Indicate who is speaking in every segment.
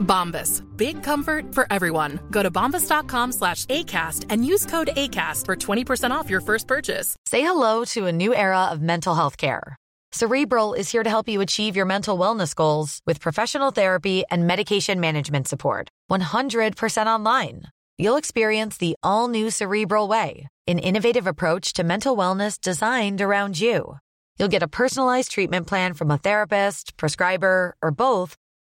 Speaker 1: Bombas. Big comfort for everyone. Go to bombas.com slash ACAST and use code ACAST for 20% off your first purchase.
Speaker 2: Say hello to a new era of mental health care. Cerebral is here to help you achieve your mental wellness goals with professional therapy and medication management support. 100% online. You'll experience the all new Cerebral Way, an innovative approach to mental wellness designed around you. You'll get a personalized treatment plan from a therapist, prescriber, or both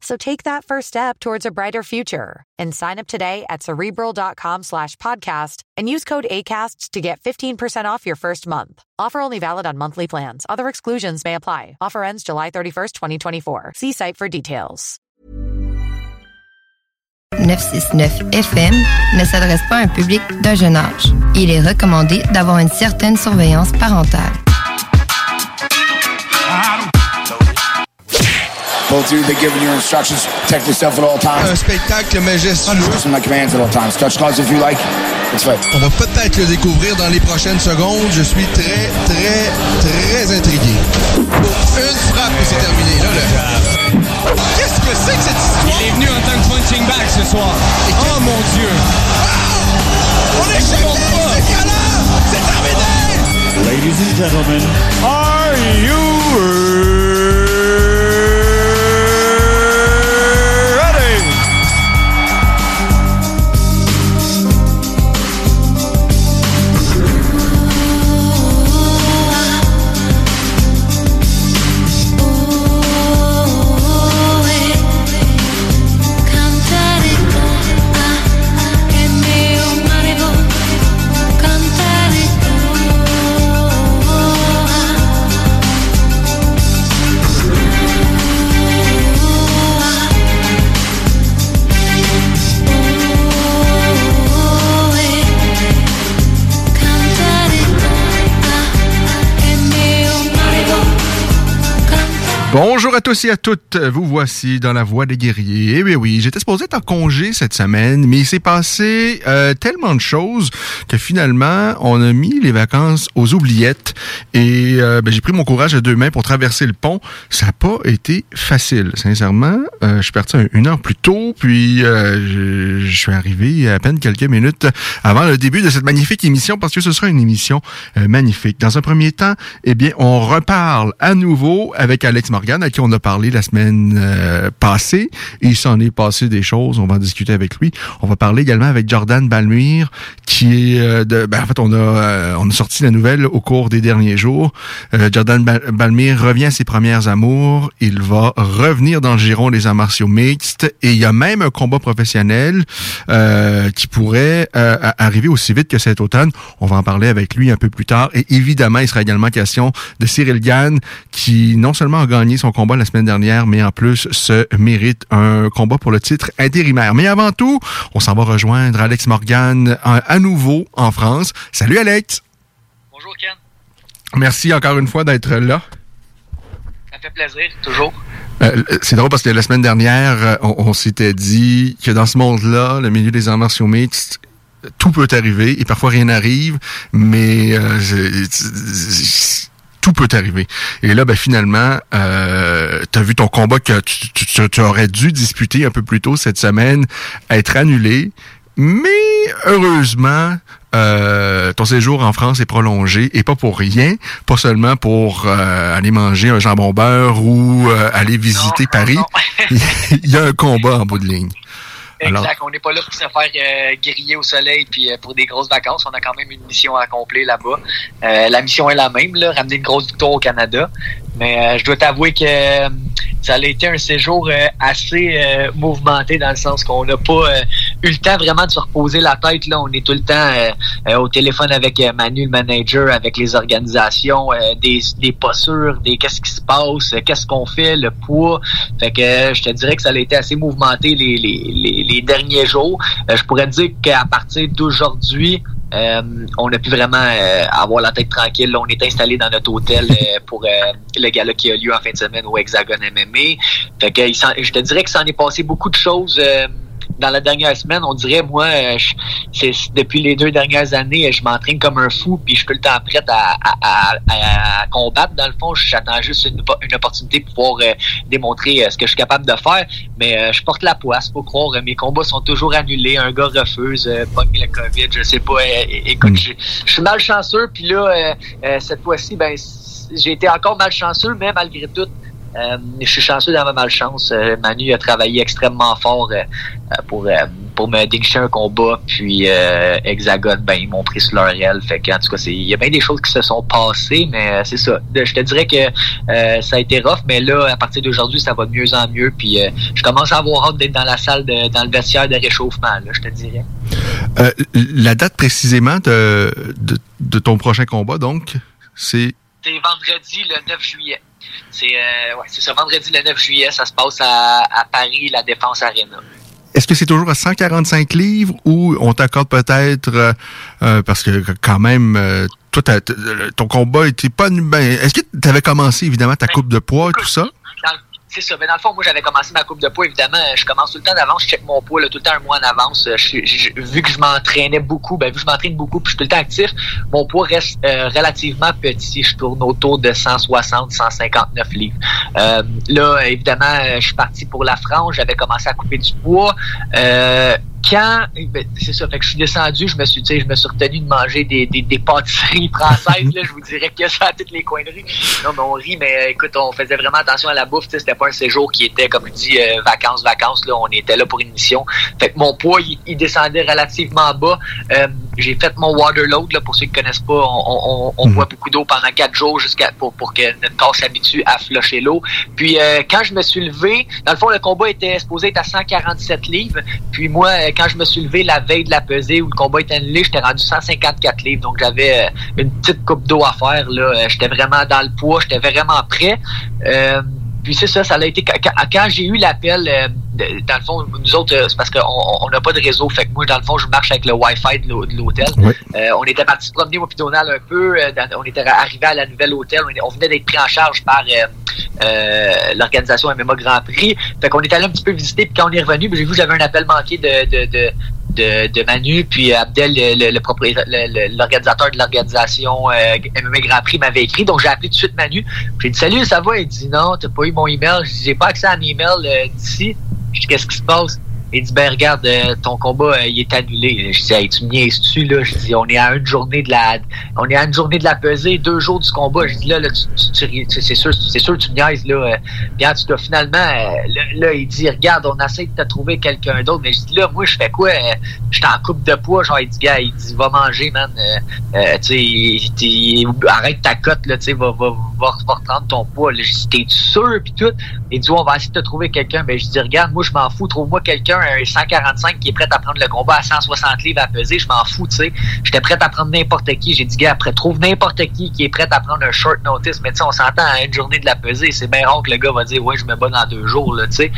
Speaker 2: So take that first step towards a brighter future and sign up today at cerebral.com slash podcast and use code ACAST to get 15% off your first month. Offer only valid on monthly plans. Other exclusions may apply. Offer ends July 31st, 2024. See site for details.
Speaker 3: 969 FM ne s'adresse pas à un public d'un jeune âge. Il est recommandé d'avoir une certaine surveillance parentale.
Speaker 4: Both of you, they're giving you instructions. Protect yourself at all times.
Speaker 5: Un spectacle majestueux.
Speaker 4: Listen my commands at all times. Touch gloves if you like. It's right.
Speaker 5: On va peut-être le découvrir dans les prochaines secondes. Je suis très, très, très intrigué. Pour une frappe et c'est terminé. Là, là. Qu'est-ce que c'est que cette histoire?
Speaker 6: Il est venu en tant que punching bag ce soir. Oh mon Dieu!
Speaker 5: On est chez C'est violent! C'est terminé!
Speaker 7: Ladies and gentlemen, are you
Speaker 8: Bonjour à tous et à toutes. Vous voici dans la voie des guerriers. Eh bien oui, j'étais supposé être en congé cette semaine, mais il s'est passé euh, tellement de choses que finalement, on a mis les vacances aux oubliettes et euh, ben, j'ai pris mon courage à deux mains pour traverser le pont. Ça n'a pas été facile, sincèrement. Euh, je suis parti une heure plus tôt, puis je, je suis arrivé à peine quelques minutes avant le début de cette magnifique émission parce que ce sera une émission magnifique. Dans un premier temps, eh bien, on reparle à nouveau avec Alex Morgan à qui on a parlé la semaine euh, passée. Il s'en est passé des choses. On va en discuter avec lui. On va parler également avec Jordan Balmire, qui est euh, de. Ben, en fait, on a euh, on a sorti la nouvelle au cours des derniers jours. Jordan Bal- Balmire revient à ses premières amours. Il va revenir dans le giron des arts martiaux mixtes. Et il y a même un combat professionnel qui pourrait arriver aussi vite que cet automne. On va en parler avec lui un peu plus tard. Et évidemment, il sera également question de Cyril Gann, qui non seulement a gagné son combat la semaine dernière, mais en plus se mérite un combat pour le titre intérimaire. Mais avant tout, on s'en va rejoindre Alex Morgan à, nouveau en France. Salut Alex!
Speaker 9: Bonjour Ken,
Speaker 8: Merci encore une fois d'être là.
Speaker 9: ça fait plaisir, toujours.
Speaker 8: Euh, c'est drôle parce que la semaine dernière, euh, on, on s'était dit que dans ce monde-là, le milieu des arts martiaux mixtes, tout peut arriver et parfois rien n'arrive, mais euh, tout peut arriver. Et là, ben, finalement, euh, tu as vu ton combat que tu, tu- tu- tu aurais dû disputer un peu plus tôt cette semaine être annulé. Mais heureusement, euh, ton séjour en France est prolongé et pas pour rien, pas seulement pour euh, aller manger un jambon beurre ou euh, aller visiter Paris. Il y a un combat en bout de ligne. Alors-
Speaker 9: Exact, on n'est pas là pour se faire euh, griller au soleil puis euh, pour des grosses vacances. On a quand même une mission à accomplir là-bas. Euh, la mission est la même, là, ramener une grosse victoire au Canada. Mais euh, je dois t'avouer que euh, ça a été un séjour euh, assez euh, mouvementé dans le sens qu'on n'a pas euh, eu le temps vraiment de se reposer la tête. Là, on est tout le temps au téléphone avec Manu, le manager, avec les organisations, des, des postures, des qu'est-ce qui se passe, qu'est-ce qu'on fait, le poids. Fait que je te dirais que ça a été assez mouvementé les, les, les, derniers jours. je pourrais te dire qu'à partir d'aujourd'hui, euh, on a pu vraiment euh, avoir la tête tranquille. on est installé dans notre hôtel euh, pour le gala qui a lieu en fin de semaine au Hexagon MMA. Fait que je te dirais que ça en est passé beaucoup de choses dans la dernière semaine, on dirait, moi, euh, c'est depuis les deux dernières années, je m'entraîne comme un fou, puis je suis tout le temps prête à, à, combattre. Dans le fond, j'attends juste une, opportunité pour pouvoir euh, démontrer euh, ce que je suis capable de faire. Mais je porte la poisse, faut croire. Mes combats sont toujours annulés. Un gars refuse, pogne le COVID, je sais pas. écoute, hmm. je suis malchanceux, puis là, cette fois-ci, ben j'ai été encore malchanceux, mais malgré tout, euh, je suis chanceux dans ma malchance. Euh, Manu a travaillé extrêmement fort euh, pour pour me dénicher un combat. Puis Hexagone, ben ils m'ont pris sur leur. Fait que, en tout cas, il y a bien des choses qui se sont passées, mais c'est ça. Je te dirais que ça a été rough, mais là, à partir d'aujourd'hui, ça va de mieux en mieux. Puis je commence à avoir hâte d'être dans la salle, dans le vestiaire de réchauffement, je te dirais.
Speaker 8: la date précisément de, de ton prochain combat, donc, c'est...
Speaker 9: C'est vendredi, le 9 juillet. C'est euh, ouais, ce vendredi le 9 juillet, ça se passe à, à Paris, la Défense Arena.
Speaker 8: Est-ce que c'est toujours à 145 livres ou on t'accorde peut-être euh, euh, parce que quand même euh, toi ton combat était pas ben, est-ce que tu avais commencé évidemment ta ben, coupe de poids et tout ça?
Speaker 9: C'est ça. Mais dans le fond, moi, j'avais commencé ma coupe de poids, évidemment. Je commence tout le temps d'avance, je check mon poids, tout le temps un mois en avance. Je, vu que je m'entraînais beaucoup, ben, vu que je m'entraîne beaucoup, puis je suis tout le temps actif, mon poids reste euh, relativement petit. Je tourne autour de 160, 159 livres. Euh, là, évidemment, je suis parti pour la France. J'avais commencé à couper du poids. Euh, quand ben, c'est ça, fait que je suis descendu, je me suis, je me suis retenu de manger des, des, des pâtisseries françaises. là, je vous dirais que ça à toutes les coins de rue. Non, mais on rit, mais écoute, on faisait vraiment attention à la bouffe. C'était pas un séjour qui était, comme je dis, euh, vacances, vacances. Là, on était là pour une mission. Fait que mon poids, il, descendait relativement bas. Euh, j'ai fait mon water load, là, pour ceux qui connaissent pas, on, on, on mhm. boit beaucoup d'eau pendant quatre jours jusqu'à pour, pour que notre corps s'habitue à flusher l'eau. Puis euh, quand je me suis levé, dans le fond, le combat était supposé être à 147 livres. Puis moi, quand je me suis levé la veille de la pesée où le combat était annulé, j'étais rendu 154 livres. Donc j'avais euh, une petite coupe d'eau à faire. Euh, j'étais vraiment dans le poids, j'étais vraiment prêt. Euh, puis c'est ça, ça a été quand, j'ai eu l'appel, dans le fond, nous autres, c'est parce qu'on n'a pas de réseau. Fait que moi, dans le fond, je marche avec le Wi-Fi de l'hôtel. on était parti se promener au Donald un peu. on était arrivé à la nouvelle hôtel. On, venait d'être pris en charge par l'organisation MMA Grand Prix. Fait qu'on est allé un petit peu visiter. Puis quand on est revenu, ben, j'ai vu que j'avais un appel manqué de, de, de de, Manu, puis Abdel, le, l'organisateur de l'organisation euh, MMA Grand Prix, m'avait écrit. Donc, j'ai appelé tout de suite Manu. J'ai dit Salut, ça va? Il dit Non, t'as pas eu mon email. J'ai pas accès à un email euh, d'ici. Je Qu'est-ce qui se passe? Il dit, ben regarde, euh, ton combat, euh, il est annulé. Je dis, tu me niaises-tu, là? Je dis, on est à une journée de la on est à une journée de la pesée, deux jours du combat. Je dis, là, là c'est sûr, c'est sûr tu me niaises, là. Euh, bien, tu dois finalement, là, il dit, regarde, on essaie de te trouver quelqu'un d'autre. Mais je dis, là, moi, je fais quoi? Je suis en coupe de poids. Genre, il dit, gars, il dit, va manger, man. tu sais, arrête ta cote, là, tu sais, va, reprendre ton poids. Là, je dis, t'es sûr? Puis tout? Il dit, on va essayer de te trouver quelqu'un. Mais je dis, regarde, moi, je m'en fous, trouve-moi quelqu'un un 145 qui est prêt à prendre le combat à 160 livres à peser, je m'en fous, tu sais. J'étais prêt à prendre n'importe qui. J'ai dit, gars, après, trouve n'importe qui qui est prêt à prendre un short notice. Mais tu sais, on s'entend à une journée de la pesée. C'est bien rare que le gars va dire, ouais, je me bats dans deux jours, là, tu sais.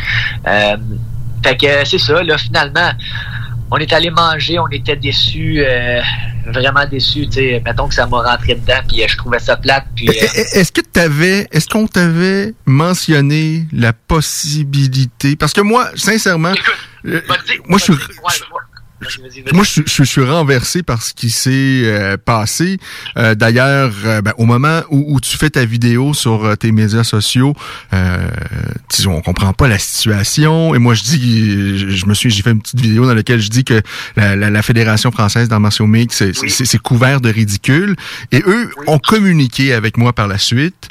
Speaker 9: Euh, fait que c'est ça, là, finalement on est allé manger, on était déçus, euh, vraiment déçus, tu sais, mettons que ça m'a rentré dedans, puis euh, je trouvais ça plate. Puis, euh,
Speaker 8: Est-ce que t'avais, est-ce qu'on t'avait mentionné la possibilité, parce que moi, sincèrement, moi je suis, moi, je, je, suis renversé par ce qui s'est euh, passé. Euh, d'ailleurs, euh, ben, au moment où, où, tu fais ta vidéo sur tes médias sociaux, euh, on comprend pas la situation. Et moi, je dis, je, me suis, j'ai fait une petite vidéo dans laquelle je dis que la, la, la Fédération française d'arts martiaux mix, c'est couvert de ridicule. Et eux ont communiqué avec moi par la suite.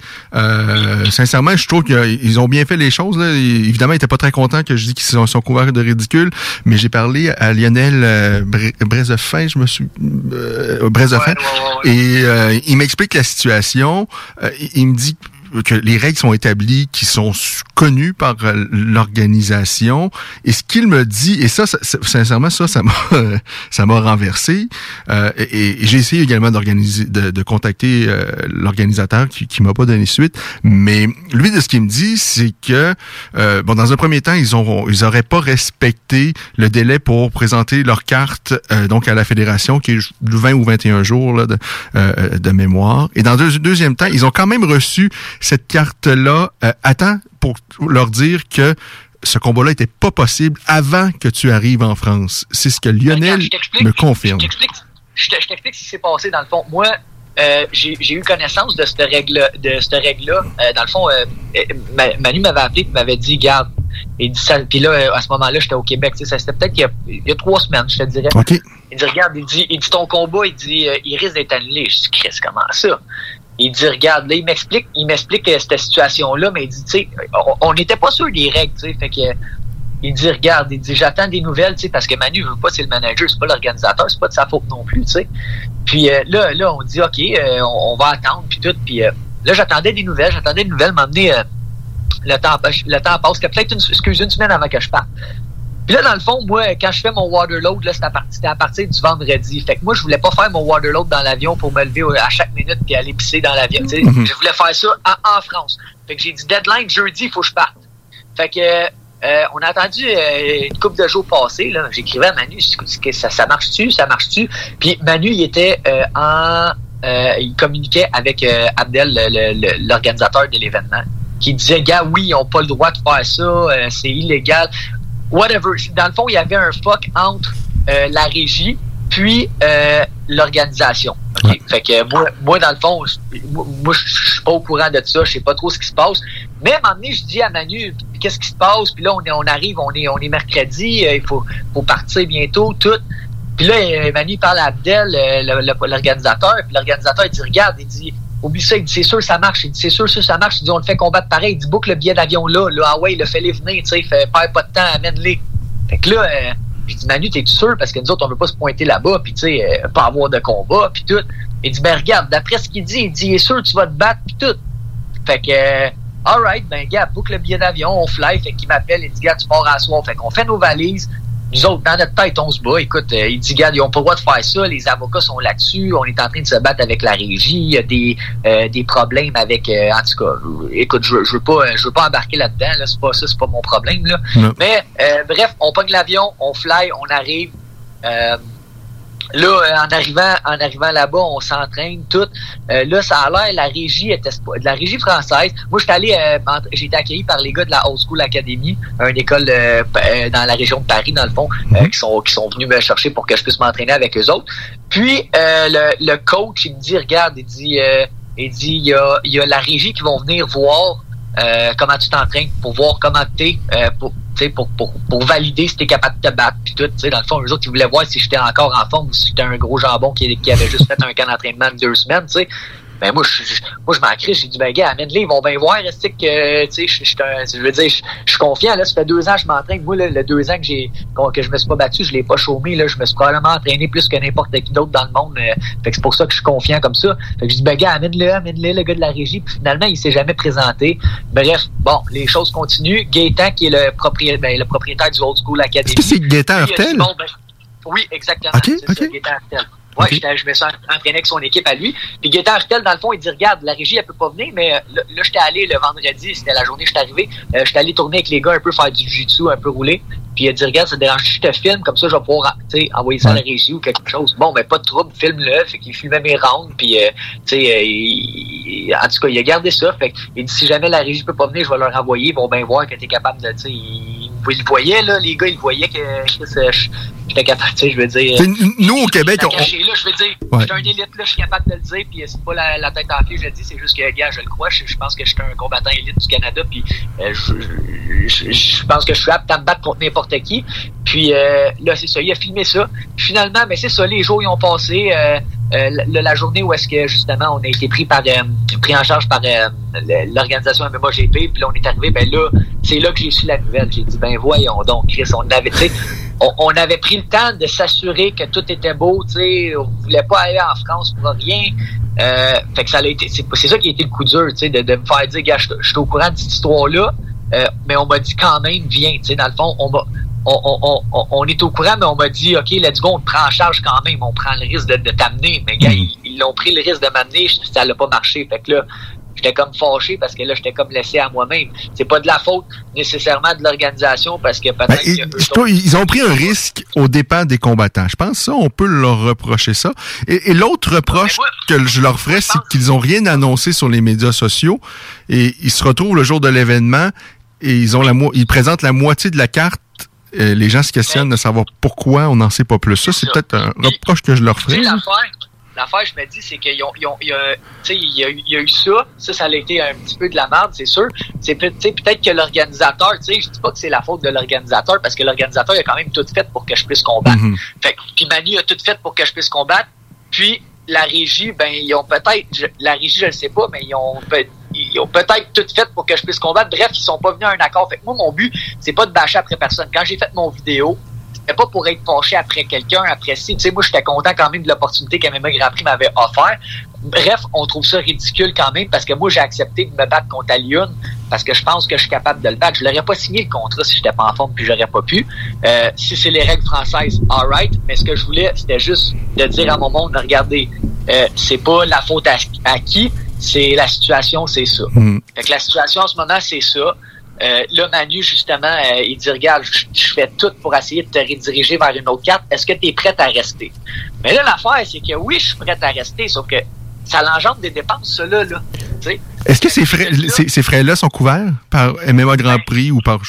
Speaker 8: sincèrement, je trouve qu'ils ont bien fait les choses. Là. Évidemment, ils étaient pas très contents que je dis qu'ils sont, sont couverts de ridicule, mais j'ai parlé à Lionel euh, Brezefin, je me suis euh, et il m'explique la situation. il me dit que les règles sont établies, qui sont reconnu par euh, l'organisation. Et ce qu'il me dit, et ça, sincèrement, ça, ça m'a, ça m'a renversé. Euh, et, j'ai essayé également d'organiser, de, de contacter euh, l'organisateur qui, qui m'a pas donné suite. Mais lui, de ce qu'il me dit, c'est que euh, bon, dans un premier temps, ils ont, ils auraient pas respecté le délai pour présenter leur carte donc à la fédération, qui est 20 ou 21 jours là, de, de mémoire. Et dans un deuxième temps, ils ont quand même reçu cette carte-là à temps pour leur dire que ce combat-là n'était pas possible avant que tu arrives en France. C'est ce que Lionel me confirme.
Speaker 9: Je t'explique ce qui s'est passé dans le fond. Moi, euh, j'ai eu connaissance de cette règle de cette règle-là. Euh, dans le fond, euh, Manu m'avait appelé et m'avait dit, garde, dit ça. Puis là, à ce moment-là, j'étais au Québec. Ça c'était peut-être il, y a trois semaines, je te dirais. Il dit, regarde, il dit, il dit ton combat, il dit, il risque d'être annulé. Je dis, Chris, comment ça? Il dit, regarde, là, il m'explique, il m'explique cette situation-là, mais il dit, tu sais, on n'était pas sûr des règles, tu sais, fait que, il dit, regarde, il dit, j'attends des nouvelles, tu sais, parce que Manu veut pas, c'est le manager, c'est pas l'organisateur, c'est pas de sa faute non plus, tu sais. Puis euh, là, là, on dit, OK, euh, on, va attendre, puis tout, puis euh, là, j'attendais des nouvelles, j'attendais des nouvelles, m'emmener, le temps, le temps passe, peut-être une, excuse, une semaine avant que je parte. Puis là, dans le fond, moi, quand je fais mon waterload, là, c'était à, partir du vendredi. Fait que moi, je voulais pas faire mon waterload dans l'avion pour me lever à chaque minute puis aller pisser dans l'avion. Mm Je voulais faire ça en, France. Fait que j'ai dit deadline jeudi, il faut que je parte. Fait que euh, on a attendu euh, une couple de jours passés. J'écrivais à Manu, ça, ça marche-tu, ça marche-tu? Puis Manu, il était euh, en il communiquait avec Abdel, l'organisateur de l'événement, qui disait gars, oui, ils n'ont pas le droit de faire ça, c'est illégal whatever. Dans le fond, il y avait un fuck entre euh, la régie puis euh, l'organisation. Fait que moi, moi, dans le fond, moi, je suis pas au courant de ça, je sais pas trop ce qui se passe. Mais à un moment donné, je dis à Manu, qu'est-ce qui se passe? Puis là, on, est, on arrive, on est, on est mercredi, euh, il faut, faut partir bientôt, tout. Puis là, Manu parle à Abdel, l'organisateur, puis l'organisateur, il dit, regarde, il dit, Oublie ça, il dit c'est sûr ça marche. Il dit c'est sûr ça, ça marche. Il dit on le fait combattre pareil. Il dit boucle le billet d'avion là. Là, ah ouais, il a fait les venir, tu sais, fait perds pas de temps, amène-les. Fait que là, euh, dis Manu, t'es sûr? Parce que nous autres, on veut pas se pointer là-bas, puis tu sais, euh, pas avoir de combat, puis tout. Il dit ben regarde, d'après ce qu'il dit, il dit il est sûr tu vas te battre, puis tout. Fait que euh, alright, ben gars, boucle le billet d'avion, on fly, fait qu'il m'appelle, il dit gars, tu pars à soir. Fait qu'on fait nos valises, nous autres, dans notre tête, on se bat. Écoute, euh, il dit, regarde, ils n'ont pas le droit de faire ça. Les avocats sont là-dessus. On est en train de se battre avec la régie. Il y a des, euh, des problèmes avec. Euh, en tout cas, écoute, je, je veux pas, je veux pas embarquer là-dedans. Là, c'est pas ça, c'est pas mon problème. Là. Mais bref, on pogne l'avion, on fly, on arrive. Là, euh, en arrivant, en arrivant là-bas, on s'entraîne tout. Euh, là, ça a l'air, la régie était de la régie française. Moi, j'étais allé, euh, j'ai été accueilli par les gars de la Old School Academy, une école dans la région de Paris, dans le fond, mhm. qui sont qui sont venus me chercher pour que je puisse m'entraîner avec eux autres. Puis le, le coach, il me dit, regarde, il dit, il dit, il y a, il y a la régie qui vont venir voir comment tu t'entraînes pour voir comment t'es euh, pour pour, pour, pour valider si t'es capable de te battre puis tout, dans le fond, eux autres, ils voulaient voir si j'étais encore en forme ou si j'étais un gros jambon qui, qui avait juste fait un camp d'entraînement de deux semaines, tu sais. Ben moi, je, moi, je m'en crie, j'ai dit, ben gars, amène-les, ils vont bien voir, est-ce que, tu sais, je, je, veux dire, je, suis confiant, là, ça fait deux ans que je m'entraîne. Moi, là, le deux ans que j'ai, que je me suis pas battu, je l'ai pas chômé, là, je me suis probablement entraîné plus que n'importe qui d'autre dans le monde. Euh, fait que c'est pour ça que je suis confiant comme ça. Fait que je dis, ben gars, amène-le, amène-le, le gars de la régie. Puis finalement, il s'est jamais présenté. Bref, bon, les choses continuent. Gaétan, qui est le propriétaire, ben, le propriétaire du Old School Academy.
Speaker 8: C'est Gaétan Hurtel?
Speaker 9: Ben, oui, exactement.
Speaker 8: OK, OK.
Speaker 9: Ça, Ouais, je me suis entraîné avec son équipe à lui. Puis Gaëtan Artel, dans le fond, il dit Regarde, la régie, elle peut pas venir, mais euh, là, là j'étais allé le vendredi, c'était la journée que j'étais arrivé. Euh, j'étais allé tourner avec les gars un peu, faire du jiu-jitsu, un peu rouler. Puis il a dit Regarde, ça dérange, je te filme, comme ça, je vais pouvoir envoyer ça à la régie ou quelque chose. Bon, mais pas de trouble, filme-le. Fait qu'il filmait mes rounds. Puis, euh, tu sais, euh, en tout cas, il a gardé ça. Fait il dit Si jamais la régie peut pas venir, je vais leur envoyer. Ils vont bien voir que tu es capable de, tu sais, ils, le voyaient, là, les gars, ils voyaient que j'étais capable, tu sais, je veux dire.
Speaker 8: Nous, au Québec,
Speaker 9: on. Caché, là, je veux dire, ouais. j'étais un élite, là, je suis capable de le dire, puis c'est pas la, la tête en pied, je le dis, c'est juste que, gars, je le crois, je, pense que je suis un combattant élite du Canada, puis euh, je, je, pense que je suis apte à me battre contre n'importe qui. Puis euh, là, c'est ça, il a filmé ça. finalement, mais c'est ça, les jours, ils ont passé. Euh, euh, la, journée où est-ce que justement on a été pris par pris en charge par l'organisation MMA GP, puis là on est arrivé, ben là, c'est là que j'ai su la nouvelle. J'ai dit ben voyons donc, Chris, on avait, on, on, avait pris le temps de s'assurer que tout était beau, tu sais, on voulait pas aller en France pour rien. Euh, fait que ça a été, c'est ça qui a été le coup dur, tu sais, de, de me faire dire, gars, je suis au courant de cette histoire-là, euh, mais on m'a dit quand même, viens. Tu sais, dans le fond, on. On, on, on, est au courant, mais on m'a dit, OK, let's go, on te prend en charge quand même, on prend le risque de, de t'amener. Mais gars, ils, ils l'ont pris le risque de m'amener, ça n'a pas marché. Fait que là, j'étais comme fâché parce que là, j'étais comme laissé à moi-même. C'est pas de la faute nécessairement de l'organisation parce que peut-être
Speaker 8: Ben, ils, ont pris un risque au dépens des combattants. Je pense ça, on peut leur reprocher ça. Et, et l'autre reproche que je leur ferais, c'est qu'ils ont rien annoncé sur les médias sociaux et ils se retrouvent le jour de l'événement et ils ont la mo- ils présentent la moitié de la carte. Euh, les gens se questionnent de savoir pourquoi on n'en sait pas plus. Ça, c'est peut-être un reproche que je leur là.
Speaker 9: L'affaire, je me dis, c'est qu'ils ont, ils ont, il y a, tu sais, il y a, eu- il y a eu ça. Ça, ça a été un petit peu de la merde, c'est sûr. C'est peut-être que l'organisateur, tu sais, je dis pas que c'est la faute de l'organisateur parce que l'organisateur il a quand même tout fait pour que je puisse combattre.
Speaker 8: Mhm.
Speaker 9: Fait puis Manu a tout fait pour que je puisse combattre. Puis la régie, ben ils ont peut-être, je- la régie, je ne sais pas, mais ils ont peut- ils ont peut-être tout fait pour que je puisse combattre. Bref, ils sont pas venus à un accord. Fait que moi, mon but, c'est pas de bâcher après personne. Quand j'ai fait mon vidéo, c'était pas pour être fâché après quelqu'un, après si. Tu sais, moi, j'étais content quand même de l'opportunité qu'MMA Grand Prix m'avait offert. Bref, on trouve ça ridicule quand même parce que moi, j'ai accepté de me battre contre Alioun parce que je pense que je suis capable de le battre. Je l'aurais pas signé le contrat si j'étais pas en forme puis j'aurais pas pu. Euh, si c'est les règles françaises, alright. Mais ce que je voulais, c'était juste de dire à mon monde, regardez, euh, c'est pas la faute à, à qui, c'est la situation, c'est ça.
Speaker 8: Mhm.
Speaker 9: Fait que la situation en ce moment, c'est ça. Euh, là, Manu, justement, euh, il dit Regarde, je, je fais tout pour essayer de te rediriger vers une autre carte. Est-ce que tu es prête à rester? Mais là, l'affaire, c'est que oui, je suis prête à rester, sauf que ça l'engendre des dépenses, ça, là. là.
Speaker 8: Est-ce que ces frais, ces, ces frais-là sont couverts par MMA Grand Prix ou par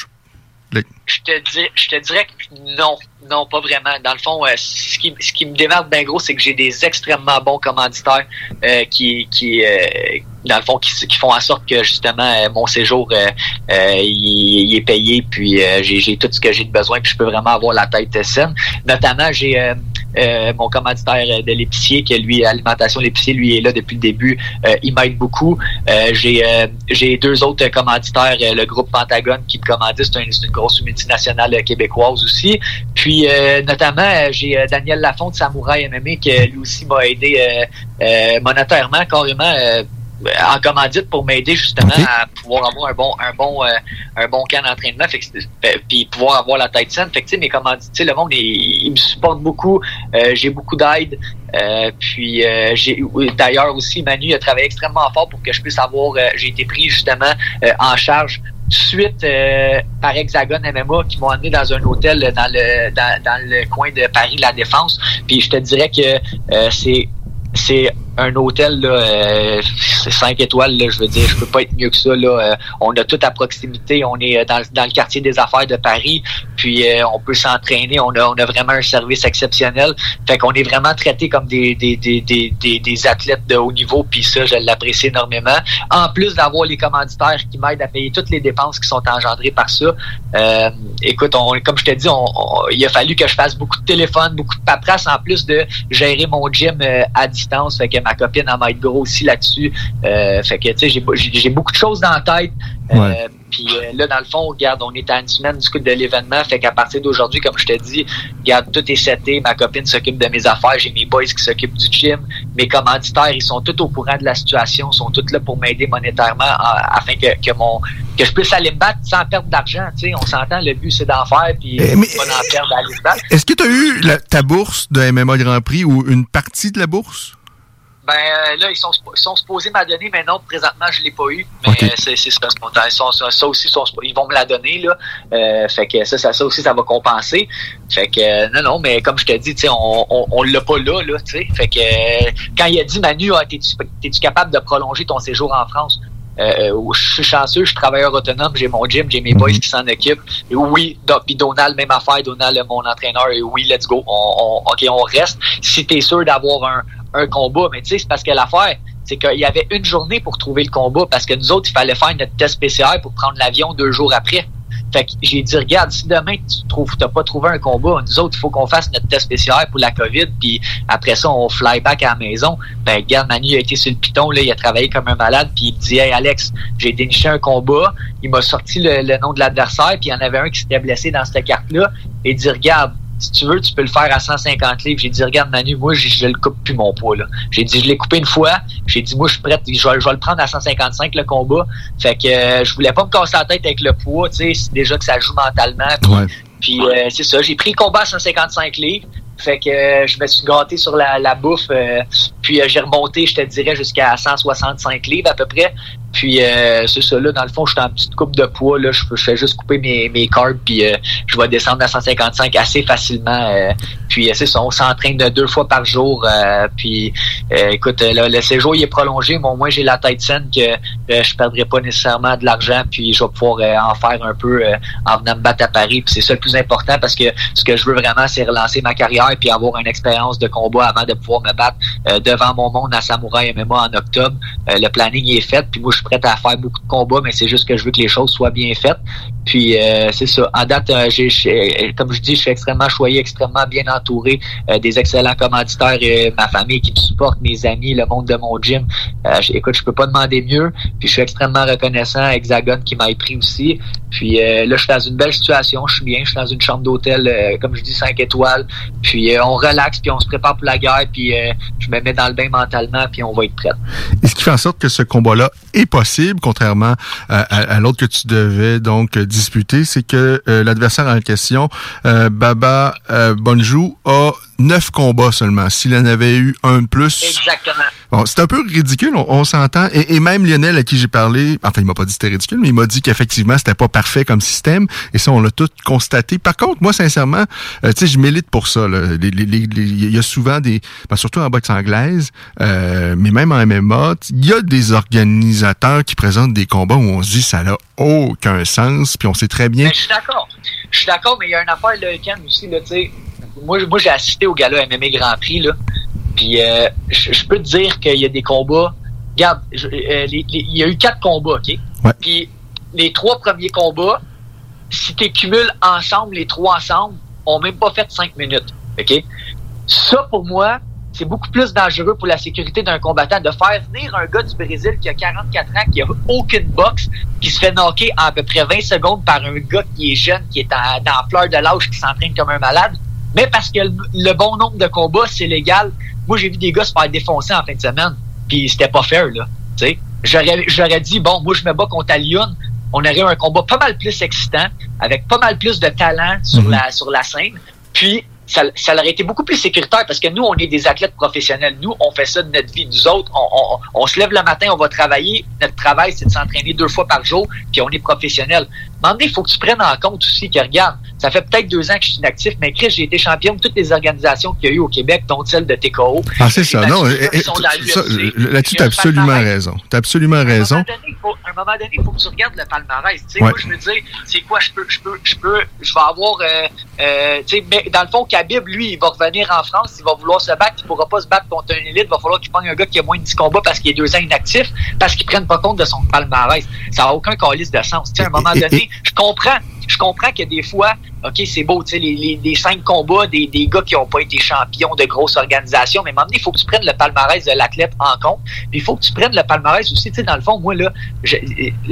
Speaker 8: le-
Speaker 9: je te dis, je te dirais que non, non, pas vraiment. Dans le fond, euh, ce qui, qui me démarque bien gros, c'est que j'ai des extrêmement bons commanditaires euh, qui, qui euh, dans le fond, qui, qui font en sorte que justement mon séjour est payé, puis j'ai, tout ce que j'ai de besoin, puis je peux vraiment avoir la tête saine. Notamment, j'ai mon commanditaire de l'épicier, que lui, alimentation l'épicier, lui est là depuis le début. Il m'aide beaucoup. J'ai, deux autres commanditaires, le groupe Pentagone qui me commandit, c'est, un- c'est une grosse multinationale euh, québécoise aussi. Puis euh, notamment, euh, j'ai euh, Daniel Lafont de Samouraï MMA qui lui aussi m'a aidé monétairement, carrément. en commandite pour m'aider justement à pouvoir avoir un bon un bon euh, un bon camp d'entraînement fait que puis pouvoir avoir la tête saine fait que tu sais mes commandites le monde il, il me supporte beaucoup euh, j'ai beaucoup d'aide euh, puis j'ai d'ailleurs aussi Manu a travaillé extrêmement fort pour que je puisse avoir j'ai été pris justement en charge suite euh, par Hexagone MMA qui m'ont amené dans un hôtel dans le dans, dans le coin de Paris La Défense. Puis je te dirais que euh, c'est c'est un hôtel là, euh, c'est cinq étoiles là, je veux dire, je peux pas être mieux que ça là. Euh, on a tout à proximité, on est euh, dans, dans le quartier des affaires de Paris, puis euh, on peut s'entraîner, on a on a vraiment un service exceptionnel. Fait qu'on est vraiment traité comme des des, des, des, des, athlètes de haut niveau, puis ça je l'apprécie énormément. En plus d'avoir les commanditaires qui m'aident à payer toutes les dépenses qui sont engendrées par ça. Euh, écoute, on, comme je te dis, on, on- il a fallu que je fasse beaucoup de téléphone, beaucoup de paperasse en plus de gérer mon gym euh, à distance. Fait que ma copine en m'aide gros aussi là-dessus. Euh, fait que tu sais, j'ai beaucoup de choses dans la tête. Euh. Puis euh, là, dans le fond, regarde, on est à une semaine du coup de l'événement. Fait qu'à partir d'aujourd'hui, comme je te dis, regarde, tout est seté. Ma copine s'occupe de mes affaires. J'ai mes boys qui s'occupent du gym. Mes commanditaires, ils sont tous au courant de la situation. Ils sont tous là pour m'aider monétairement afin que, que mon que je puisse aller me battre sans perdre d'argent. Tu sais, on s'entend, le but c'est d'en faire puis
Speaker 8: Eh,
Speaker 9: pas d'en perdre à aller se battre.
Speaker 8: Est-ce que tu as eu la- ta bourse de MMA Grand Prix ou une partie de la bourse?
Speaker 9: Ben euh, là, ils sont, ils sont supposés m'a donner, mais non, présentement, je l'ai pas eu. Mais euh, c'est spontané. Ils sont- ça, aussi, ils sont spo- ils vont me la donner, là. Euh, fait que ça, ça, ça aussi, ça va compenser. Fait que euh, non, non, mais comme je te dis, tu on, on, on l'a pas là, là, tu sais. Fait que euh, quand il a dit Manu, ah, t'es-tu capable de prolonger ton séjour en France? Euh, euh, je suis chanceux, je suis travailleur autonome, j'ai mon gym, j'ai mes boys qui s'en occupent. Et oui, puis Donald, même affaire, Donald, mon entraîneur, et oui, let's go, on, on- ok, on reste. Si t'es sûr d'avoir un, un combat, mais tu sais, c'est parce que l'affaire, c'est qu'il y avait une journée pour trouver le combat, parce que nous autres, il fallait faire notre test PCR pour prendre l'avion deux jours après. Fait que j'ai dit, regarde, si demain tu trouves, t'as pas trouvé un combat, nous autres, il faut qu'on fasse notre test PCR pour la COVID, puis après ça, on fly back à la maison. Ben, regarde, Manu a été sur le piton, là, il a travaillé comme un malade, puis il dit, hey Alex, j'ai déniché un combat, il m'a sorti le, le nom de l'adversaire, puis il y en avait un qui s'était blessé dans cette carte-là, et il dit, regarde, si tu veux, tu peux le faire à 150 livres. J'ai dit, regarde, Manu, moi, je, je le coupe plus mon poids. J'ai dit, je l'ai coupé une fois. J'ai dit, moi, je suis prêt. Je vais, je vais le prendre à 155, le combat. Fait que euh, je voulais pas me casser la tête avec le poids, tu sais. C'est déjà que ça joue mentalement. Puis,
Speaker 8: Ouais.
Speaker 9: puis, euh, c'est ça. J'ai pris le combat à 155 livres. Fait que euh, je me suis gâté sur la, la bouffe. euh, puis euh, j'ai remonté, je te dirais, jusqu'à 165 livres à peu près. Puis euh, c'est ça, là, dans le fond, je suis en petite coupe de poids. Là, je, fais juste couper mes, mes carbs, puis euh, je vais descendre à 155 assez facilement. euh, puis euh, c'est ça, on s'entraîne deux fois par jour. euh, puis euh, écoute, euh, le, séjour il est prolongé, mais au moins j'ai la tête saine que je perdrai pas nécessairement de l'argent, puis je vais pouvoir en faire un peu en venant me battre à Paris. Puis c'est ça le plus important parce que ce que je veux vraiment, c'est relancer ma carrière puis avoir une expérience de combat avant de pouvoir me battre devant mon monde à Samouraï MMA en octobre. Le planning est fait, puis moi suis prêt à faire beaucoup de combats, mais c'est juste que je veux que les choses soient bien faites. Puis euh, c'est ça. En date, euh, j'ai- comme je dis, je suis extrêmement choyé, extrêmement bien entouré, euh, des excellents commanditaires, euh, ma famille qui me supporte, mes amis, le monde de mon gym. Euh, écoute, je peux pas demander mieux. Puis je suis extrêmement reconnaissant à Hexagone qui m'a pris aussi. Puis euh, là, je suis dans une belle situation, je suis bien, je suis dans une chambre d'hôtel, euh, comme je dis, 5 étoiles. Puis euh, on relaxe, puis on se prépare pour la guerre, puis euh, je me mets dans le bain mentalement, puis on va être prêt.
Speaker 8: Et ce qui fait en sorte que ce combat-là est possible, contrairement à, à- l'autre que tu devais donc disputer, c'est que euh, l'adversaire en question, euh, Baba euh, Bonjou, a neuf combats seulement. S'il en avait eu un de plus,
Speaker 9: Exactement.
Speaker 8: Bon, c'est un peu ridicule, on, on s'entend. Et, et même Lionel, à qui j'ai parlé, enfin, il m'a pas dit que c'était ridicule, mais il m'a dit qu'effectivement, c'était pas parfait comme système. Et ça, on l'a tout constaté. Par contre, moi, sincèrement, euh, tu sais, je milite pour ça. Il y a souvent des, ben, surtout en boxe anglaise, euh, mais même en MMA, il y a des organisateurs qui présentent des combats où on se dit ça n'a aucun sens, puis on sait très bien.
Speaker 9: Mais je suis d'accord. Je suis d'accord, mais il y a une affaire, là, Ken, aussi, là, tu sais. Moi, moi j'ai assisté au gala MMA Grand Prix, là. Puis, euh, je peux te dire qu'il y a des combats. Regarde, je- euh, les- les- il y a eu quatre combats, OK?
Speaker 8: Ouais.
Speaker 9: Puis, les trois premiers combats, si tu cumules ensemble, les trois ensemble, ont même pas fait cinq minutes, OK? Ça, pour moi, c'est beaucoup plus dangereux pour la sécurité d'un combattant de faire venir un gars du Brésil qui a 44 ans, qui a aucune boxe, qui se fait knocker en à peu près 20 secondes par un gars qui est jeune, qui est en- dans la fleur de l'âge, qui s'entraîne comme un malade. Mais parce que le, le bon nombre de combats, c'est légal. Moi, j'ai vu des gars se faire défoncer en fin de semaine, puis c'était pas fair, là. J'aurais, j'aurais dit, bon, moi, je me bats contre Alioun. On aurait eu un combat pas mal plus excitant, avec pas mal plus de talent sur,
Speaker 8: Mhm.
Speaker 9: la, sur la scène. Puis, ça, ça aurait été beaucoup plus sécuritaire parce que nous, on est des athlètes professionnels. Nous, on fait ça de notre vie. Nous autres, on, on, on se lève le matin, on va travailler. Notre travail, c'est de s'entraîner deux fois par jour, puis on est professionnel. Mais il faut que tu prennes en compte aussi que, regarde, ça fait peut-être deux ans que je suis inactif, mais Chris, j'ai été champion de toutes les organisations qu'il y a eu au Québec, dont celle de TKO.
Speaker 8: Ah, c'est ça. Non, là-dessus,
Speaker 9: Il y
Speaker 8: t'as
Speaker 9: a un
Speaker 8: absolument raison. T'as absolument raison.
Speaker 9: à un moment donné, il faut que tu regardes le palmarès. Tu sais. Moi, je me dis, c'est quoi, je peux, je peux, je peux, je vais avoir, euh, tu sais, mais dans le fond, Khabib, lui, il va revenir en France, il va vouloir se battre, il pourra pas se battre contre un élite, il va falloir qu'il prenne un gars qui a moins de 10 combats parce qu'il est deux ans inactif, parce qu'il prenne pas compte de son palmarès. Ça n'a aucun calice de sens. Tu sais, à un moment donné, je comprends, je comprends que des fois, OK, c'est beau, tu sais, les, les, les cinq combats des, des gars qui ont pas été champions de grosses organisations, mais à un moment donné, il faut que tu prennes le palmarès de l'athlète en compte. Puis il faut que tu prennes le palmarès aussi. Tu sais, dans le fond, moi, là, je-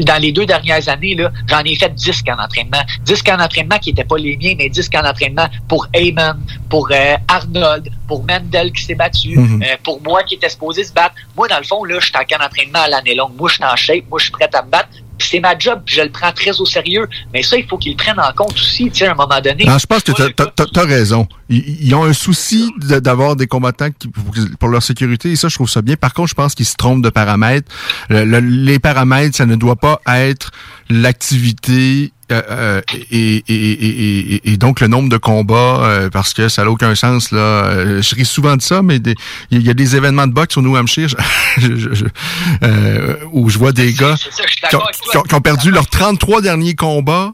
Speaker 9: dans les deux dernières années, là, j'en ai fait 10 camps d'entraînement. 10 camps d'entraînement qui n'étaient pas les miens, mais 10 camps d'entraînement pour Heyman, pour euh, Arnold, pour Mendel qui s'est battu,
Speaker 8: Mhm.
Speaker 9: euh, pour moi qui était supposé se battre. Moi, dans le fond, là, je suis en camp d'entraînement à l'année longue. Moi, je suis en shape. Moi, je suis prêt à me battre. C'est ma job, je le prends très au sérieux. Mais ça, il faut qu'ils le prennent en compte aussi, tu sais, à un moment donné.
Speaker 8: Non, je pense que t'as t'as raison. Ils, ils ont un souci d'avoir des combattants qui, pour, pour leur sécurité, et ça, je trouve ça bien. Par contre, je pense qu'ils se trompent de paramètres. Le- le- les paramètres, ça ne doit pas être l'activité euh, euh, et, et, et, et, donc le nombre de combats, euh, parce que ça n'a aucun sens. là. Euh, je ris souvent de ça, mais des- il y a des événements de boxe au New Hampshire je- je- je- euh, où je vois des gars
Speaker 9: ça,
Speaker 8: qui ont,
Speaker 9: d'accord avec toi.
Speaker 8: qui ont- qui ont perdu leurs 33 derniers combats,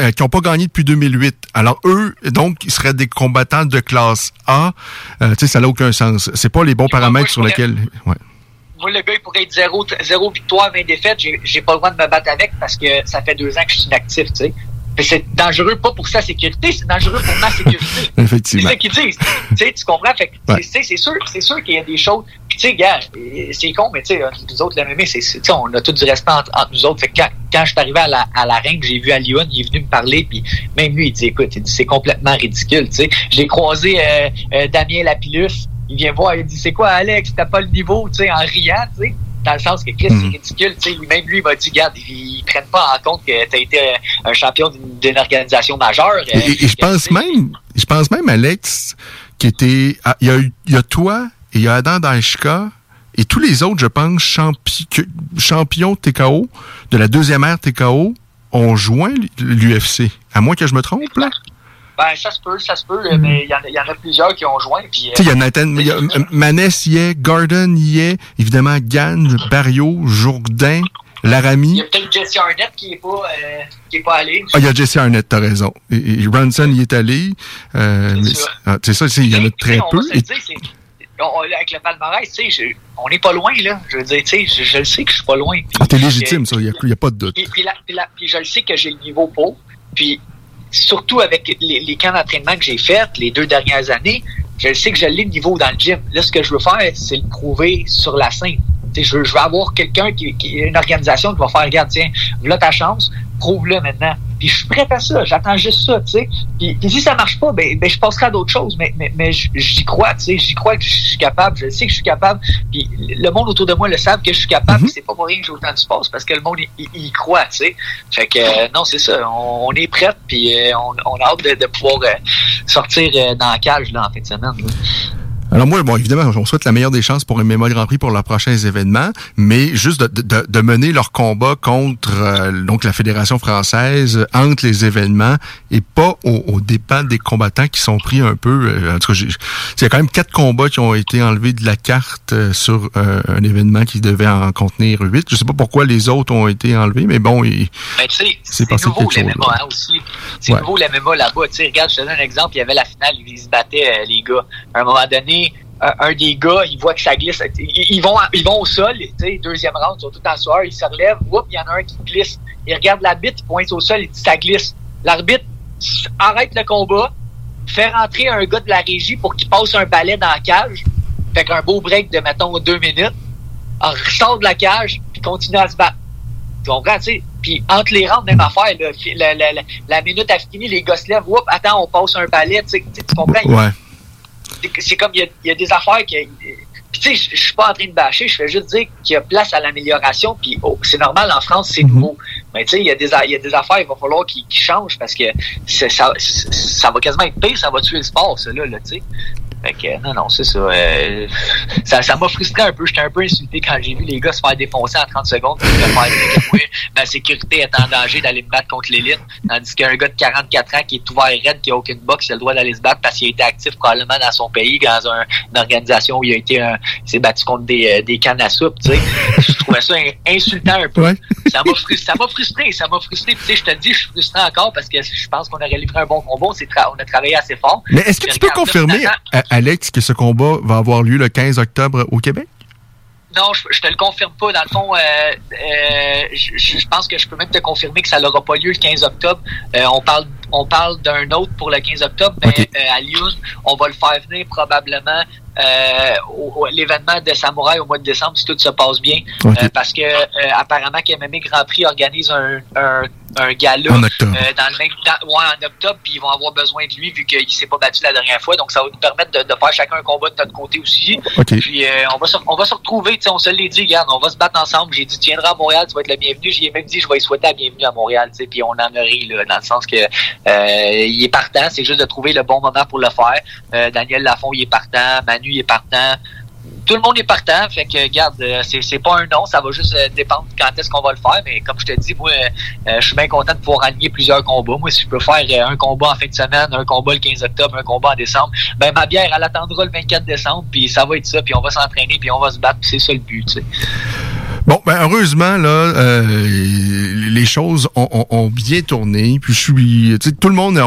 Speaker 8: euh, qui n'ont pas gagné depuis 2008. Alors eux, donc, ils seraient des combattants de classe A. Euh, tu sais, ça n'a aucun sens. C'est pas les bons paramètres sur lesquels... Ouais.
Speaker 9: Moi, le gars, il pourrait être zéro, zéro victoire, 20 défaites. J'ai, pas le droit de me battre avec parce que ça fait deux ans que je suis inactif, tu sais. c'est dangereux pas pour sa sécurité, c'est dangereux pour ma sécurité.
Speaker 8: Effectivement.
Speaker 9: C'est ça qu'ils disent. tu sais, tu comprends? Fait
Speaker 8: Ouais.
Speaker 9: c'est sûr, c'est sûr qu'il y a des choses. Puis, tu sais, gars, euh, c'est con, mais tu sais, nous autres, MMA, c'est, on a tout du respect entre, entre nous autres. Fait que quand, quand je suis arrivé à la, à la ring, j'ai vu à Lyon, il est venu me parler, puis même lui, il dit, écoute, c'est complètement ridicule, tu sais. J'ai croisé euh, euh, Damien Lapillus, il vient voir, il dit, c'est quoi, Alex, t'as pas le niveau, tu sais, en riant, tu sais. Dans le sens que Chris,
Speaker 8: Mhm.
Speaker 9: c'est ridicule, tu sais. Même lui, il m'a dit, regarde, ils, ils prennent pas en compte que t'as été euh, un champion d'une, organisation majeure.
Speaker 8: Et,
Speaker 9: euh,
Speaker 8: et- et je pense même, je pense même, Alex, qui était, ah, il y a, y a toi et il y a Adam Daishka et tous les autres, je pense, champi- champions TKO de la deuxième ère TKO ont joint l'UFC. À moins que je me trompe, là.
Speaker 9: Ben, ça se peut, ça se peut, mais il y, en a- il y en a plusieurs qui ont joint. Puis,
Speaker 8: Tu sais, il y a
Speaker 9: euh,
Speaker 8: Nathan, il y a euh, Maness y est, Gordon y est, évidemment Gann, Barrio, Jourdain,
Speaker 9: il
Speaker 8: Laramie.
Speaker 9: y a peut-être Jesse Arnett qui est pas, euh, qui est pas allé.
Speaker 8: Ah, il y a Jesse Arnett, t'as raison. Et, y est allé. Euh, ah, c'est ça, c'est- il y en a très
Speaker 9: on
Speaker 8: peu.
Speaker 9: va se
Speaker 8: Et-
Speaker 9: le dire, c'est- on- avec le palmarès, tu sais, on n'est pas loin, là. Je veux dire, tu sais, je, je le sais que je suis pas loin. Puis,
Speaker 8: ah, t'es légitime, ça, il n'y a, pas de doute.
Speaker 9: Puis je le sais que j'ai le niveau pour. Puis surtout avec les, camps d'entraînement que j'ai faits les deux dernières années, je sais que j'ai le niveau dans le gym. Là, ce que je veux faire, c'est le prouver sur la scène. Je, veux, je veux avoir quelqu'un qui, qui une organisation qui va faire, regarde, tiens, voilà ta chance, prouve-le maintenant. Puis je suis prêt à ça, j'attends juste ça, tu sais. Puis, puis si ça marche pas, ben, ben je passerai à d'autres choses, mais, mais, mais j'y crois, tu sais, j'y crois que je suis capable, je sais que je suis capable. Puis le monde autour de moi le savent que je suis capable, puis c'est pas pour rien que j'ai autant de space, parce que le monde, il croit, tu sais. Fait que euh, non, c'est ça, on, on est prêt, puis euh, on, on a hâte de, de pouvoir euh, sortir euh, dans la cage là, en fin de semaine. là.
Speaker 8: Alors moi, bon, évidemment, on souhaite la meilleure des chances pour MMA Grand Prix pour leurs prochains événements, mais juste de, de- de mener leur combat contre euh, donc la Fédération française entre les événements et pas au, au dépens des combattants qui sont pris un peu. euh, en tout cas, il y a quand même quatre combats qui ont été enlevés de la carte euh, sur euh, un événement qui devait en contenir huit. Je sais pas pourquoi les autres ont été enlevés, mais bon,
Speaker 9: Ben,
Speaker 8: C'est
Speaker 9: c'est
Speaker 8: passé
Speaker 9: nouveau
Speaker 8: quelque chose,
Speaker 9: hein, aussi. C'est
Speaker 8: Ouais.
Speaker 9: nouveau le MMA là-bas. Regarde, je te donne un exemple. Il y avait la finale, ils se battaient, les gars. À un moment donné, un, des gars, il voit que ça glisse. Ils, vont, ils vont au sol, deuxième round, ils sont tout en soir, ils se relèvent. Il y en a un qui glisse. Il regarde la bite, il pointe au sol, il dit ça glisse. L'arbitre arrête le combat, fait rentrer un gars de la régie pour qu'il passe un balai dans la cage. Fait qu'un beau break de, mettons, deux minutes. On ressort de la cage, puis continue à se battre. Tu comprends, tu sais? Puis entre les rounds, même affaire, la, la, minute a fini, les gars se lèvent, Oups, attends, on passe un balai, tu comprends?
Speaker 8: ouais.
Speaker 9: C'est- comme, il y a, il y a des affaires qui... Tu sais, je suis pas en train de bâcher, je fais juste dire qu'il y a place à l'amélioration, puis oh, c'est normal, en France, c'est nouveau. Mais tu sais, il y, a des y a des affaires, il va falloir qu'ils changent, parce que ça, ça va quasiment être pire, ça va tuer le sport, ça, là, là tu sais. Fait que, non, non, c'est ça. euh, ça ça m'a frustré un peu. J'étais un peu insulté quand j'ai vu les gars se faire défoncer en 30 secondes. Puis faire dire que ma sécurité est en danger d'aller me battre contre l'élite. Tandis qu'un gars de 44 ans qui est ouvert raide, qui a aucune boxe, il a le droit d'aller se battre parce qu'il a été actif probablement dans son pays, dans un- une organisation où il a été un- il s'est battu contre des, euh, des cannes à soupe, tu sais. Trouvais ça in- insultant un peu.
Speaker 8: Ouais.
Speaker 9: Ça m'a frustré, ça m'a frustré, tu sais, je te le dis, je suis frustré encore parce que je pense qu'on aurait livré un bon combat. On, a travaillé assez fort.
Speaker 8: Mais est-ce que tu peux confirmer, à- Alex, que ce combat va avoir lieu le 15 octobre au Québec?
Speaker 9: Non, je, je te le confirme pas. Dans le fond, euh, euh, je, je pense que je peux même te confirmer que ça n'aura pas lieu le 15 octobre. Euh, on parle on parle d'un autre pour le 15 octobre, mais euh, à Lyon, on va le faire venir probablement euh, l'événement de Samouraï au mois de décembre si tout se passe bien. Euh, parce que euh, apparemment que MMA Grand Prix organise un, un, un gala
Speaker 8: En octobre.
Speaker 9: euh, dans le même dans- ouais, en octobre, puis ils vont avoir besoin de lui vu qu'il s'est pas battu la dernière fois. Donc ça va nous permettre de, de faire chacun un combat de notre côté aussi.
Speaker 8: OK.
Speaker 9: Puis euh, on va se, on va se retrouver, tu sais, on se l'est dit, regarde, on va se battre ensemble. J'ai dit, tu viendras à Montréal, tu vas être le bienvenu. J'ai même dit, je vais lui souhaiter la bienvenue à Montréal, tu sais, puis on en a ri, là, dans le sens que euh, il est partant, c'est juste de trouver le bon moment pour le faire. Euh, Daniel Lafont, il est partant, Manu, est partant. Tout le monde est partant, fait que regarde, euh, c'est, pas un nom, ça va juste euh, dépendre quand est-ce qu'on va le faire, mais comme je te dis, moi, euh, je suis bien content de pouvoir aligner plusieurs combats. Moi, si je peux faire un combat en fin de semaine, un combat le 15 octobre, un combat en décembre, ben ma bière, elle attendra le 24 décembre, puis ça va être ça, puis on va s'entraîner, puis on va se battre, c'est ça le but.
Speaker 8: Bon, ben heureusement là, euh, les choses ont, ont, bien tourné. Puis je suis, tu sais, tout le monde,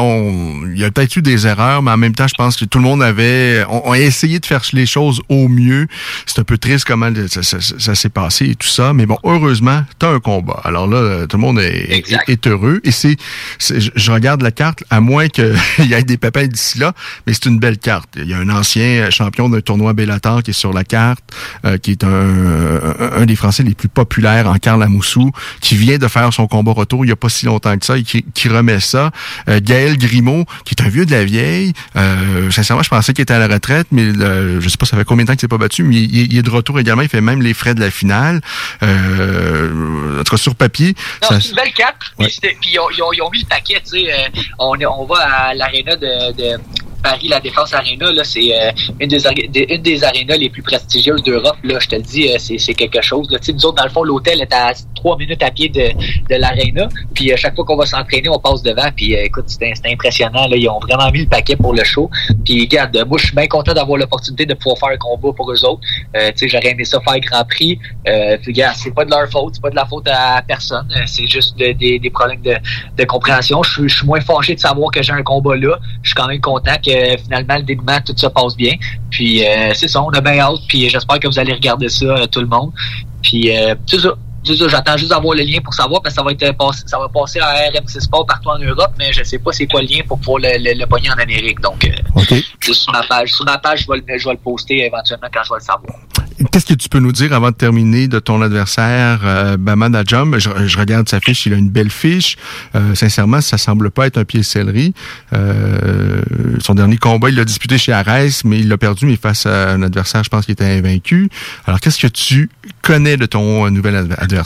Speaker 8: il y a peut-être eu des erreurs, mais en même temps, je pense que tout le monde avait, on, a essayé de faire les choses au mieux. C'est un peu triste comment ça, ça, s'est passé et tout ça, mais bon, heureusement, t'as un combat. Alors là, tout le monde est, est, heureux. Et c'est, je regarde la carte, à moins qu'il y ait des pépins d'ici là, mais c'est une belle carte. Il y a un ancien champion d'un tournoi Bellator qui est sur la carte, euh, qui est un, un des Français les plus populaires en Karl Amoussou, qui vient de faire son combat retour il y a pas si longtemps que ça et qui, remet ça. Euh, Gaël Grimaud, qui est un vieux de la vieille. Euh, sincèrement, je pensais qu'il était à la retraite, mais euh, je sais pas ça fait combien de temps qu'il s'est pas battu, mais il, est de retour également. Il fait même les frais de la finale. Euh, en tout cas, sur papier.
Speaker 9: C'est une belle carte. Puis ils ont, ils, ont, mis le paquet, tu sais. On, on va à l'aréna de, de Paris, la Défense Arena, là, c'est euh, une, des, une des arénas les plus prestigieuses d'Europe. Là, je te le dis, euh, c'est quelque chose. Là. Nous autres, dans le fond, l'hôtel est à trois minutes à pied de, de l'aréna. Puis à euh, chaque fois qu'on va s'entraîner, on passe devant. Puis écoute, c'est impressionnant. Là. Ils ont vraiment mis le paquet pour le show. Puis regarde, moi, je suis bien content d'avoir l'opportunité de pouvoir faire un combat pour eux autres. Euh, J'aurais aimé ça faire Grand Prix. Euh, puis regarde, c'est pas de leur faute, c'est pas de la faute à personne. C'est juste des, des problèmes de, de compréhension. Je suis moins fâché de savoir que j'ai un combat là. Je suis quand même content finalement le dénouement, tout ça passe bien. Puis euh, c'est ça, on a bien hâte, puis j'espère que vous allez regarder ça, euh, tout le monde. Puis euh, c'est ça. J'attends juste d'avoir le lien pour savoir, parce que ça va être passé, ça va passer à RMC Sport partout en Europe, mais je sais pas c'est quoi le lien pour pouvoir le, le, pogner en Amérique. Donc, juste sur ma page. Sur ma page, je vais, le, je vais le poster éventuellement quand je vais le savoir.
Speaker 8: Qu'est-ce que tu peux nous dire avant de terminer de ton adversaire, euh, Baman Je, regarde sa fiche, il a une belle fiche. Euh, sincèrement, ça semble pas être un pied de céleri. Euh, son dernier combat, il l'a disputé chez Arès, mais il l'a perdu, mais face à un adversaire, je pense qu'il était invaincu. Alors, qu'est-ce que tu connais de ton nouvel adversaire?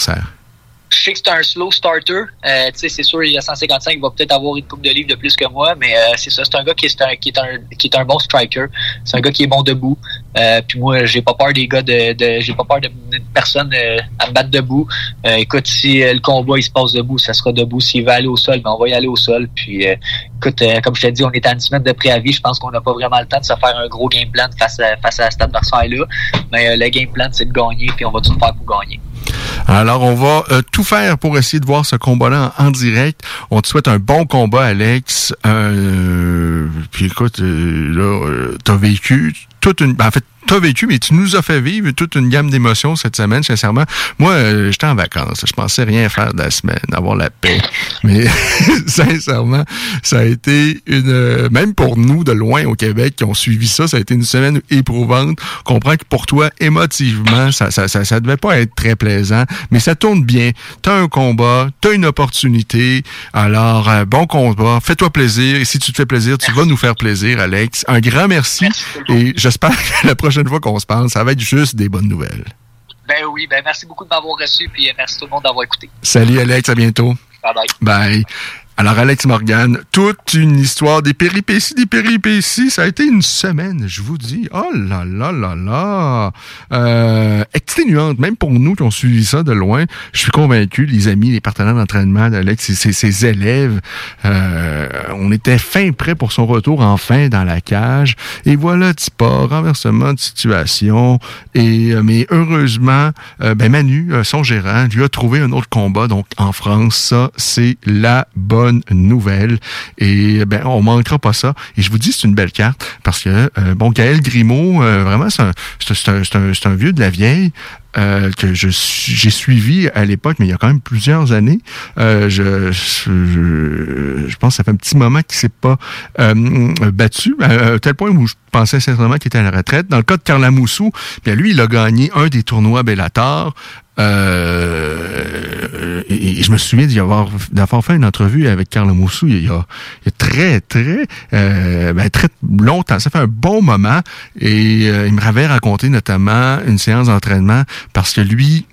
Speaker 9: Je sais que c'est un slow starter. Euh, c'est sûr, il a 155, il va peut-être avoir une coupe de livres de plus que moi, mais euh, c'est ça. C'est un gars qui est un, qui est un, qui est un bon striker. C'est un gars qui est bon debout. Euh, puis moi, j'ai pas peur des gars de, j'ai pas peur de, personne à me battre debout. Écoute, si le combat il se passe debout, ça sera debout. S'il va aller au sol, ben on va y aller au sol. Puis écoute, comme je t'ai dit, on est à une semaine de préavis. Je pense qu'on n'a pas vraiment le temps de se faire un gros game plan face à, face à cet adversaire-là. Mais le game plan, c'est de gagner, puis on va tout faire pour gagner.
Speaker 8: Alors, on va euh, tout faire pour essayer de voir ce combat-là en, direct. On te souhaite un bon combat, Alex. Euh, puis écoute, euh, là, t'as vécu toute une... Ben, en fait, t'as vécu, mais tu nous as fait vivre toute une gamme d'émotions cette semaine, sincèrement. Moi, euh, j'étais en vacances. Je pensais rien faire de la semaine, avoir la paix. Mais sincèrement, ça a été une... Euh, même pour nous, de loin au Québec, qui ont suivi ça, ça a été une semaine éprouvante. Je comprends que pour toi, émotivement, ça, ça, ça, ça devait pas être très plaisant, mais ça tourne bien. T'as un combat, t'as une opportunité. Alors, euh, bon combat. Fais-toi plaisir. Et si tu te fais plaisir, tu vas nous faire plaisir, Alex. Un grand merci. et j'espère que la prochaine fois qu'on se parle, ça va être juste des bonnes nouvelles.
Speaker 9: Ben oui, ben merci beaucoup de m'avoir reçu, puis merci tout le monde d'avoir écouté.
Speaker 8: Salut Alex, à bientôt.
Speaker 9: Bye bye.
Speaker 8: Bye. Alors, Alex Morgan, toute une histoire des péripéties, des péripéties. Ça a été une semaine, je vous dis. Oh là là là là. Euh, exténuante, même pour nous qui ont suivi ça de loin. Je suis convaincu, les amis, les partenaires d'entraînement d'Alex et ses, élèves, euh, on était fin prêt pour son retour enfin dans la cage. Et voilà, pas renversement de situation. Et euh, mais heureusement, euh, ben Manu, son gérant, lui a trouvé un autre combat. Donc en France, ça c'est la bonne nouvelle. Et ben, on manquera pas ça. Et je vous dis, c'est une belle carte parce que, euh, bon, Gaël Grimaud, euh, vraiment, c'est un, un, vieux de la vieille. Euh, que je j'ai suivi à l'époque, mais il y a quand même plusieurs années. je, je, pense que ça fait un petit moment qu'il s'est pas battu, à, tel point où je pensais sincèrement qu'il était à la retraite. Dans le cas de Carla Moussou, bien lui, il a gagné un des tournois Bellator. Euh, et, je me souviens d'avoir d'avoir fait une entrevue avec Carl Moussou il y a, il y a très très euh, ben, très longtemps. Ça fait un bon moment et euh, il me m'avait raconté notamment une séance d'entraînement parce que lui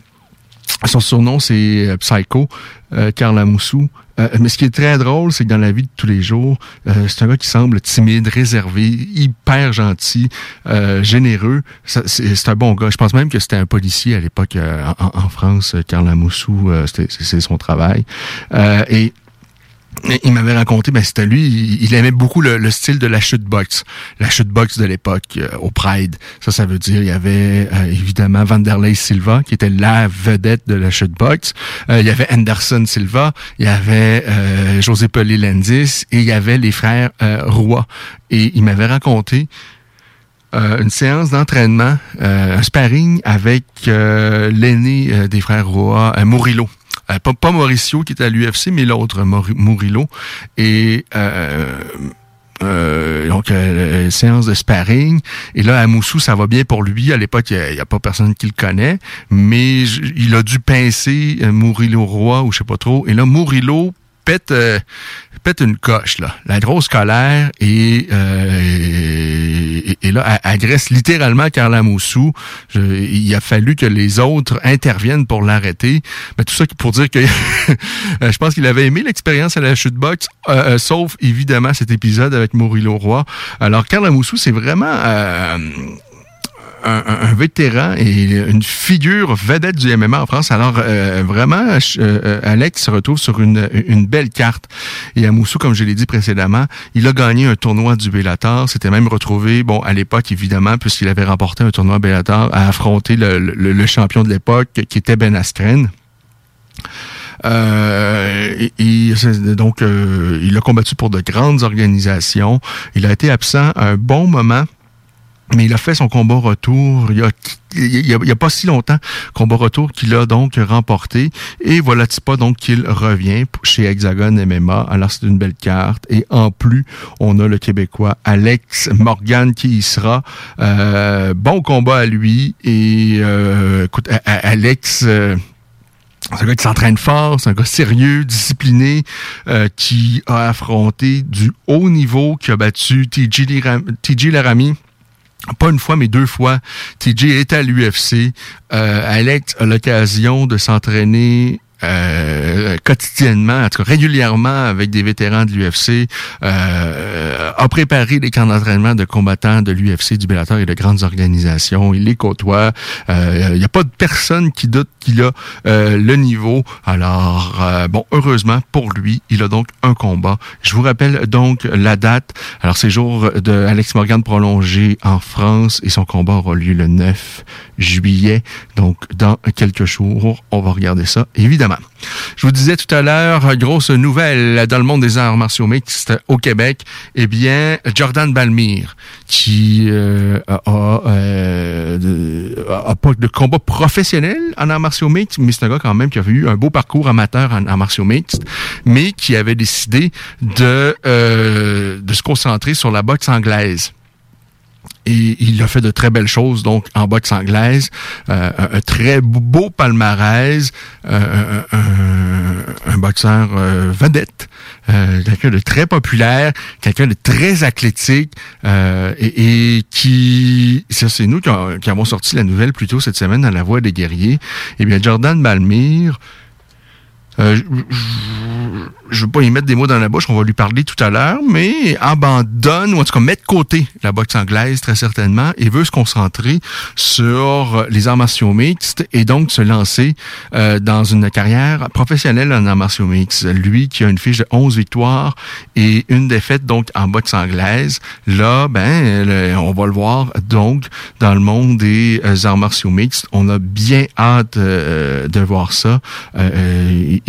Speaker 8: son surnom, c'est euh, Psycho, euh, Amoussou. Euh, mais ce qui est très drôle, c'est que dans la vie de tous les jours, euh, c'est un gars qui semble timide, réservé, hyper gentil, généreux. C'est un bon gars. Je pense même que c'était un policier à l'époque en, France, Carl Amoussou. c'est son travail. Il m'avait raconté, ben c'était lui, il, aimait beaucoup le, style de la chute box, la chute box de l'époque euh, au Pride. Ça, ça veut dire il y avait euh, évidemment Vanderlei Silva qui était la vedette de la chute box. Euh, il y avait Anderson Silva, il y avait José Pelé Lendis et il y avait les frères Roy. Et il m'avait raconté une séance d'entraînement, un sparring avec l'aîné des frères Roy, Murillo. Euh, pas, Mauricio qui était à l'UFC, mais l'autre, Murillo. Et euh, euh, donc séance de sparring. Et là à Moussou ça va bien pour lui. À l'époque il n'y a, pas personne qui le connaît. Mais il a dû pincer Murillo Roy ou je sais pas trop. Et là Murillo pète pète une coche la grosse colère et et, là, agresse littéralement Carla Moussou. il a fallu que les autres interviennent pour l'arrêter. Mais tout ça pour dire que je pense qu'il avait aimé l'expérience à la chute box, euh, euh, sauf évidemment cet épisode avec Murillo Roy. Alors Carla Moussou, c'est vraiment euh, un, vétéran et une figure vedette du MMA en France. Alors euh, vraiment, euh, Alex se retrouve sur une, belle carte. Et à Moussou, comme je l'ai dit précédemment, il a gagné un tournoi du Bellator. C'était même retrouvé, bon, à l'époque évidemment, puisqu'il avait remporté un tournoi Bellator, à affronter le, champion de l'époque qui était Ben Askren. Euh, et, donc, il a combattu pour de grandes organisations. Il a été absent un bon moment mais il a fait son combat retour il y a, il y a, pas si longtemps, combat retour qu'il a donc remporté. Et voilà pas donc qu'il revient chez Hexagon MMA. Alors c'est une belle carte. Et en plus, on a le Québécois Alex Morgan qui y sera. Euh, bon combat à lui. Et euh, écoute, Alex... Euh, c'est un gars qui s'entraîne fort, c'est un gars sérieux, discipliné, euh, qui a affronté du haut niveau, qui a battu TJ Laramie pas une fois, mais deux fois, TJ est à l'UFC. Euh, Alex a l'occasion de s'entraîner euh, quotidiennement, en tout cas régulièrement avec des vétérans de l'UFC, euh, a préparé les camps d'entraînement de combattants de l'UFC, du Bellator et de grandes organisations. Il les côtoie. Il n'y a pas de personne qui doute qu'il a le niveau. Alors, bon, heureusement pour lui, il a donc un combat. Je vous rappelle donc la date. Alors, c'est jour de Alex Morgan prolongé en France et son combat aura lieu le 9 juillet. Donc, dans quelques jours, on va regarder ça, évidemment. Je vous disais tout à l'heure, grosse nouvelle dans le monde des arts martiaux mixtes au Québec. Eh bien, Jordan Balmire, qui euh, a, euh, a, pas de combat professionnel en arts martiaux mixtes, mais c'est un gars quand même qui a eu un beau parcours amateur en arts martiaux mixtes, mais qui avait décidé de, euh, de se concentrer sur la boxe anglaise et il a fait de très belles choses donc en boxe anglaise, euh, un, très beau palmarès, euh, un, boxeur euh, vedette, quelqu'un de très populaire, quelqu'un de très athlétique et, qui, ça c'est nous qui, avons sorti la nouvelle plus tôt cette semaine dans la Voix des guerriers. Eh bien Jordan Balmire euh, je ne veux pas y mettre des mots dans la bouche, on va lui parler tout à l'heure, mais abandonne, ou en tout cas met de côté la boxe anglaise très certainement, et veut se concentrer sur les arts martiaux mixtes et donc se lancer euh, dans une carrière professionnelle en arts martiaux mixtes. Lui qui a une fiche de 11 victoires et une défaite donc en boxe anglaise, là, ben, on va le voir donc dans le monde des euh, arts martiaux mixtes. On a bien hâte de voir ça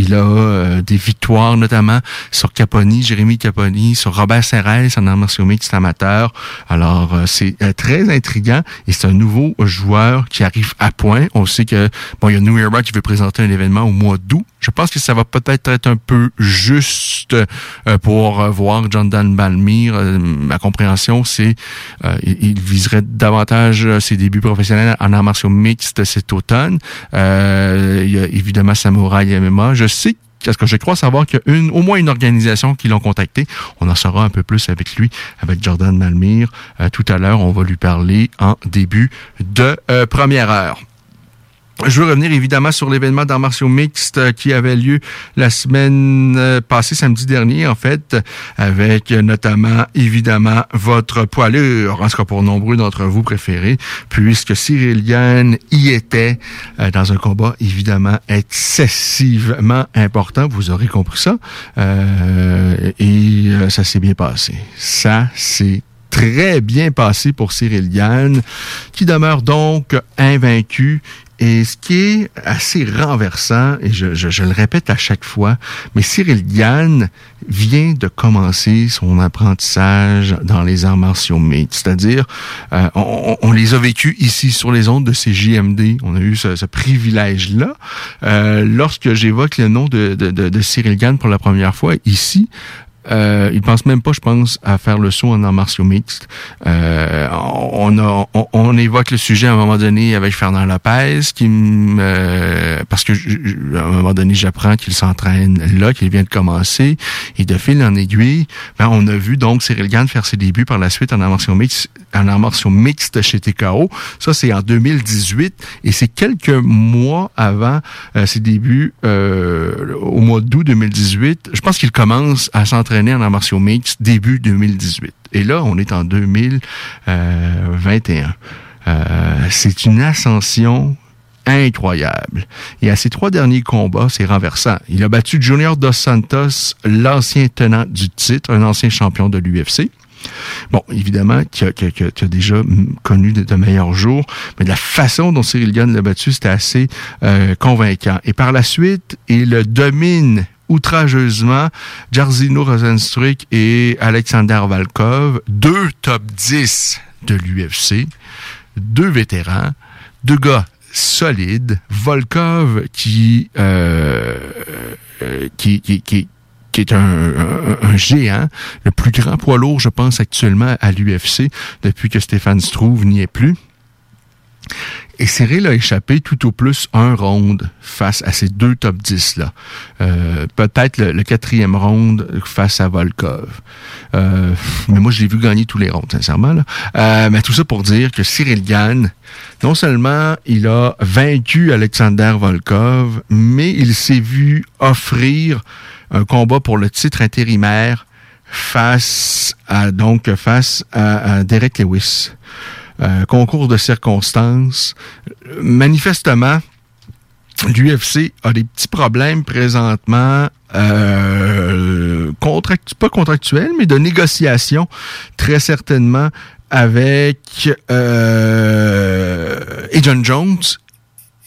Speaker 8: il a euh, des victoires, notamment sur Caponi, Jérémy Caponi, sur Robert Serres en arts martiaux mixtes amateur. Alors, euh, c'est euh, très intriguant et c'est un nouveau joueur qui arrive à point. On sait que, bon, il y a New Era qui veut présenter un événement au mois d'août. Je pense que ça va peut-être être un peu juste pour voir John Dan Balmire. ma compréhension, c'est il, viserait davantage ses débuts professionnels en arts martiaux mixtes cet automne. il y a évidemment Samouraï MMA. Je sais parce que je crois savoir qu'il y a une, au moins une organisation qui l'ont contacté. On en saura un peu plus avec lui, avec Jordan Malmire. Euh, tout à l'heure, on va lui parler en début de euh, première heure. Je veux revenir évidemment sur l'événement d'arts martiaux mixtes euh, qui avait lieu la semaine euh, passée, samedi dernier, en fait, avec notamment, évidemment, votre poilure, en tout cas pour nombreux d'entre vous préférés, puisque Cyril Yann y était euh, dans un combat, évidemment, excessivement important. Vous aurez compris ça. et ça s'est bien passé. Ça s'est très bien passé pour Cyril Yann, qui demeure donc invaincu et ce qui est assez renversant, et je, le répète à chaque fois, mais Cyril Gann vient de commencer son apprentissage dans les arts martiaux mixtes. C'est-à-dire, euh, on, les a vécus ici sur les ondes de ces JMD. On a eu ce, privilège-là. Euh, lorsque j'évoque le nom de, de, de, Cyril Gann pour la première fois ici, euh, il pense même pas, je pense, à faire le saut en arts martiaux mixtes. Euh, on, a, on, évoque le sujet à un moment donné avec Fernand Lopez, qui euh, parce que à un moment donné, j'apprends qu'il s'entraîne là, qu'il vient de commencer, et de fil en aiguille, ben, on a vu donc Cyril Gann faire ses débuts par la suite en arts martiaux mixtes, en arts martiaux mixtes chez TKO. Ça, c'est en 2018, et c'est quelques mois avant euh, ses débuts, euh, au mois d'août 2018. Je pense qu'il commence à s'entraîner en arts martiaux début 2018. Et là, on est en 2021. Euh, c'est une ascension incroyable. Et à ses trois derniers combats, c'est renversant. Il a battu Junior Dos Santos, l'ancien tenant du titre, un ancien champion de l'UFC. Bon, évidemment, tu as, déjà connu de, meilleurs jours, mais la façon dont Cyril Gann l'a battu, c'était assez euh, convaincant. Et par la suite, il domine outrageusement Jarzino Rosenstruik et Alexander Valkov, deux top 10 de l'UFC, deux vétérans, deux gars solides. Volkov qui, euh, euh, qui, qui, qui, qui est un, géant, le plus grand poids lourd, je pense, actuellement à l'UFC, depuis que Stéphane Struve n'y est plus. Et Cyril a échappé tout au plus un round face à ces deux top 10-là. Euh, peut-être le, quatrième round face à Volkov. Euh, mais moi, je l'ai vu gagner tous les rounds, sincèrement. Là. Euh, mais tout ça pour dire que Cyril Gann, non seulement il a vaincu Alexander Volkov, mais il s'est vu offrir un combat pour le titre intérimaire face à donc face à Derek Lewis. Euh, concours de circonstances. Manifestement, l'UFC a des petits problèmes présentement, euh, pas contractuels, mais de négociation, très certainement, avec euh, Jones.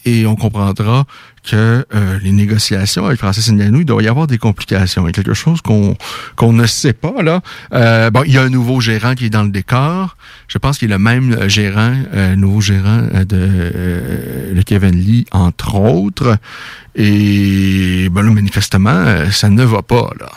Speaker 8: Et on comprendra que euh, les négociations avec Francis Ngannou, il doit y avoir des complications. Il y a quelque chose qu'on qu'on ne sait pas là. Euh, bon, il y a un nouveau gérant qui est dans le décor. Je pense qu'il est le même euh, gérant, euh, nouveau gérant de, Kevin Lee, entre autres. Et ben là, manifestement, ça ne va pas là.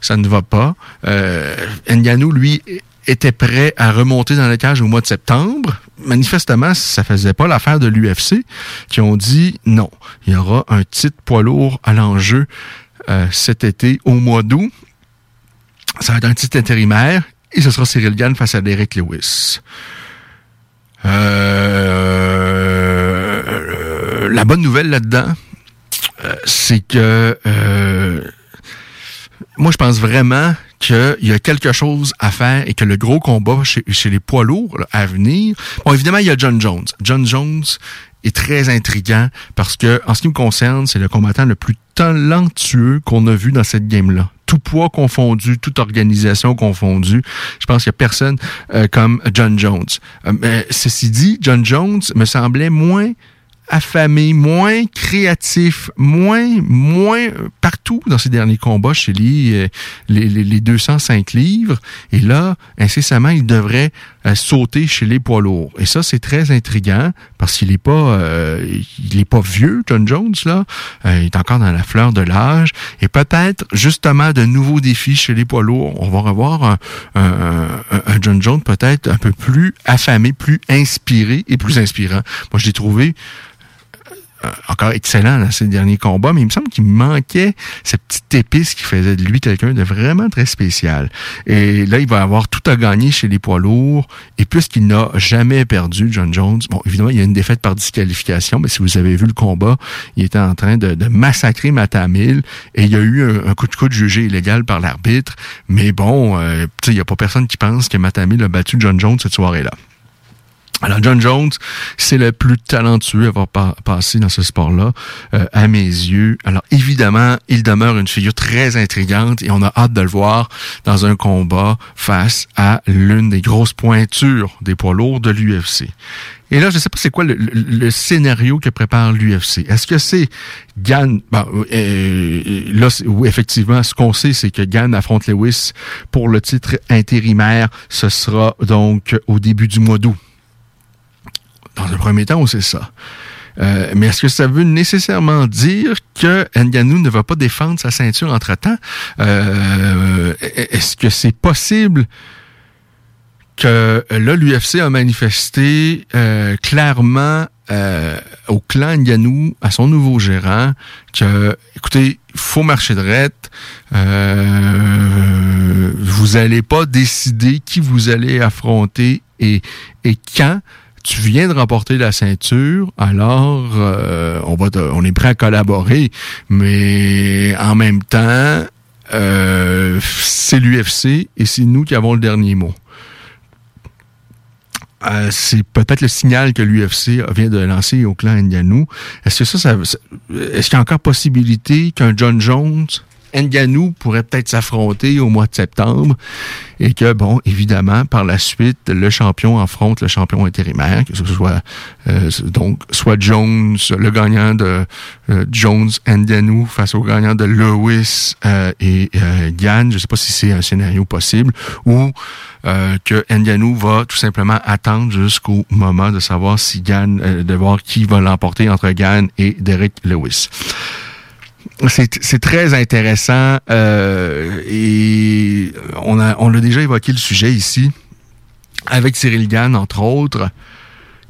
Speaker 8: Ça ne va pas. Euh, Ngannou, lui, était prêt à remonter dans la cage au mois de septembre. Manifestement, ça faisait pas l'affaire de l'UFC, qui ont dit non, il y aura un titre poids lourd à l'enjeu euh, cet été au mois d'août. Ça va être un titre intérimaire et ce sera Cyril Gann face à Derek Lewis. Euh, la bonne nouvelle là-dedans, euh, c'est que moi, je pense vraiment qu'il y a quelque chose à faire et que le gros combat chez, les poids lourds à venir. Bon, évidemment, il y a John Jones. John Jones est très intriguant parce que, en ce qui me concerne, c'est le combattant le plus talentueux qu'on a vu dans cette game-là. Tout poids confondu, toute organisation confondue. Je pense qu'il n'y a personne euh, comme John Jones. Euh, mais ceci dit, John Jones me semblait moins affamé, moins créatif, moins, moins partout dans ces derniers combats chez euh, les, les, les 205 livres. Et là, incessamment, il devrait euh, sauter chez les poids lourds. Et ça, c'est très intriguant parce qu'il est pas, euh, il est pas vieux, John Jones là. il est encore dans la fleur de l'âge. Et peut-être justement de nouveaux défis chez les poids lourds. On va revoir un, un, un John Jones peut-être un peu plus affamé, plus inspiré et plus inspirant. Moi, je l'ai trouvé encore excellent dans ses derniers combats, mais il me semble qu'il manquait cette petite épice qui faisait de lui quelqu'un de vraiment très spécial. Et là, il va avoir tout à gagner chez les poids lourds. Et puisqu'il n'a jamais perdu, John Jones, bon, évidemment, il y a une défaite par disqualification, mais si vous avez vu le combat, il était en train de, massacrer Matamil et il y a eu un, coup de coude jugé illégal par l'arbitre. Mais bon, euh, il n'y a pas personne qui pense que Matamil a battu John Jones cette soirée-là. Alors, John Jones, c'est le plus talentueux à avoir passé dans ce sport-là, euh, à mes yeux. Alors, évidemment, il demeure une figure très intrigante et on a hâte de le voir dans un combat face à l'une des grosses pointures des poids lourds de l'UFC. Et là, je ne sais pas c'est quoi le, scénario que prépare l'UFC. Est-ce que c'est Gann... Bon, euh, là, où effectivement, ce qu'on sait, c'est que Gann affronte Lewis pour le titre intérimaire. Ce sera donc au début du mois d'août. Dans un premier temps, c'est ça. Euh, mais est-ce que ça veut nécessairement dire que Nganou ne va pas défendre sa ceinture entre-temps? Euh, est-ce que c'est possible que là, l'UFC a manifesté euh, clairement au clan Nganou, à son nouveau gérant, que, écoutez, faut marcher de rette. vous n'allez pas décider qui vous allez affronter et, et quand tu viens de remporter la ceinture, alors euh, on va on est prêt à collaborer, mais en même temps, euh, c'est l'UFC et c'est nous qui avons le dernier mot. Euh, c'est peut-être le signal que l'UFC vient de lancer au clan Indianou. Est-ce que ça, ça est-ce qu'il y a encore possibilité qu'un John Jones Nganou pourrait peut-être s'affronter au mois de septembre et que, bon, évidemment, par la suite, le champion affronte le champion intérimaire, que ce soit euh, donc soit Jones, le gagnant de euh, Jones Nganou face au gagnant de Lewis euh, et Gann. Je ne sais pas si c'est un scénario possible ou que Nganou va tout simplement attendre jusqu'au moment de savoir si Gann, de voir qui va l'emporter entre Gann et Derek Lewis c'est très intéressant euh, et on a on déjà évoqué le sujet ici avec Cyril Gann entre autres.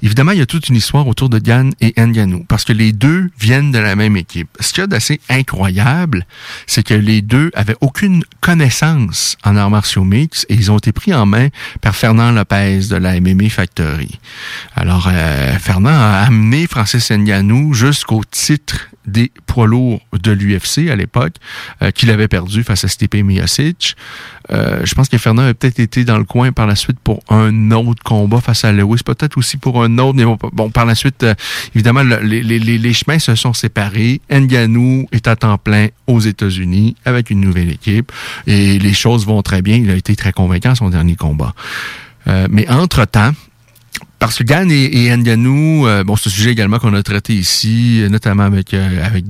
Speaker 8: Évidemment, il y a toute une histoire autour de Gann et Nganou, parce que les deux viennent de la même équipe. Ce qu'il y a d'assez incroyable, c'est que les deux avaient aucune connaissance en arts martiaux mix et ils ont été pris en main par Fernand Lopez de la MMA Factory. Alors, euh, Fernand a amené Francis Nganou jusqu'au titre des poids lourds de l'UFC à l'époque, euh, qu'il avait perdu face à Stipe Miocic. Euh, je pense que Fernand a peut-être été dans le coin par la suite pour un autre combat face à Lewis, peut-être aussi pour un autre. Mais bon, par la suite, euh, évidemment, les, chemins se sont séparés. Nganou est à temps plein aux États-Unis avec une nouvelle équipe et les choses vont très bien. Il a été très convaincant son dernier combat. mais entre-temps, parce que Gann et, et euh, bon, c'est un sujet également qu'on a traité ici, notamment avec euh, avec.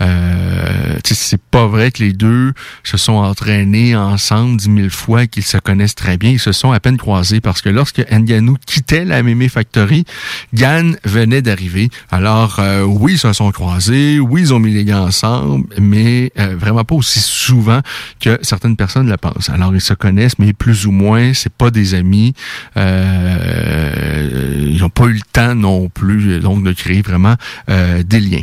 Speaker 8: Euh, c'est pas vrai que les deux se sont entraînés ensemble dix mille fois, qu'ils se connaissent très bien. Ils se sont à peine croisés parce que lorsque Nganou quittait la MMA Factory, Gann venait d'arriver. Alors euh, oui, ils se sont croisés, oui, ils ont mis les gants ensemble, mais vraiment pas aussi souvent que certaines personnes le pensent. Alors ils se connaissent, mais plus ou moins, c'est pas des amis. Euh, euh, ils n'ont pas eu le temps non plus donc de créer vraiment euh, des liens.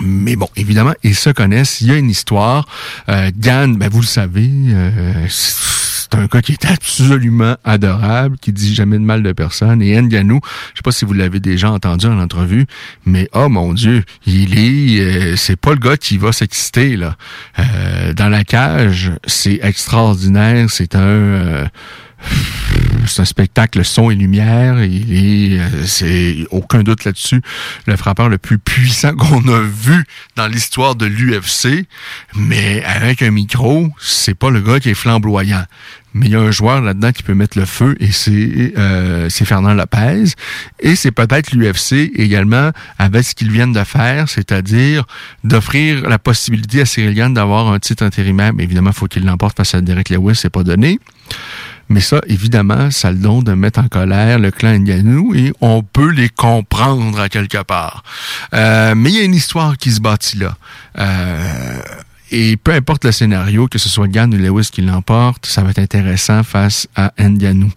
Speaker 8: Mais bon, évidemment, ils se connaissent. Il y a une histoire. Euh, Gann, ben vous le savez, euh, c'est un gars qui est absolument adorable, qui dit jamais de mal de personne. Et Nganou, je sais pas si vous l'avez déjà entendu en entrevue, mais oh mon Dieu, il est, c'est pas le gars qui va s'exciter là. dans la cage, c'est extraordinaire. C'est un c'est un spectacle son et lumière. Il est, euh, c'est aucun doute là-dessus, le frappeur le plus puissant qu'on a vu dans l'histoire de l'UFC. Mais avec un micro, c'est pas le gars qui est flamboyant. Mais il y a un joueur là-dedans qui peut mettre le feu et c'est euh, c'est Fernand Lopez. Et c'est peut-être l'UFC également avec ce qu'ils viennent de faire, c'est-à-dire d'offrir la possibilité à Cyril Gann d'avoir un titre intérimaire. Mais évidemment, il faut qu'il l'emporte face à Derek Lewis, c'est pas donné. Mais ça, évidemment, ça le don de mettre en colère le clan Nganou et on peut les comprendre à quelque part. Euh, mais il y a une histoire qui se bâtit là. Euh, et peu importe le scénario, que ce soit Gann ou Lewis qui l'emporte, ça va être intéressant face à Nganou.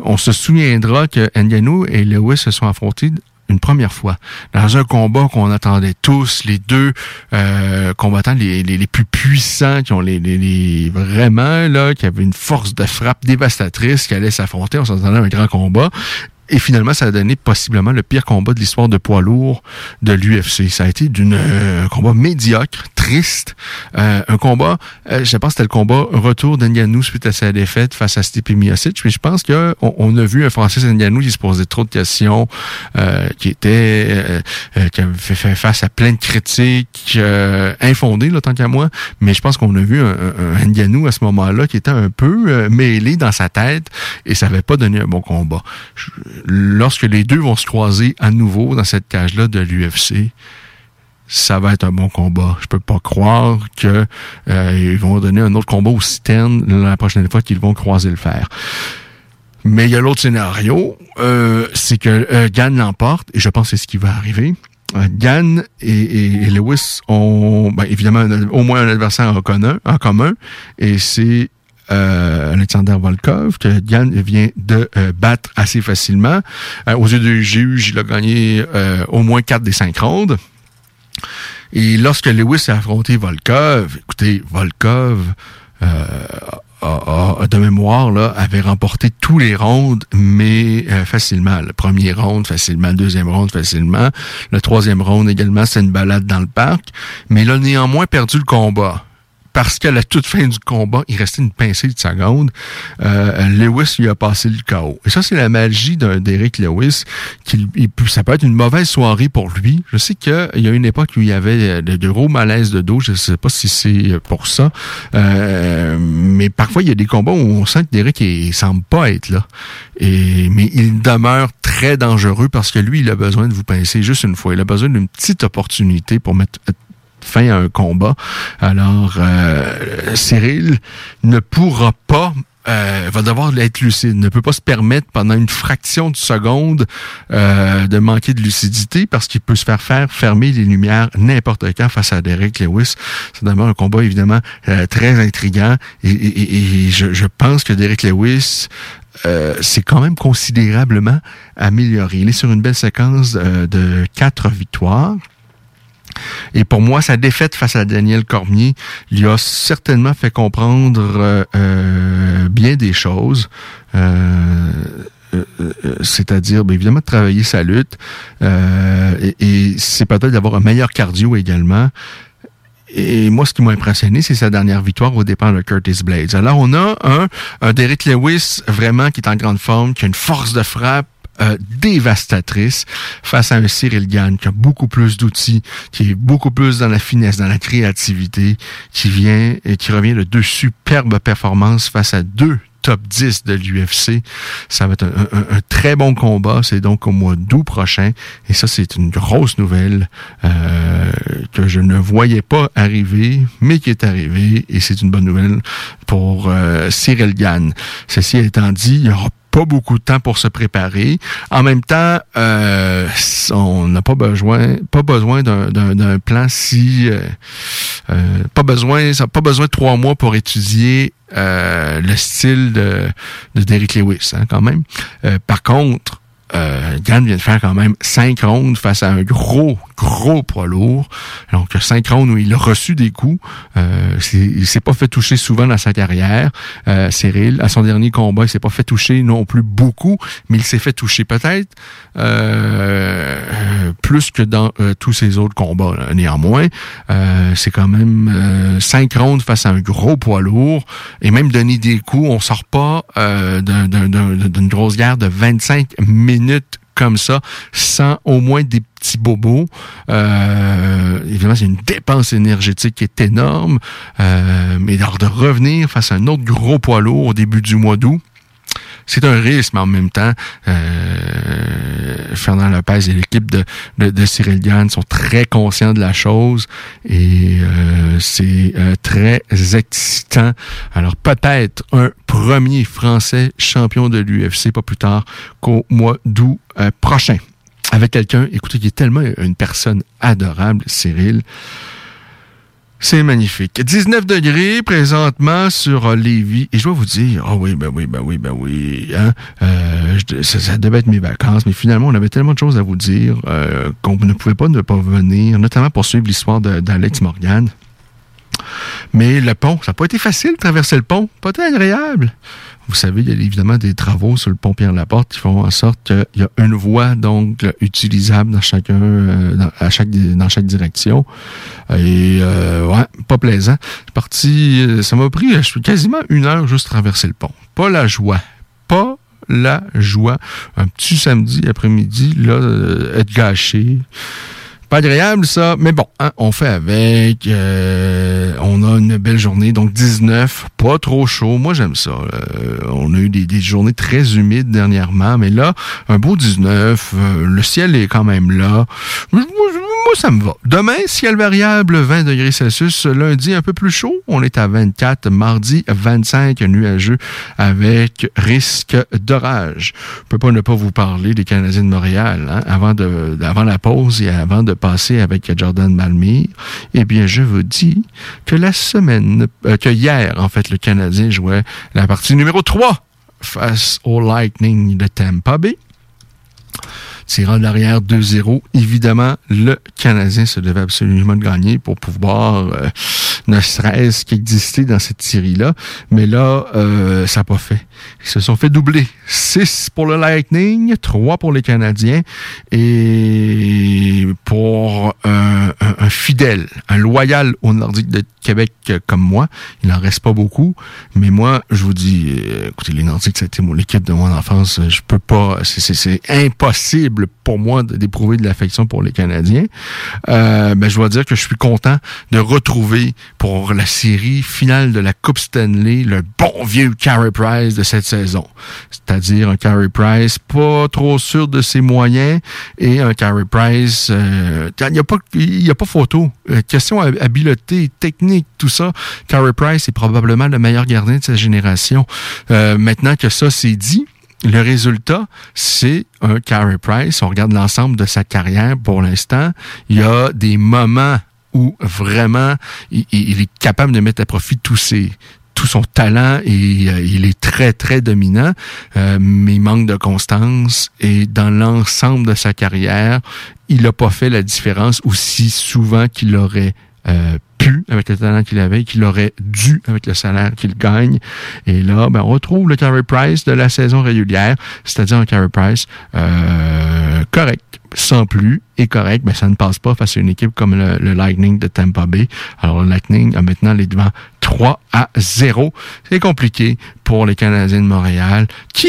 Speaker 8: On se souviendra que Nganou et Lewis se sont affrontés une première fois dans un combat qu'on attendait tous, les deux euh, combattants les, les, les, plus puissants, qui ont les, les, vraiment là, qui avaient une force de frappe dévastatrice, qui allaient s'affronter. On s'attendait à un grand combat. Et finalement, ça a donné possiblement le pire combat de l'histoire de poids lourd de l'UFC. Ça a été d'un euh, combat médiocre, triste, euh, un combat, euh, je pense que c'était le combat retour d'Ngannou suite à sa défaite face à Stipe Miocic, mais je pense qu'on on a vu un Francis Ngannou qui se posait trop de questions, qui était, qui avait fait face à plein de critiques infondées, là, tant qu'à moi, mais je pense qu'on a vu un, un, à ce moment-là qui était un peu mêlé dans sa tête et ça n'avait pas donné un bon combat. Lorsque les deux vont se croiser à nouveau dans cette cage-là de l'UFC, ça va être un bon combat. Je peux pas croire que euh, ils vont donner un autre combat aussi terne la prochaine fois qu'ils vont croiser le fer. Mais il y a l'autre scénario, euh, c'est que euh, Gann l'emporte, et je pense que c'est ce qui va arriver. Euh, Gann et, Lewis ont ben, évidemment au moins un adversaire en commun, en commun et c'est euh, Alexander Volkov, que Gann vient de euh, battre assez facilement. Euh, aux yeux du juge, il a gagné au moins quatre des cinq rondes. Et lorsque Lewis a affronté Volkov, écoutez, Volkov de mémoire, là, avait remporté tous les rondes, mais facilement. Le premier round, facilement. Le deuxième round, facilement. Le troisième round également, c'est une balade dans le parc. Mais il a néanmoins perdu le combat parce qu'à la toute fin du combat, il restait une pincée de seconde, euh, Lewis lui a passé le chaos. Et ça, c'est la magie d'Eric Lewis. Qui, ça peut être une mauvaise soirée pour lui. Je sais qu'il y a une époque où il y avait de, gros malaises de dos. Je ne sais pas si c'est pour ça. Euh, mais parfois, il y a des combats où on sent que Derek il semble pas être là. Et, mais il demeure très dangereux parce que lui, il a besoin de vous pincer juste une fois. Il a besoin d'une petite opportunité pour mettre fin à un combat. Alors, euh, Cyril ne pourra pas euh, va devoir être lucide, ne peut pas se permettre pendant une fraction de seconde euh, de manquer de lucidité parce qu'il peut se faire faire fermer les lumières n'importe quand face à Derek Lewis. C'est d'abord un combat évidemment très intriguant et, je, je, pense que Derek Lewis c'est quand même considérablement amélioré. Il est sur une belle séquence de quatre victoires. Et pour moi, sa défaite face à Daniel Cormier lui a certainement fait comprendre euh, euh, bien des choses. Euh, c'est-à-dire bien évidemment de travailler sa lutte et, c'est peut-être d'avoir un meilleur cardio également. Et moi, ce qui m'a impressionné, c'est sa dernière victoire au départ de Curtis Blades. Alors, on a un, un Derek Lewis vraiment qui est en grande forme, qui a une force de frappe, euh, dévastatrice face à un Cyril Gann qui a beaucoup plus d'outils, qui est beaucoup plus dans la finesse, dans la créativité, qui vient et qui revient de deux superbes performances face à deux top 10 de l'UFC. Ça va être un, très bon combat. C'est donc au mois d'août prochain. Et ça, c'est une grosse nouvelle euh, que je ne voyais pas arriver, mais qui est arrivée. Et c'est une bonne nouvelle pour euh, Cyril Gann. Ceci étant dit, il y aura pas beaucoup de temps pour se préparer. En même temps, euh, on n'a pas besoin, pas besoin d'un plan si, euh, euh, pas besoin, ça pas besoin de trois mois pour étudier le style de, de Derrick Lewis, hein, quand même. par contre, euh, Gann vient de faire quand même cinq rondes face à un gros, gros poids lourd. Donc, rondes où il a reçu des coups. Euh, il s'est pas fait toucher souvent dans sa carrière. Euh, Cyril, à son dernier combat, il s'est pas fait toucher non plus beaucoup, mais il s'est fait toucher peut-être euh, plus que dans euh, tous ses autres combats. Néanmoins, euh, c'est quand même rondes face à un gros poids lourd. Et même donner des coups, on sort pas d'une grosse guerre de 25 minutes comme ça, sans au moins des petits bobos. Euh, évidemment, c'est une dépense énergétique qui est énorme. Euh, mais alors de revenir face à un autre gros poids lourd au début du mois d'août, c'est un risque, mais en même temps, euh, Fernand Lopez et l'équipe de, Cyril Gann sont très conscients de la chose et euh, c'est euh, très excitant. Alors peut-être un premier Français champion de l'UFC pas plus tard qu'au mois d'août prochain. Avec quelqu'un, écoutez, qui est tellement une personne adorable, Cyril C'est magnifique. 19 degrés présentement sur Lévis. Et je dois vous dire, oh oui, ben oui, ben oui, ben oui. Hein? Euh, ça, ça, devait être mes vacances, mais finalement, on avait tellement de choses à vous dire euh, qu'on ne pouvait pas ne pas venir, notamment pour suivre l'histoire d'Alex Morgan. Mais le pont, ça n'a pas été facile de traverser le pont. Pas très agréable. Vous savez, il y a évidemment des travaux sur le pont Pierre-Laporte qui font en sorte qu'il y a une voie donc utilisable dans chacun, euh, dans, chaque, dans chaque direction. Et euh, ouais, pas plaisant. Je parti, euh, ça m'a pris je suis quasiment une heure juste traverser le pont. Pas la joie. Pas la joie. Un petit samedi après-midi, là, être gâché. Pas agréable, ça. Mais bon, hein, on fait avec. Euh, on a une belle journée, donc 19, pas trop chaud. Moi, j'aime ça. Euh, on a eu des, journées très humides dernièrement, mais là, un beau 19. Euh, le ciel est quand même là ça me va. Demain, ciel variable, 20 degrés Celsius. Lundi, un peu plus chaud. On est à 24. Mardi, 25 nuageux avec risque d'orage. Je peux pas ne pas vous parler des Canadiens de Montréal. Hein? Avant, de, avant la pause et avant de passer avec Jordan Malmire, eh bien, je vous dis que la semaine, euh, que hier, en fait, le Canadien jouait la partie numéro 3 face au Lightning de Tampa Bay tirant l'arrière 2-0. Évidemment, le Canadien se devait absolument de gagner pour pouvoir euh, ne serait-ce qu'exister dans cette série-là. Mais là, euh, ça n'a pas fait. Ils se sont fait doubler. 6 pour le Lightning, 3 pour les Canadiens. Et pour un, fidèle, un loyal au Nordique de Québec comme moi, il n'en reste pas beaucoup. Mais moi, je vous dis, euh, écoutez, les Nordiques, c'était mon équipe de mon enfance. Je peux pas, c'est impossible pour moi d'éprouver de l'affection pour les Canadiens. Euh, ben, je dois dire que je suis content de retrouver pour la série finale de la Coupe Stanley le bon vieux Carey Price de cette saison. C'est-à-dire un Carey Price pas trop sûr de ses moyens et un Carey Price, euh, il n'y a, pas, y a pas photo. Euh, question habileté, technique, tout ça. Carey Price est probablement le meilleur gardien de sa génération. Euh, maintenant que ça c'est dit, le résultat, c'est un Carey Price. On regarde l'ensemble de sa carrière pour l'instant. Il y a des moments où vraiment il, est capable de mettre à profit tous ses tout son talent et euh, il est très très dominant euh, mais il manque de constance et dans l'ensemble de sa carrière il n'a pas fait la différence aussi souvent qu'il aurait euh, pu avec le talent qu'il avait, qu'il aurait dû avec le salaire qu'il gagne. Et là, ben, on retrouve le carry price de la saison régulière, c'est-à-dire un carry price euh, correct, sans plus, et correct, mais ben, ça ne passe pas face à une équipe comme le, le Lightning de Tampa Bay. Alors, le Lightning a maintenant les devants 3 à 0. C'est compliqué pour les Canadiens de Montréal qui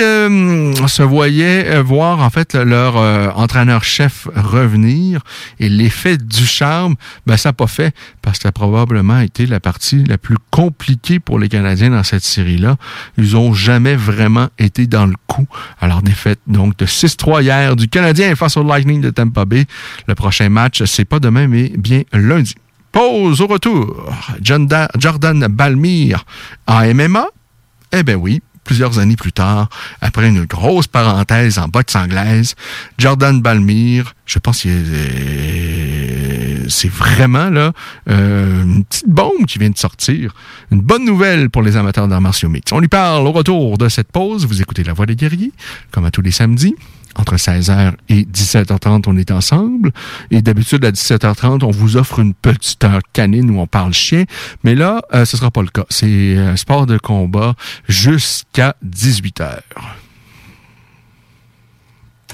Speaker 8: euh, se voyaient euh, voir en fait leur euh, entraîneur-chef revenir et l'effet du charme, ben ça n'a pas fait parce que ça a probablement été la partie la plus compliquée pour les Canadiens dans cette série-là. Ils ont jamais vraiment été dans le coup. Alors défaite donc de 6-3 hier du Canadien face au Lightning de Tampa Bay. Le prochain match, c'est pas demain mais bien lundi. Pause au retour. Jordan Balmire en MMA? Eh bien oui, plusieurs années plus tard, après une grosse parenthèse en boxe anglaise, Jordan Balmire, je pense que c'est vraiment là euh, une petite bombe qui vient de sortir. Une bonne nouvelle pour les amateurs d'arts martiaux mix. On lui parle au retour de cette pause. Vous écoutez La Voix des guerriers, comme à tous les samedis entre 16h et 17h30, on est ensemble. Et d'habitude, à 17h30, on vous offre une petite heure canine où on parle chien. Mais là, euh, ce sera pas le cas. C'est un sport de combat jusqu'à 18h.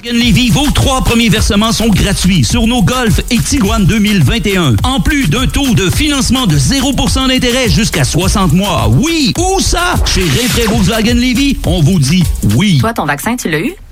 Speaker 10: Lévis, vos trois premiers versements sont gratuits sur nos Golf et Tiguan 2021. En plus d'un taux de financement de 0% d'intérêt jusqu'à 60 mois. Oui, où ça? Chez Rinfraie Volkswagen Lévis, on vous dit oui.
Speaker 11: Toi, ton vaccin, tu l'as eu?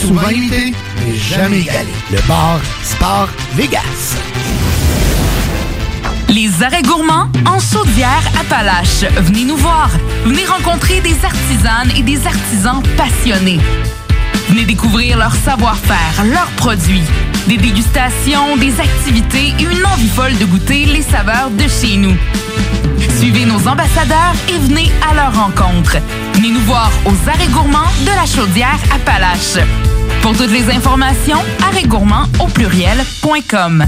Speaker 12: Souvent imité, mais jamais égalé. Le bar Sport Vegas.
Speaker 13: Les arrêts gourmands en Chaudière Appalaches. Venez nous voir. Venez rencontrer des artisanes et des artisans passionnés. Venez découvrir leur savoir-faire, leurs produits, des dégustations, des activités et une envie folle de goûter les saveurs de chez nous. Suivez nos ambassadeurs et venez à leur rencontre. Venez nous voir aux arrêts gourmands de la Chaudière Appalaches. Pour toutes les informations, arrêtgourmands au pluriel.com.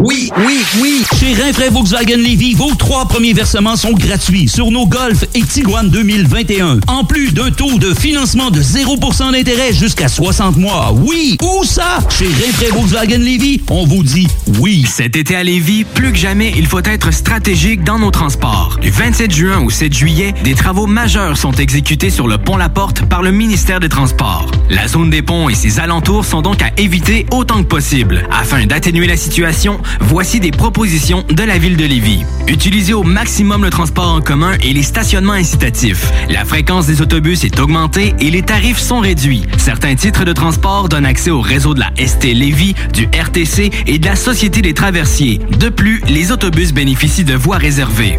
Speaker 10: Oui, oui, oui. Chez Rinfraie Volkswagen Levy, vos trois premiers versements sont gratuits sur nos Golf et Tiguan 2021. En plus d'un taux de financement de 0% d'intérêt jusqu'à 60 mois. Oui, où ça? Chez Rinfraie Volkswagen Levy, on vous dit oui.
Speaker 14: Cet été à Lévis, plus que jamais, il faut être stratégique dans nos transports. Du 27 juin au 7 juillet, des travaux majeurs sont exécutés sur le pont La Porte par le ministère des Transports. La zone des ponts et ses alentours sont donc à éviter autant que possible. Afin d'atténuer la situation, voici des propositions de la ville de Lévis. Utilisez au maximum le transport en commun et les stationnements incitatifs. La fréquence des autobus est augmentée et les tarifs sont réduits. Certains titres de transport donnent accès au réseau de la ST Lévis, du RTC et de la Société des traversiers. De plus, les autobus bénéficient de voies réservées.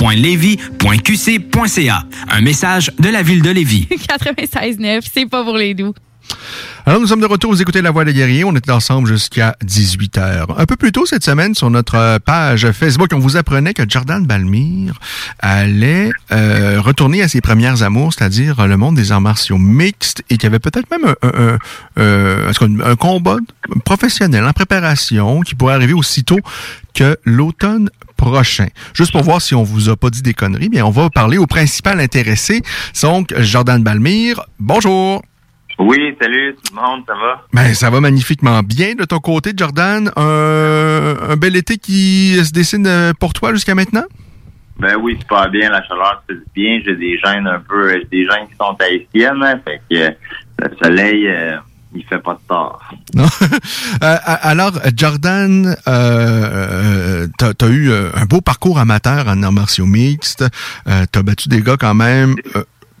Speaker 14: ville.levy.qc.ca. Un message de la ville de Lévis.
Speaker 15: 96.9, c'est pas pour les doux.
Speaker 8: Alors, nous sommes de retour, vous écoutez La Voix des guerriers. On est ensemble jusqu'à 18h. Un peu plus tôt cette semaine, sur notre page Facebook, on vous apprenait que Jordan Balmire allait euh, retourner à ses premières amours, c'est-à-dire le monde des arts martiaux mixtes, et qu'il y avait peut-être même un, un, un, un, un combat professionnel en préparation qui pourrait arriver aussitôt que l'automne prochain. Juste pour voir si on vous a pas dit des conneries, bien, on va parler au principal intéressé, donc Jordan Balmire. Bonjour!
Speaker 16: Oui, salut tout le monde, ça va?
Speaker 8: Ben, ça va magnifiquement bien de ton côté, Jordan. Un, un bel été qui se dessine pour toi jusqu'à maintenant?
Speaker 16: Ben oui, c'est pas bien, la chaleur se dit bien. J'ai des gènes un peu, j'ai des gènes qui sont haïtiennes, hein, fait que euh, le soleil, euh, il fait pas de tort.
Speaker 8: Non. euh, alors, Jordan, euh, t'as as eu un beau parcours amateur en arts martiaux mixtes. Euh, t'as battu des gars quand même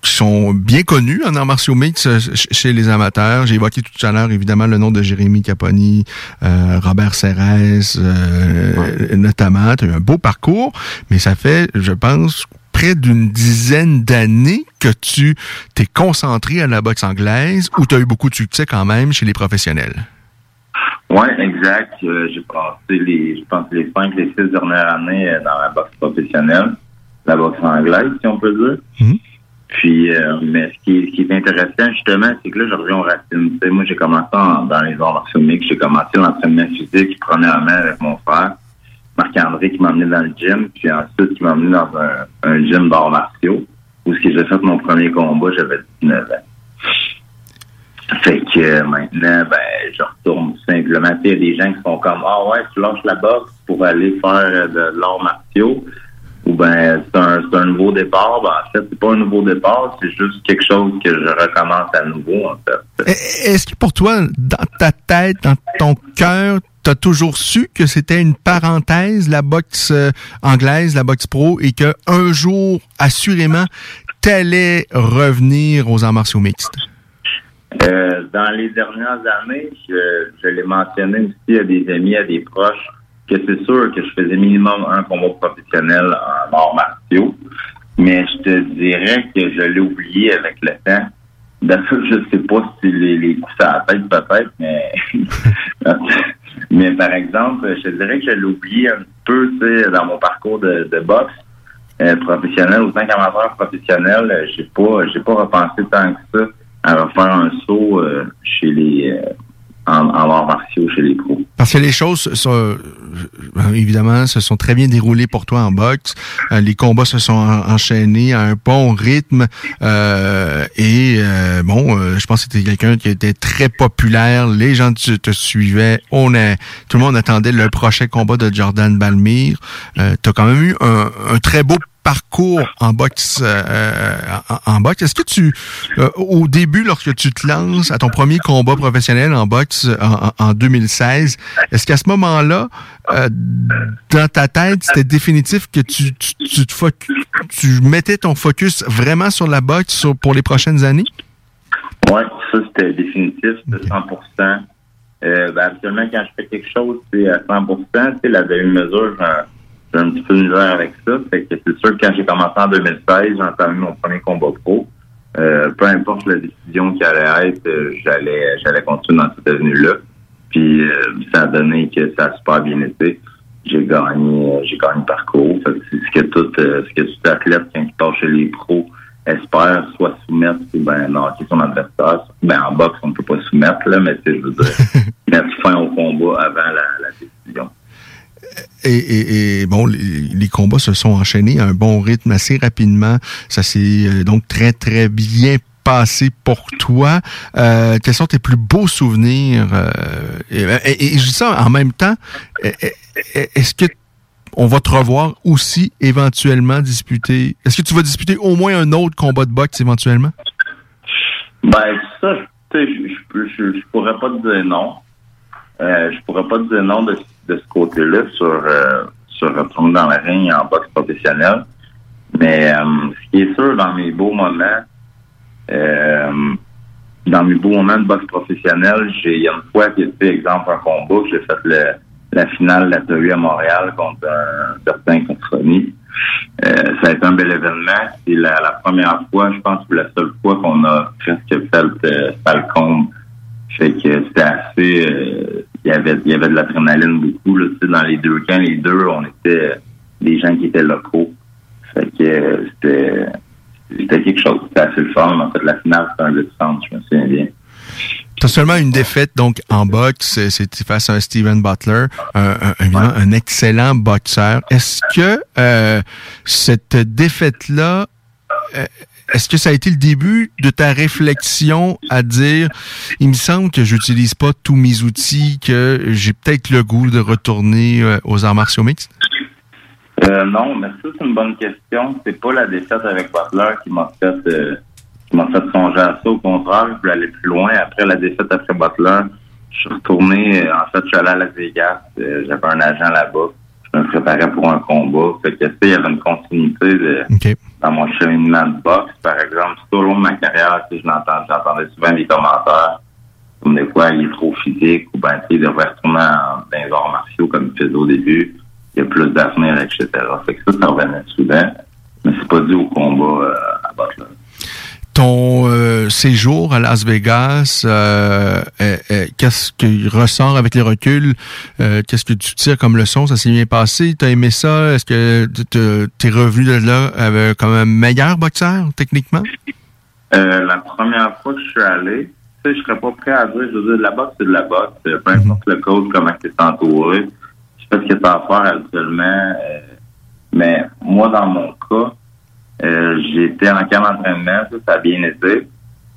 Speaker 8: qui sont bien connus en arts martiaux mixtes chez les amateurs. J'ai évoqué tout à l'heure, évidemment, le nom de Jérémy Caponi, euh, Robert Serres, euh, ouais. notamment. Tu as eu un beau parcours, mais ça fait, je pense, près d'une dizaine d'années que tu t'es concentré à la boxe anglaise où tu as eu beaucoup de succès quand même chez les professionnels?
Speaker 16: Oui, exact. Euh, j'ai passé les, je pense, les cinq, les six dernières années dans la boxe professionnelle, la boxe anglaise, si on peut dire. Mm -hmm. Puis, euh, mais ce qui, est, ce qui est intéressant, justement, c'est que là, je reviens aux racines. Moi, j'ai commencé en, dans les arts martiaux. J'ai commencé l'entraînement physique premièrement avec mon frère, Marc-André, qui m'a emmené dans le gym, puis ensuite, qui m'a emmené dans un, gym d'arts martiaux, où j'ai fait mon premier combat, j'avais 19 ans. Fait que euh, maintenant, ben, je retourne simplement. Il y a des gens qui sont comme, ah ouais, tu lâches la boxe pour aller faire euh, de l'art martiaux. Ou ben c'est un, c'est un nouveau départ. Ben, en fait, c'est pas un nouveau départ, c'est juste quelque chose que je recommence à nouveau, en fait.
Speaker 8: Est-ce que pour toi, dans ta tête, dans ton cœur, tu as toujours su que c'était une parenthèse, la boxe euh, anglaise, la boxe pro, et que un jour, assurément, t'allais revenir aux arts martiaux mixtes?
Speaker 16: Euh, dans les dernières années, je, je l'ai mentionné aussi à des amis, à des proches, que c'est sûr que je faisais minimum un combat professionnel en arts martiaux, mais je te dirais que je l'ai oublié avec le temps. Je sais pas si les, les coups à la tête peut-être, mais mais par exemple, je te dirais que je l'ai oublié un peu, tu sais, dans mon parcours de, boxe euh, professionnel, autant qu'amateur professionnel, j'ai pas j'ai pas repensé tant que ça à refaire un saut euh, chez les euh,
Speaker 8: Parce que les choses, sont, évidemment, se sont très bien déroulées pour toi en boxe. Euh, les combats se sont en- enchaînés à un bon rythme. euh, et euh, bon, je pense que c'était quelqu'un qui était très populaire. Les gens te, suivaient. On a, tout le monde attendait le prochain combat de Jordan Balmire. Tu as quand même eu un très beau parcours en boxe euh, en, en boxe. Est-ce que tu euh, au début lorsque tu te lances à ton premier combat professionnel en boxe en, en- en 2016, est-ce qu'à ce moment-là euh, dans ta tête, c'était définitif que tu tu, tu, te tu mettais ton focus vraiment sur la boxe sur- pour les prochaines années?
Speaker 16: Oui, ça c'était définitif, c'était 100% euh, ben, Habituellement, quand je fais quelque chose, c'est à 100 Tu sais, la demi-mesure, j'ai un- petit peu de misère avec ça. Fait que c'est sûr que quand j'ai commencé en 2016, j'ai entamé mon premier combat pro. Euh, peu importe la décision qui allait être, euh, j'allais j'allais continuer dans cette avenue-là. Puis euh, ça a donné que ça a super bien été. J'ai gagné, euh, j'ai gagné le parcours. C'est ce que tout, euh, ce que tout athlète quand il passe chez les pros espère, soit soumettre ou ben knocker son adversaire. Ben en boxe, on ne peut pas soumettre, là, mais sais, je veux dire, mettre fin au combat avant la, la décision.
Speaker 8: Et, bon, les, combats se sont enchaînés à un bon rythme assez rapidement. Ça s'est euh, donc très, très bien passé pour toi. Euh, quels sont tes plus beaux souvenirs? euh, et, et- je dis ça en même temps, e- e- est-ce que on va te revoir aussi éventuellement disputer? Est-ce que tu vas disputer au moins un autre combat de boxe éventuellement?
Speaker 16: Ben, ça, je, je, je, pourrais pas te dire non. Je pourrais pas te dire non de, de ce côté-là sur, euh, sur retourner dans le ring en boxe professionnelle. Mais euh, ce qui est sûr, dans mes beaux moments, euh, dans mes beaux moments de boxe professionnelle, j'ai il y a une fois tu sais, exemple, un combat, que j'ai fait le, la finale de la TAU à Montréal contre un certain Controni. Euh, ça a été un bel événement. C'est la, la première fois, je pense, ou la seule fois qu'on a presque fait euh, Falcon. Fait que c'était assez. Il y avait il y avait de l'adrénaline beaucoup. Là, tu sais, dans les deux camps, les deux, on était euh, des gens qui étaient locaux. Fait que euh, c'était c'était quelque chose. C'était assez le fun. En fait, la finale, c'était un 2 je me souviens bien.
Speaker 8: Tu as seulement une défaite donc en boxe, c'était face à un Steven Butler, un, un excellent boxeur. Est-ce que euh, cette défaite-là, euh, est-ce que ça a été le début de ta réflexion à dire, il me semble que j'utilise pas tous mes outils, que j'ai peut-être le goût de retourner euh, aux arts martiaux mixtes?
Speaker 16: Euh, non, mais ça, c'est une bonne question. C'est pas la défaite avec Butler qui m'a fait euh, qui m'a fait songer à ça. Au contraire, je voulais aller plus loin. Après la défaite après Butler, je suis retourné. En fait, je suis allé à Las Vegas. Euh, J'avais un agent là-bas. Je me préparais pour un combat. Fait que, sais, il y avait une continuité de, dans mon cheminement de boxe. Par exemple, tout au long de ma carrière, tu sais, j'entendais souvent des commentaires comme des fois, il est trop physique ou ben, tu il devrait retourner dans les arts martiaux comme il faisait au début. Il y a plus d'avenir, etc. Fait que ça, ça revenait souvent. Mais c'est pas dû au combat euh, à Butler.
Speaker 8: Ton euh, séjour à Las Vegas, euh, euh, euh, qu'est-ce qui ressort avec les reculs? Euh, qu'est-ce que tu tires comme leçon? Ça s'est bien passé? T'as aimé ça? Est-ce que tu es revenu de là avec, comme un meilleur boxeur, techniquement?
Speaker 16: Euh, la première fois que je suis allé, tu sais, je serais pas prêt à dire, je veux dire, de la boxe, c'est de la boxe. Euh, Peu importe le coach, comment tu es entouré. Je fais ce que tu as à faire habituellement. euh, mais moi, dans mon cas, euh, j'étais en camp d'entraînement, ça, ça a bien été.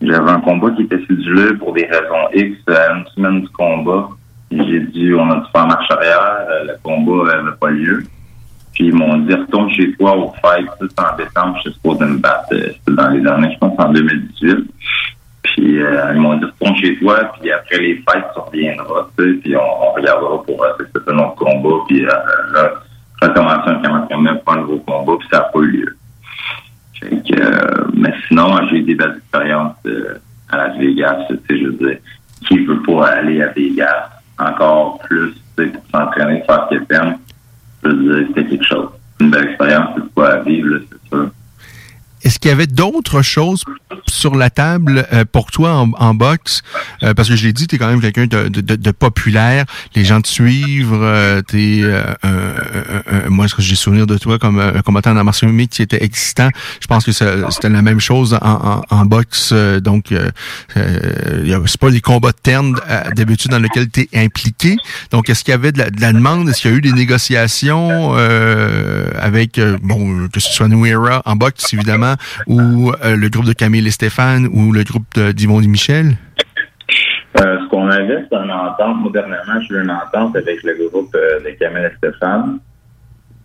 Speaker 16: J'avais un combat qui était cédulé pour des raisons X à une semaine du combat. J'ai dû, on a dû faire marche arrière. euh, le combat n'avait pas lieu. Puis ils m'ont dit, retourne chez toi au fêtes, tout en décembre, je suis supposé me battre. euh, C'était dans les années, je pense, en 2018. Puis euh, ils m'ont dit, retourne chez toi, puis après les fêtes, tu reviendras, puis on, regardera pour euh, c'est un autre combat. Puis euh, là, un 41 pour un nouveau combat, puis ça n'a pas eu lieu. Fait que, euh, mais sinon, j'ai eu des belles expériences euh, à Las Vegas. Je veux dire, qui veut pas aller à Vegas encore plus pour s'entraîner, faire ce qu'il? Je veux dire, c'était quelque chose. Une belle expérience, c'est quoi à vivre, c'est sûr.
Speaker 8: Est-ce qu'il y avait d'autres choses sur la table euh, pour toi en, en boxe? Euh, parce que je l'ai dit, tu es quand même quelqu'un de, de, de- populaire. Les gens te suivent. Euh, t'es, euh, moi, j'ai souvenir de toi comme euh, un combattant en martial mixte qui était existant? Je pense que c'était la même chose en, en, en boxe. euh, donc, c'est pas des combats de ternes d'habitude dans lesquels tu es impliqué. Donc, est-ce qu'il y avait de la, de la demande? Est-ce qu'il y a eu des négociations avec, bon, que ce soit New Era en boxe, évidemment, ou euh, le groupe de Camille et Stéphane, ou le groupe d'Yvon et Michel?
Speaker 16: Euh, ce qu'on avait, c'est une entente. Moi, dernièrement, j'ai eu une entente avec le groupe euh, de Camille et Stéphane.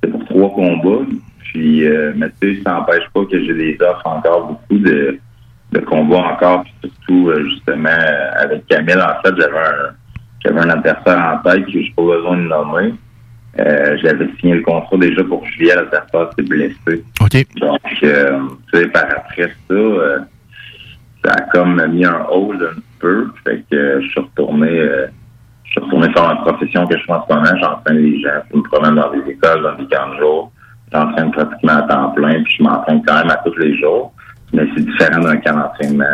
Speaker 16: C'est pour trois combats. Puis, mais tu sais, ça n'empêche pas que j'ai des offres encore, beaucoup de, combats encore. Puis surtout, justement, avec Camille, en fait, j'avais un, j'avais un adversaire en tête que j'ai pas besoin de nommer. Euh, j'avais signé le contrat déjà pour juillet, l'adversaire s'est blessé.
Speaker 8: OK.
Speaker 16: Donc, euh, tu sais, par après ça, euh, ça a comme mis un hold un peu. Fait que euh, je suis retourné, euh, je suis retourné faire ma profession que je fais en ce moment. J'entraîne les gens. Je me promène dans des écoles, dans des camps de jour. J'entraîne pratiquement à temps plein, puis je m'entraîne quand même à tous les jours. Mais c'est différent d'un camp d'entraînement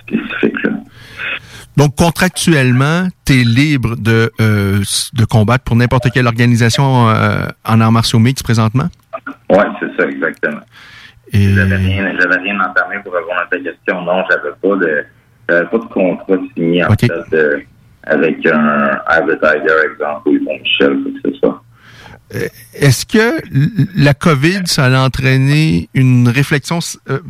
Speaker 16: spécifique. Là.
Speaker 8: Donc, contractuellement, tu es libre de, euh, de combattre pour n'importe quelle organisation euh, en arts martiaux mixtes présentement?
Speaker 16: Ouais, c'est ça, exactement.
Speaker 8: Et...
Speaker 16: J'avais rien, j'avais rien entamé pour répondre à ta question. Non, j'avais pas de, j'avais pas de contrat signé, en fait, euh, avec un advertiser, exemple, ou Michel, quoi que ce soit.
Speaker 8: Euh, Est-ce que la COVID, ça a entraîné une réflexion, euh,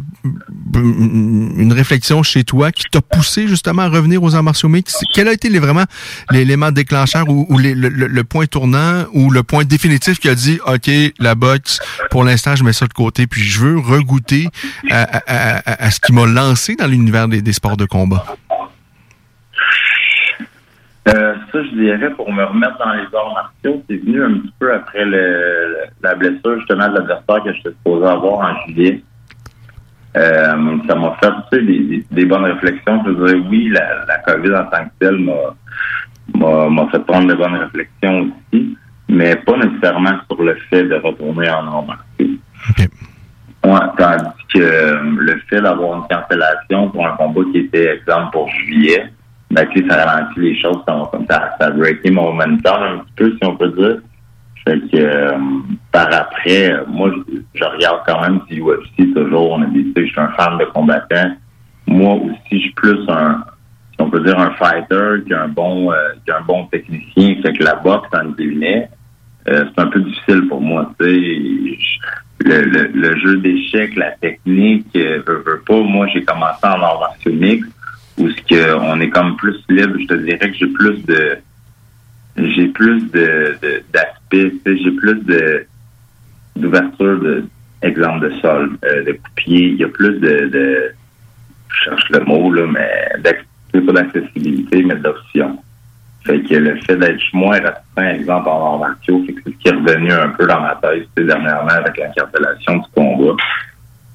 Speaker 8: une réflexion chez toi qui t'a poussé justement à revenir aux arts martiaux mixtes? Quel a été vraiment l'élément déclencheur ou, le, point tournant ou le point définitif qui a dit, OK, la boxe, pour l'instant, je mets ça de côté, puis je veux regoûter à, ce qui m'a lancé dans l'univers des sports de combat?
Speaker 16: Euh, ça, je dirais, pour me remettre dans les arts martiaux, c'est venu un petit peu après le, la blessure, justement, de l'adversaire que je suis supposé avoir en juillet. Euh, ça m'a fait, tu sais, des, bonnes réflexions. Je veux dire, oui, la, la COVID en tant que telle m'a, fait prendre de bonnes réflexions aussi, mais pas nécessairement sur le fait de retourner en arts martiaux. Ouais, tandis que euh, le fait d'avoir une cancellation pour un combat qui était, exemple, pour juillet, ben, tu sais, ça ralentit les choses, ça, ça, ça a breaké mon momentum un petit peu, si on peut dire. Fait que, euh, par après, euh, moi, je, regarde quand même du UFC toujours, on a sais, je suis un fan de combattant. Moi aussi, je suis plus un, si on peut dire, un fighter qui a un bon, euh, qui a un bon technicien. Fait que la boxe, en guillemets, euh, c'est un peu difficile pour moi, tu sais. Le, le, le jeu d'échecs, la technique, veux pas. Moi, j'ai commencé en art martiaux où ce on est comme plus libre. Je te dirais que j'ai plus de, j'ai plus de, de d'aspect, tu sais, j'ai plus de d'ouverture de exemple de sol, euh, de coupier. Il y a plus de, de je cherche le mot là, mais d'accessibilité, mais d'options. Fait que le fait d'être moins restreint, exemple, en martiaux, c'est ce qui est revenu un peu dans ma tête, dernièrement, avec la cancellation du combat.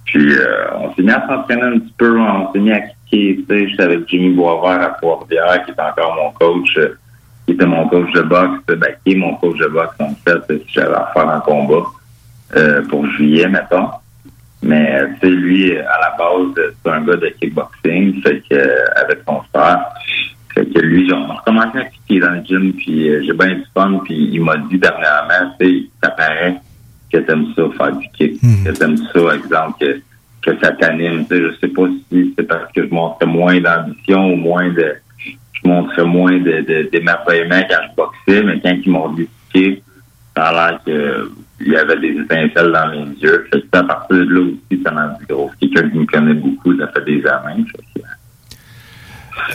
Speaker 16: Puis, euh, on s'est mis à s'entraîner un petit peu, on s'est mis à tu sais, j'étais avec Jimmy Boisvert à Trois-Rivières, qui est encore mon coach, euh, qui était mon coach de boxe, ben, qui est mon coach de boxe, en fait, si j'avais à faire un combat, euh, pour juillet, mettons. Mais, euh, tu sais, lui, à la base, c'est un gars de kickboxing, fait que, euh, avec son frère. Fait que lui, on a recommencé à kicker dans le gym, puis j'ai bien du fun, puis il m'a dit dernièrement, tu sais, ça paraît que t'aimes ça, faire du kick, que t'aimes ça, exemple, que, que ça t'anime. Je sais pas si c'est parce que je montrais moins d'ambition ou moins de... Je montrais moins de, de, d'émerveillement quand je boxais, mais quand ils m'ont kicker, ça a l'air que il y avait des étincelles dans les yeux. Fait que à partir de là aussi, ça m'a dit gros. Quelqu'un qui me connaît beaucoup, ça fait des années. Fait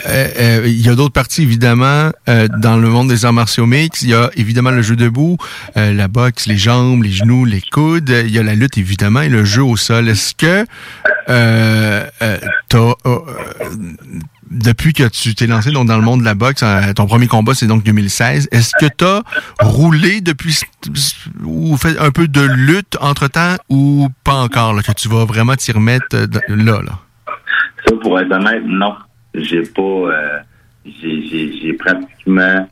Speaker 8: Euh, euh, il y a d'autres parties, évidemment, euh, dans le monde des arts martiaux mix. Il y a évidemment le jeu debout, la boxe, les jambes, les genoux, les coudes. Il y a la lutte, évidemment, et le jeu au sol. Est-ce que t'as, depuis que tu t'es lancé donc, dans le monde de la boxe, ton premier combat, c'est donc 2016, est-ce que tu as roulé depuis ou fait un peu de lutte entre-temps ou pas encore, là, que tu vas vraiment t'y remettre là, là?
Speaker 16: Ça, pour être honnête, non. J'ai pas. euh, j'ai, pratiquement.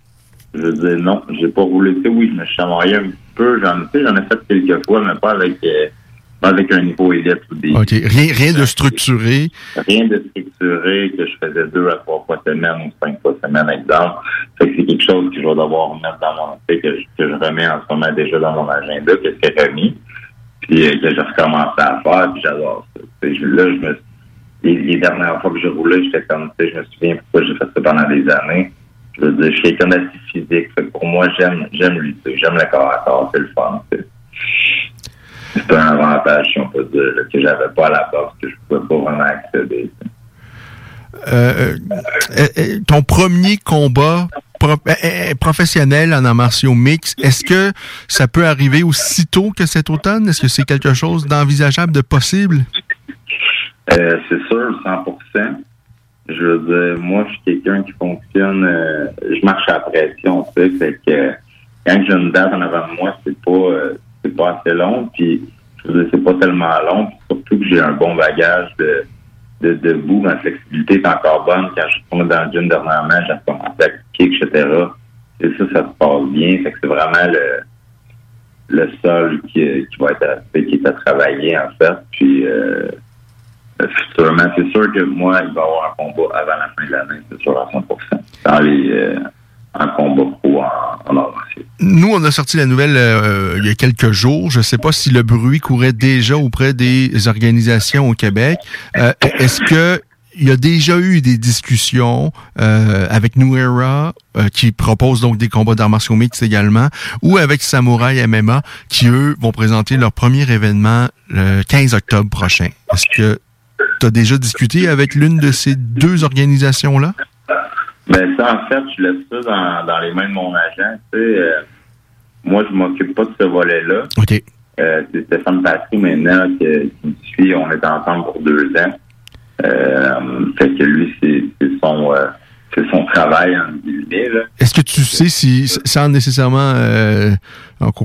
Speaker 16: Je veux dire, non, j'ai pas roulé. Sais, oui, je me suis chamaillé un petit peu. J'en, sais, j'en ai fait quelques fois, mais pas avec, euh, pas avec un niveau élite ou des.
Speaker 8: OK. Rien, rien de structuré.
Speaker 16: Rien de structuré que je faisais deux à trois fois semaine ou cinq fois semaine, exemple. Fait que c'est quelque chose que je vais devoir remettre dans mon. Que je, que je remets en ce moment déjà dans mon agenda, que c'est remis. Puis euh, que j'ai recommencé à faire, puis j'adore ça. Là, je me les, dernières fois que j'ai roulé, j'étais comme, tu sais, je me souviens pourquoi j'ai fait ça pendant des années. Je veux dire, je suis quelqu'un d'assez physique. Pour moi, j'aime, j'aime lutter. J'aime le corps à corps. C'est le fun. C'est un avantage, si on peut dire, que j'avais pas à la boxe, que je pouvais pas vraiment accéder. sais.
Speaker 8: Euh, euh, euh, ton premier combat pro- euh, euh, professionnel en arts martiaux mix, est-ce que ça peut arriver aussitôt que cet automne? Est-ce que c'est quelque chose d'envisageable, de possible?
Speaker 16: Euh, c'est sûr, 100% Je veux dire, moi, je suis quelqu'un qui fonctionne, euh, je marche à la pression, tu sais, fait que euh, quand j'ai une date en avant de moi, c'est pas, euh, c'est pas assez long, puis je veux dire, c'est pas tellement long, puis surtout que j'ai un bon bagage de, de debout, ma flexibilité est encore bonne. Quand je suis tombé dans le gym dernièrement, j'ai recommencé à cliquer, etc. Et ça, ça se passe bien, fait que c'est vraiment le, le sol qui, qui va être à, qui est à travailler, en fait, puis euh, futurement. C'est sûr que moi, il va y avoir un combat avant la fin de l'année, c'est sûr à 100 Dans les, euh, en combat pro en.
Speaker 8: Nous, on a sorti la nouvelle euh, il y a quelques jours. Je ne sais pas si le bruit courait déjà auprès des organisations au Québec. Euh, Est-ce que il y a déjà eu des discussions euh, avec New Era, euh, qui propose donc des combats d'arts martiaux mixtes également, ou avec Samouraï MMA, qui eux vont présenter leur premier événement le 15 octobre prochain? Est-ce que tu as déjà discuté avec l'une de ces deux organisations-là?
Speaker 16: Ben ça, en fait, je laisse ça dans, dans les mains de mon agent. Tu sais, euh, moi, je m'occupe pas de ce volet-là.
Speaker 8: OK.
Speaker 16: Euh, c'est Stéphane Patry maintenant qui, qui me suit. On est ensemble pour deux ans. Euh, fait que lui, c'est c'est son euh, c'est son travail en guillemets.
Speaker 8: Est-ce que tu sais si, sans nécessairement euh,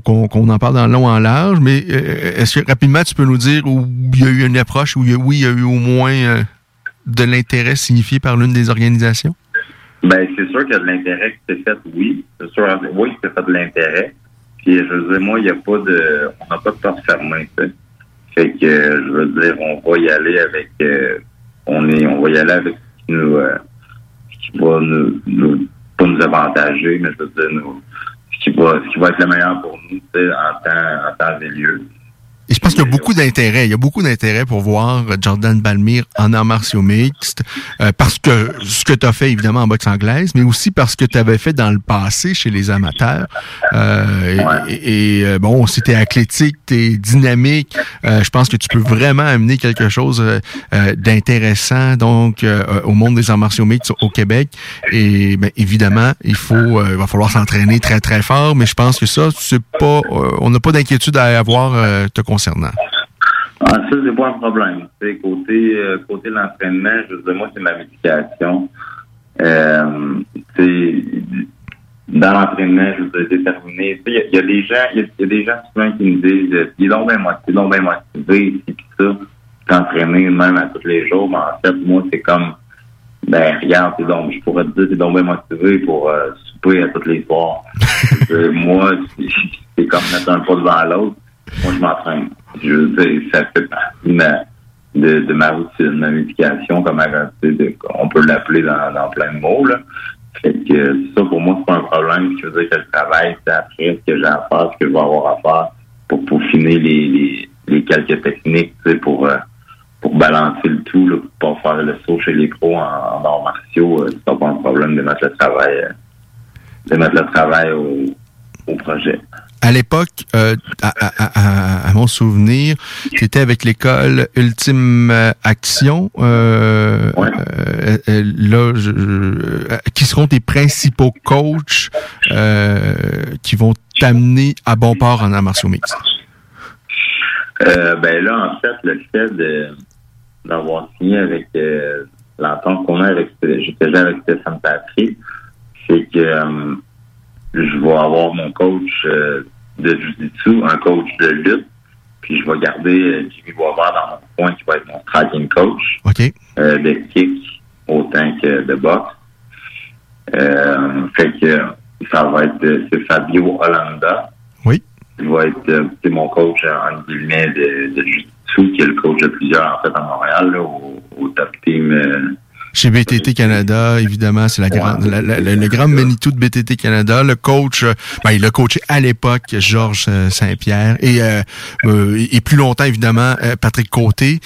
Speaker 8: qu'on en parle dans le long en large, mais euh, est-ce que rapidement tu peux nous dire où il y a eu une approche, où il y a, oui, il y a eu au moins euh, de l'intérêt signifié par l'une des organisations?
Speaker 16: Ben, c'est sûr qu'il y a de l'intérêt qui s'est fait, oui. C'est sûr, oui, il s'est fait de l'intérêt. Puis, je veux dire, moi, il n'y a pas de, on n'a pas de porte fermée, sais. Fait que, je veux dire, on va y aller avec, euh, on est, on va y aller avec ce qui nous, euh, qui va nous, nous, pas nous avantager, mais je veux dire, nous, ce qui va, ce qui va être le meilleur pour nous, en temps, en temps et lieu.
Speaker 8: Et je pense qu'il y a beaucoup d'intérêt. Il y a beaucoup d'intérêt pour voir Jordan Balmire en arts martiaux mixtes, euh, parce que ce que tu as fait évidemment en boxe anglaise, mais aussi parce que tu avais fait dans le passé chez les amateurs. Euh, et, et, euh, bon, c'était athlétique, t'es dynamique. Euh, je pense que tu peux vraiment amener quelque chose euh, euh, d'intéressant donc euh, au monde des arts martiaux mixtes au Québec. Et ben, évidemment, il faut, euh, il va falloir s'entraîner très très fort, mais je pense que ça, c'est pas, euh, on n'a pas d'inquiétude à avoir euh, te concernant.
Speaker 16: Ah, ça, c'est pas un problème. Tu sais, côté, euh, côté l'entraînement, je veux dire, moi, c'est ma médication. Euh, dans l'entraînement, je veux dire, déterminé. Il y, a- il y a des gens, il y a, il y a des gens souvent qui me disent, euh, il est donc bien motivé, il est donc bien motivé, ça, t'entraîner même à tous les jours. Mais en fait, moi, c'est comme, ben, regarde, t'es donc, je pourrais te dire, t'es donc bien motivé pour euh, souper à tous les soirs. Moi, c'est- c'est comme mettre un pas devant l'autre. Moi, je m'entraîne. Je veux dire, ça fait partie de ma, de, de ma médication, comme on peut l'appeler dans, plein de mots, là. Fait que ça, pour moi, c'est pas un problème. Je veux dire que le travail, c'est après ce que j'ai à faire, ce que je vais avoir à faire pour peaufiner les, les, quelques techniques, tu sais, pour, euh, pour balancer le tout, pour pas faire le saut chez les pros en, en arts martiaux. euh, c'est pas un problème de mettre le travail, euh, de mettre le travail au, au projet.
Speaker 8: À l'époque, euh, à, à, à, à, mon souvenir, tu étais avec l'école Ultime Action. Euh, euh, euh là, je, je, qui seront tes principaux coachs qui vont t'amener à bon port en arts martiaux mixtes?
Speaker 16: ben là, en fait, le fait d'avoir signé avec l'entente qu'on a avec j'étais avec Stéphane Patrick, c'est que je vais avoir mon coach euh, de jiu-jitsu, un coach de lutte, puis je vais garder euh, Jimmy Boisvert dans mon coin qui va être mon striking coach euh, de kick autant que de boxe. fait que ça va être c'est Fabio Hollanda.
Speaker 8: Oui.
Speaker 16: Il va être c'est mon coach en guillemets de, de jiu-jitsu, qui est le coach de plusieurs en fait à Montréal, là, au, au top team
Speaker 8: chez BTT Canada, évidemment, c'est la grande, le grand Manitou de BTT Canada. Le coach, euh, ben, il a coaché à l'époque Georges euh, Saint-Pierre et, euh, et plus longtemps, évidemment, Patrick Côté.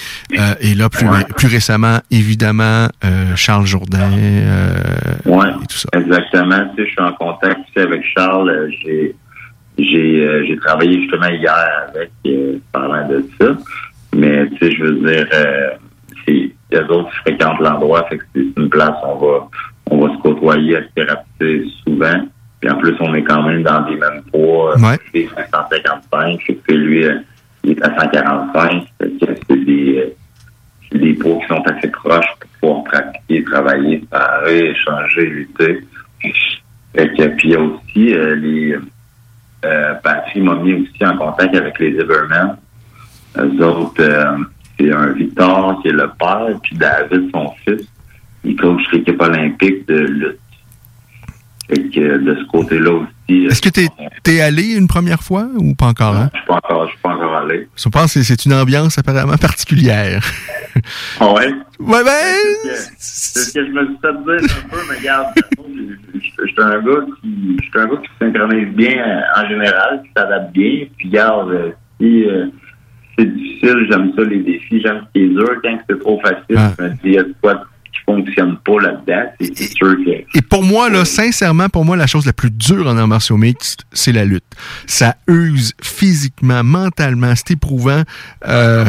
Speaker 8: et là, plus, plus récemment, évidemment, Charles Jourdain.
Speaker 16: oui, exactement. Tu sais, je suis en contact avec Charles. J'ai j'ai j'ai travaillé justement hier avec parlant de ça. Mais tu sais, je veux dire, c'est il y a d'autres qui fréquentent l'endroit, fait que c'est une place où on va, on va se côtoyer assez rapide souvent. Puis en plus, on est quand même dans des mêmes poids.
Speaker 8: Ouais.
Speaker 16: C'est 155, fait que lui, euh, il est à 145. Fait que c'est des, euh, des poids qui sont assez proches pour pouvoir pratiquer, travailler, parer, échanger, lutter. Fait que, puis il y a aussi euh, les euh, Patrick m'a mis aussi en contact avec les Evermen. Eux autres, euh, c'est un Victor qui est le père, puis David, son fils, il coach l'équipe olympique de lutte. Fait que de ce côté-là aussi.
Speaker 8: Est-ce que tu es, allé une première fois ou pas encore? Hein?
Speaker 16: Je suis pas encore, je suis pas encore allé.
Speaker 8: Je pense que c'est une ambiance apparemment particulière.
Speaker 16: Ah ouais?
Speaker 8: Ouais, ben.
Speaker 16: C'est ce que je me suis fait dire un peu, mais regarde, je suis un gars qui, je suis un gars qui synchronise bien en général, qui s'adapte bien, puis garde, si, euh, c'est difficile, j'aime ça les défis, j'aime ce qui est dur. Quand c'est trop facile, ah. je me dis, il y a quoi qui fonctionne pas là-dedans, c'est sûr que...
Speaker 8: Et pour moi, là, sincèrement, pour moi, la chose la plus dure en arts martiaux mixtes, c'est la lutte. Ça use physiquement, mentalement, c'est éprouvant. Euh,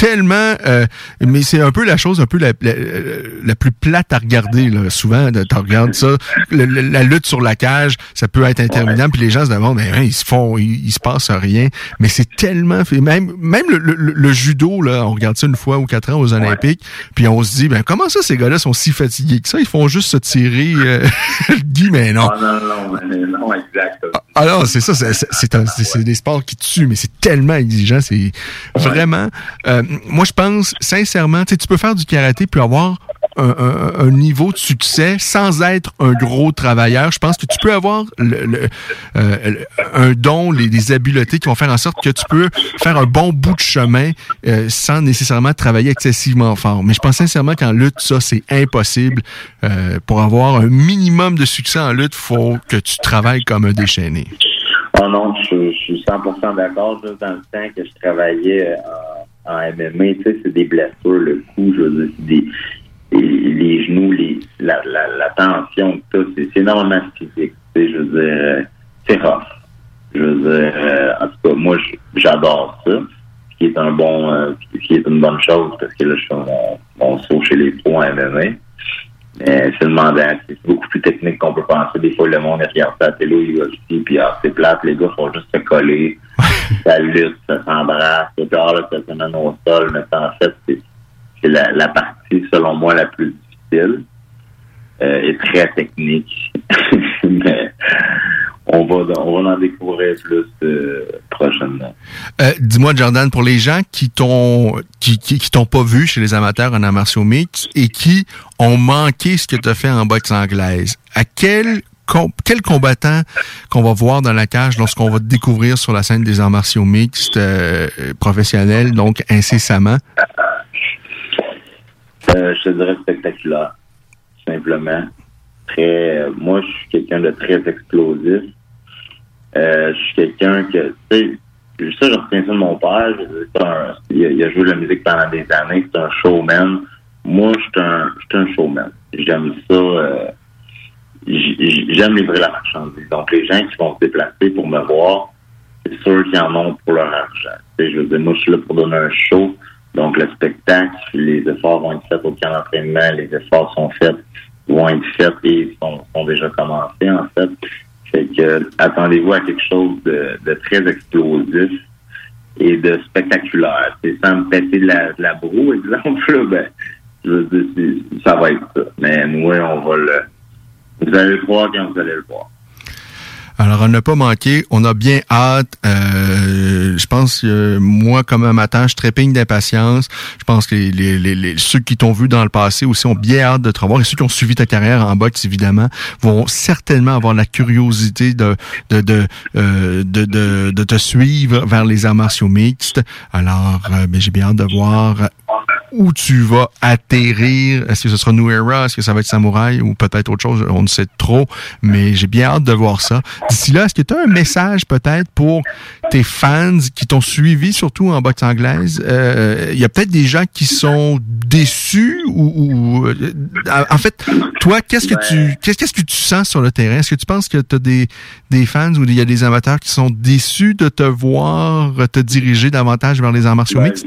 Speaker 8: tellement, euh, mais c'est un peu la chose un peu la, la, plus plate à regarder. Là. Souvent, tu regardes ça, la lutte sur la cage, ça peut être interminable, puis les gens se demandent, mais ben, ils se font, il, se passe rien. Mais c'est tellement, même même le, judo là, on regarde ça une fois ou quatre ans aux Olympiques, puis on se dit, ben comment ça ces gars-là sont si fatigués que ça, ils font juste se tirer, euh, dit mais non?
Speaker 16: Ah, non, non, non, exact.
Speaker 8: Alors c'est ça, c'est des sports qui tuent, mais c'est tellement exigeant, c'est vraiment. Euh, moi, je pense sincèrement, tu peux faire du karaté puis avoir un, niveau de succès sans être un gros travailleur. Je pense que tu peux avoir euh, un don, les, habiletés qui vont faire en sorte que tu peux faire un bon bout de chemin euh, sans nécessairement travailler excessivement fort. Mais je pense sincèrement qu'en lutte, ça, c'est impossible. Euh, pour avoir un minimum de succès en lutte, faut que tu travailles comme un déchaîné.
Speaker 16: Oh non, je, suis 100% d'accord. Dans le temps que je travaillais en, MMA, tu sais, c'est des blessures, le cou, je veux dire, des les genoux, les, la, la, la tension, tout, c'est énormément physique. Je veux dire, c'est rough. Je veux dire, euh, en tout cas, moi, j'adore ça, ce qui est un bon, euh, ce qui est une bonne chose, parce que là, je fais mon, mon saut chez les pros à MMA. Mais c'est demandant, c'est beaucoup plus technique qu'on peut penser. Des fois, le monde regarde ça à la télé, il va aussi, puis ah, c'est plate, les gars font juste se coller, ça lutte, ça s'embrasse, puis ah, là, ça se mène au sol, mais en fait, c'est c'est la, partie, selon moi, la plus difficile euh, et très technique. Mais on va, on va en découvrir plus euh, prochainement.
Speaker 8: Euh, dis-moi, Jordan, pour les gens qui t'ont qui, qui, t'ont pas vu chez les amateurs en arts martiaux et qui ont manqué ce que tu as fait en boxe anglaise, à quel quel combattant qu'on va voir dans la cage lorsqu'on va découvrir sur la scène des arts martiaux mixtes professionnels, donc incessamment?
Speaker 16: Euh, je te dirais spectaculaire, simplement. Très, euh, moi, je suis quelqu'un de très explosif. Euh, je suis quelqu'un que, tu sais, ça, je retiens ça de mon père. il, a, joué de la musique pendant des années. C'est un showman. Moi, je suis un, un showman. J'aime ça. j'aime livrer la marchandise. Donc, les gens qui vont se déplacer pour me voir, c'est sûr qu'ils en ont pour leur argent. Je veux dire, moi, je suis là pour donner un show. Donc, le spectacle, les efforts vont être faits au camp d'entraînement, les efforts sont faits, vont être faits et sont, sont déjà commencés, en fait. Fait que, attendez-vous à quelque chose de, de très explosif et de spectaculaire. C'est sans me péter de la, de la broue, exemple, là, ben, je veux dire, ça va être ça. Mais nous, on va le, vous allez le voir quand vous allez le voir.
Speaker 8: Alors, on n'a pas manqué. On a bien hâte. Euh, je pense que moi, comme amateur, je trépigne d'impatience. Je pense que les, ceux qui t'ont vu dans le passé aussi ont bien hâte de te revoir. Et ceux qui ont suivi ta carrière en boxe, évidemment, vont certainement avoir la curiosité de de de, euh, te suivre vers les arts martiaux mixtes. Alors, euh, ben, j'ai bien hâte de voir où tu vas atterrir? Est-ce que ce sera New Era? Est-ce que ça va être Samouraï ou peut-être autre chose? On ne sait trop, mais j'ai bien hâte de voir ça. D'ici là, est-ce que tu as un message peut-être pour tes fans qui t'ont suivi, surtout en boxe anglaise? Euh, Il y a peut-être des gens qui sont déçus ou... ou, euh, en fait, toi, qu'est-ce que tu qu'est-ce qu'est-ce que tu sens sur le terrain? Est-ce que tu penses que tu as des, des fans ou il y a des amateurs qui sont déçus de te voir te diriger davantage vers les arts martiaux mixtes?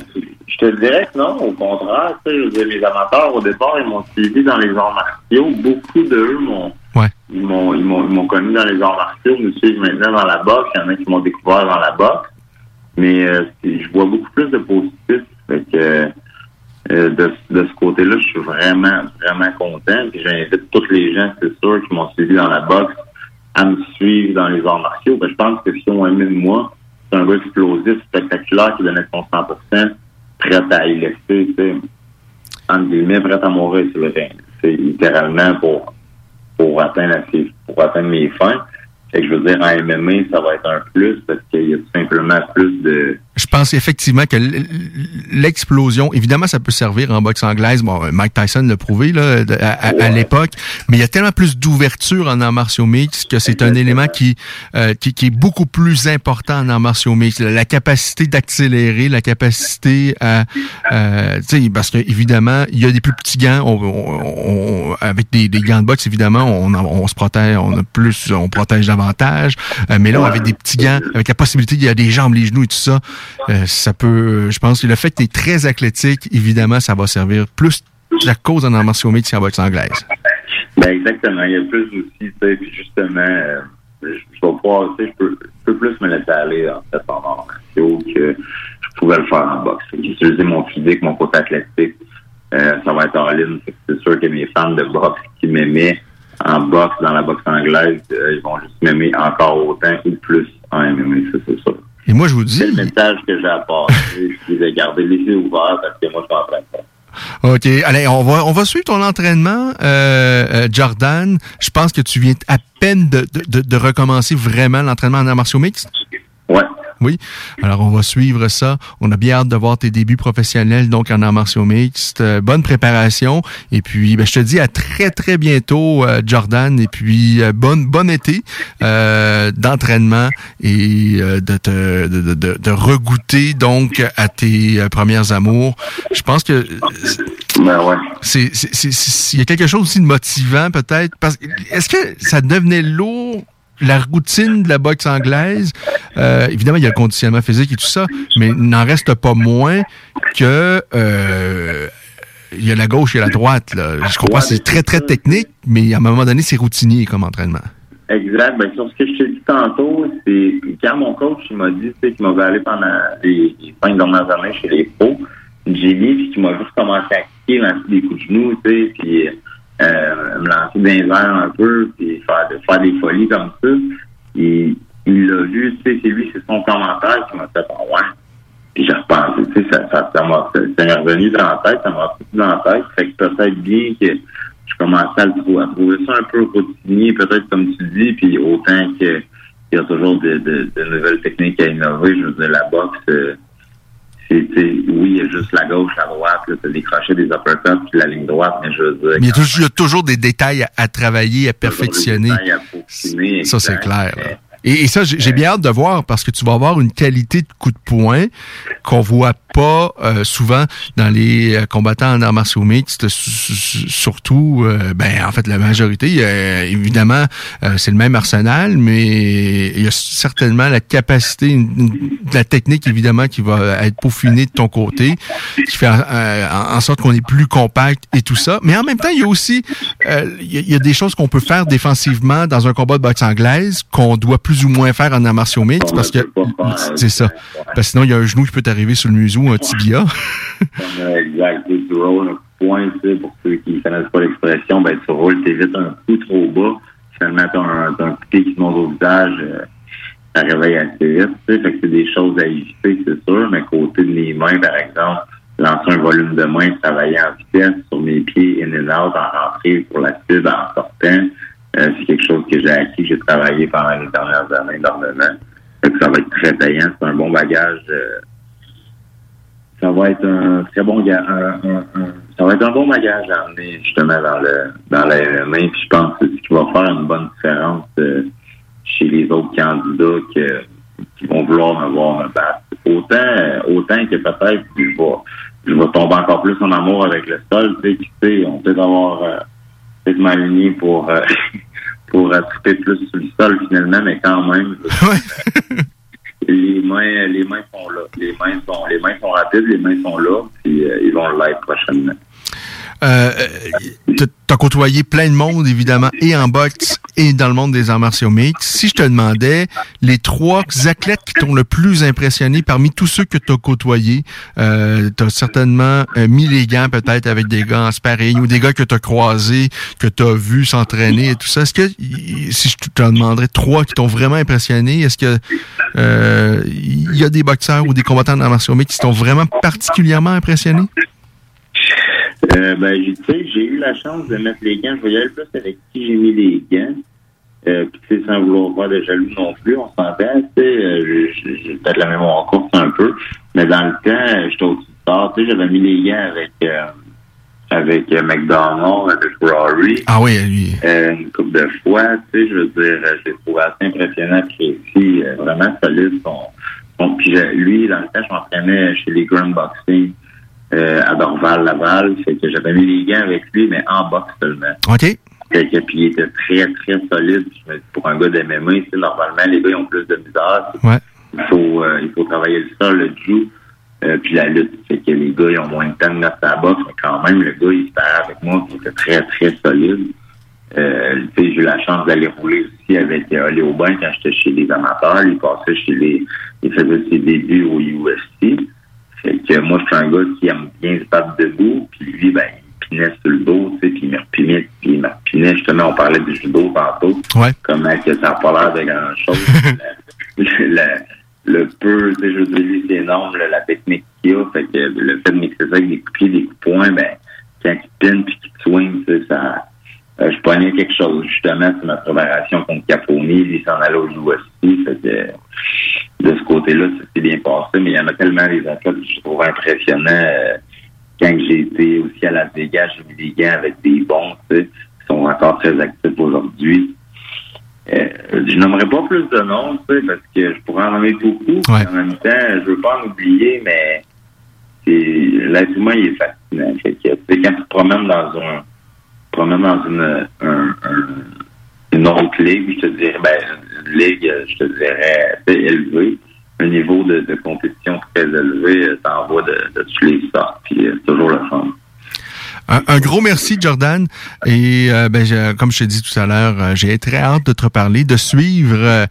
Speaker 16: Je te dirais que non, au contraire, tu sais, je dire, les amateurs, au départ, ils m'ont suivi dans les arts martiaux. Beaucoup d'eux m'ont,
Speaker 8: Ouais.
Speaker 16: ils m'ont, ils m'ont, ils m'ont connu dans les arts martiaux, me suivent maintenant dans la boxe. Il y en a qui m'ont découvert dans la boxe. Mais euh, je vois beaucoup plus de positifs. Fait que, euh, de, de ce côté-là, je suis vraiment, vraiment content. Puis j'invite tous les gens, c'est sûr, qui m'ont suivi dans la boxe à me suivre dans les arts martiaux. Ben, je pense que si on aimé de moi, c'est un gars explosif, spectaculaire, qui donnait son 100%, prêt à laisser, tu sais, entre guillemets, prêt à mourir sur le terrain. C'est littéralement pour, pour atteindre, pour atteindre mes fins. Que je veux dire, en MMA, ça va être un plus parce qu'il y a tout simplement plus de,
Speaker 8: Je pense effectivement que l'explosion, évidemment, ça peut servir en boxe anglaise. Bon, Mike Tyson l'a prouvé là, à, à- à l'époque, mais il y a tellement plus d'ouverture en arts martiaux mixtes que c'est un élément qui, euh, qui, qui est beaucoup plus important en arts martiaux mixtes. La capacité d'accélérer, la capacité à, euh, tu sais, parce que évidemment, il y a des plus petits gants. On, on- on- avec des, des gants de boxe, évidemment, on, on se protège, on a plus, on protège davantage. Euh, mais là, avec des petits gants, avec la possibilité, il y a des jambes, les genoux et tout ça, euh, ça peut, je pense le fait que tu es très athlétique, évidemment, ça va servir plus la cause en martiaux mixtes qu'en boxe anglaise.
Speaker 16: Ben exactement. Il y a plus aussi, tu sais, puis justement, euh, je, je pouvoir, sais, je peux, je peux plus me laisser aller en fait en martiaux que je pouvais le faire en boxe. Utiliser mon physique, mon côté athlétique, euh, ça va être en ligne. C'est sûr que mes fans de boxe qui m'aimaient en boxe, dans la boxe anglaise, ils vont juste m'aimer encore autant ou plus en MMA, c'est sûr.
Speaker 8: Et moi, je vous dis.
Speaker 16: C'est le message que j'ai à je ai gardés les yeux ouverts parce que moi, je suis en train de faire.
Speaker 8: OK. Allez, on va, on va suivre ton entraînement, euh, euh, Jordan. Je pense que tu viens à peine de, de, de, de recommencer vraiment l'entraînement en arts martiaux mixtes. Oui. Alors, on va suivre ça. On a bien hâte de voir tes débuts professionnels, donc en arts martiaux mixtes. Euh, bonne préparation. Et puis, ben, je te dis à très, très bientôt, euh, Jordan. Et puis, euh, bonne, bon été euh, d'entraînement et euh, de te de, de, de, de regoûter donc à tes euh, premières amours. Je pense que
Speaker 16: Ben ouais.
Speaker 8: c'est, il y a quelque chose aussi de motivant peut-être. Parce que est-ce que ça devenait lourd la routine de la boxe anglaise? Euh, évidemment, il y a le conditionnement physique et tout ça, mais il n'en reste pas moins que euh, il y a la gauche et la droite. Je comprends, c'est très très technique, mais à un moment donné, c'est routinier comme entraînement.
Speaker 16: Exact. Ben, sur ce que je t'ai dit tantôt, c'est quand mon coach m'a dit qu'il m'avait allé pendant les, les cinq dernières années chez les pros, j'ai mis puis qu'il m'a juste commencé à kicker, lancer des coups de genoux, tu sais, puis euh, me lancer dans les airs un peu, puis faire, faire des folies comme ça. Et il l'a vu, tu sais, c'est lui, c'est son commentaire qui m'a fait en ouais. Puis j'ai repensé, tu sais, ça, m'a m'est revenu dans la tête, ça m'a revenu dans la tête. Fait que peut-être bien que je commençais à, le trouver, à trouver ça un peu routinier, peut-être comme tu dis, puis autant que il y a toujours de, de, de nouvelles techniques à innover. Je veux dire, la boxe, euh, c'est, tu oui, il y a juste la gauche, la droite, là, t'as des crochets, des uppercuts, puis la ligne droite, mais je veux dire,
Speaker 8: Mais il y a toujours, des détails à, à travailler, à perfectionner.
Speaker 16: à
Speaker 8: Ça, c'est clair. là. Et, ça, j'ai bien hâte de voir parce que tu vas avoir une qualité de coup de poing qu'on voit pas euh, souvent dans les euh, combattants en arts martiaux mixtes, surtout, euh, ben en fait la majorité. évidemment, c'est le même arsenal, mais il y a certainement la capacité, la technique évidemment qui va être peaufinée de ton côté, qui fait en, sorte qu'on est plus compact et tout ça. Mais en même temps, il y a aussi, il y, a des choses qu'on peut faire défensivement dans un combat de boxe anglaise qu'on doit plus ou moins faire en arts martiaux mixtes parce que c'est ça. Parce que sinon, il y a un genou qui peut t'arriver sur le museau, un tibia.
Speaker 16: exact. Tu roules un point, pour ceux qui ne connaissent pas l'expression, ben, tu roules, t'évites un coup trop bas. Finalement, tu as un, un qui te monte au visage. Euh, ça réveille assez vite. Fait que c'est des choses à éviter, c'est sûr. Mais côté de mes mains, par exemple, lancer un volume de main, travailler en vitesse sur mes pieds, in and out, en rentrée pour la cible, en sortant. Euh, c'est quelque chose que j'ai acquis, que j'ai travaillé pendant les dernières années énormément. Que ça va être très payant. C'est un bon bagage. Euh, ça va être un très bon un, ça va être un bon bagage à amener justement dans le dans la Puis je pense que c'est ce qui va faire une bonne différence euh, chez les autres candidats qui vont vouloir me voir me battre. Autant autant que peut-être je vais je vais tomber encore plus en amour avec le sol, tu sais, on peut avoir peut-être m'aligner pour euh, pour attraper plus sur le sol finalement, mais quand même. les mains, les mains sont là. Les mains sont, les mains sont rapides, les mains sont là, puis euh, ils vont l'être prochainement.
Speaker 8: Euh, tu as côtoyé plein de monde, évidemment, et en boxe et dans le monde des arts martiaux. Si je te demandais les trois athlètes qui t'ont le plus impressionné parmi tous ceux que tu as côtoyés, euh, tu certainement euh, mis les gants peut-être avec des gants en sparring ou des gars que tu as croisés, que tu as vus s'entraîner et tout ça. Est-ce que, si je te demanderais trois qui t'ont vraiment impressionné, est-ce que euh, il y a des boxeurs ou des combattants d'arts martiaux mixtes qui t'ont vraiment particulièrement impressionné?
Speaker 16: Euh, ben, j'ai eu la chance de mettre les gants. Je voyais le plus avec qui j'ai mis les gants. Euh, puis, sans vouloir voir de jaloux non plus, on s'entend, tu sais, euh, j'ai peut-être la mémoire en course un peu, mais dans le temps, j'étais au-dessus de tard, tu sais, j'avais mis les gants avec, euh, avec euh, McDonald, avec Rory.
Speaker 8: Ah oui, lui.
Speaker 16: Euh, une couple de fois, tu sais, je veux dire, je l'ai trouvé assez impressionnant, précis, vraiment solide. Son, son, puis lui, dans le temps, je m'entraînais chez les Grand Boxing. Euh, à Dorval, Laval. Fait que j'avais mis les gants avec lui, mais en boxe seulement.
Speaker 8: OK.
Speaker 16: Fait que, puis il était très, très solide. Pour un gars de MMA, normalement, les gars ont plus de misère.
Speaker 8: Ouais.
Speaker 16: Il faut, euh, il faut travailler le sol, le jiu, euh, puis la lutte. Fait que les gars, ils ont moins de temps de mettre sa boxe, mais quand même, le gars, il se avec moi, il était très, très solide. Euh, j'ai eu la chance d'aller rouler aussi avec euh, Léo quand j'étais chez les amateurs. Il passait chez les. Il faisait ses débuts au UFC. Fait que moi, je suis un gars qui aime bien se battre debout, puis lui, ben, il pinait sur le dos, tu sais, puis il me repinait, puis il me repinait. Justement, on parlait du judo tantôt.
Speaker 8: Ouais.
Speaker 16: Comment que ça n'a pas l'air de grand-chose. le, le, peu, tu sais, je veux dire, lui, c'est énorme, la technique qu'il a. Fait que le fait de mixer ça avec des coups des coups poing, ben, quand il pine puis qu'il swing, tu sais, ça je prenais quelque chose, justement, sur ma préparation contre Caponi. Il s'en allait au UFC. Fait que, de ce côté-là, ça s'est bien passé. Mais il y en a tellement des athlètes que je trouve impressionnants. Euh, quand j'ai été aussi à la Vegas, j'ai mis des gants avec des bons, tu sais, qui sont encore très actifs aujourd'hui. Euh, je n'aimerais pas plus de noms, tu sais, parce que je pourrais en nommer beaucoup. En même temps, je veux pas en oublier, mais l'être humain, il est fascinant. Fait que, quand tu te promènes dans un probablement dans une, un, une autre ligue, je te dirais, ben, une ligue, je te dirais, élevée, un niveau de, compétition très élevé, ça envoie de, de tous les sortes, puis euh, c'est toujours le fun.
Speaker 8: Un, gros merci, Jordan. Et euh, ben, comme je t'ai dit tout à l'heure, euh, j'ai très hâte de te parler, de suivre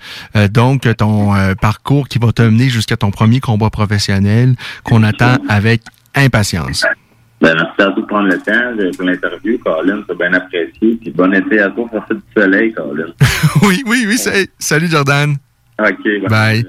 Speaker 8: donc ton parcours qui va te mener jusqu'à ton premier combat professionnel qu'on attend avec impatience.
Speaker 16: Ben, merci à vous de prendre le temps pour l'interview, Colin. C'est bien apprécié. Puis bon été à toi. Profite du soleil, Colin.
Speaker 8: oui, oui, oui. Salut, Jordan.
Speaker 16: OK.
Speaker 8: Bye.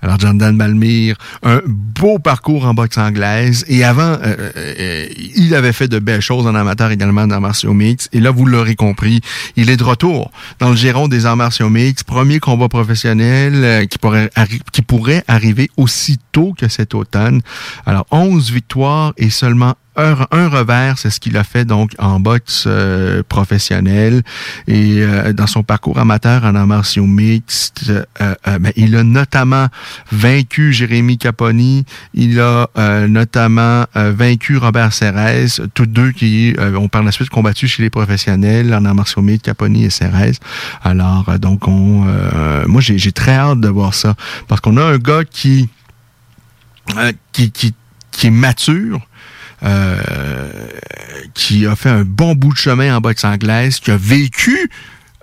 Speaker 8: Alors, Jordan Malmire, un beau parcours en boxe anglaise. Et avant, euh, euh, euh, il avait fait de belles choses en amateur également dans martiaux mix. Et là, vous l'aurez compris, il est de retour dans le giron des arts martiaux mix. Premier combat professionnel qui, pourrait qui pourrait arriver aussitôt que cet automne. Alors, 11 victoires et seulement un, revers, c'est ce qu'il a fait donc en boxe euh, professionnel et euh, dans son parcours amateur en arts martiaux mixtes. Ben, il a notamment vaincu Jérémy Caponi, il a notamment vaincu Robert Serres, tous deux qui ont par la suite combattu chez les professionnels en arts martiaux Caponi et Serres. Alors donc on, moi j'ai très hâte de voir ça parce qu'on a un gars qui qui, qui, qui est mature, euh, qui a fait un bon bout de chemin en boxe anglaise, qui a vécu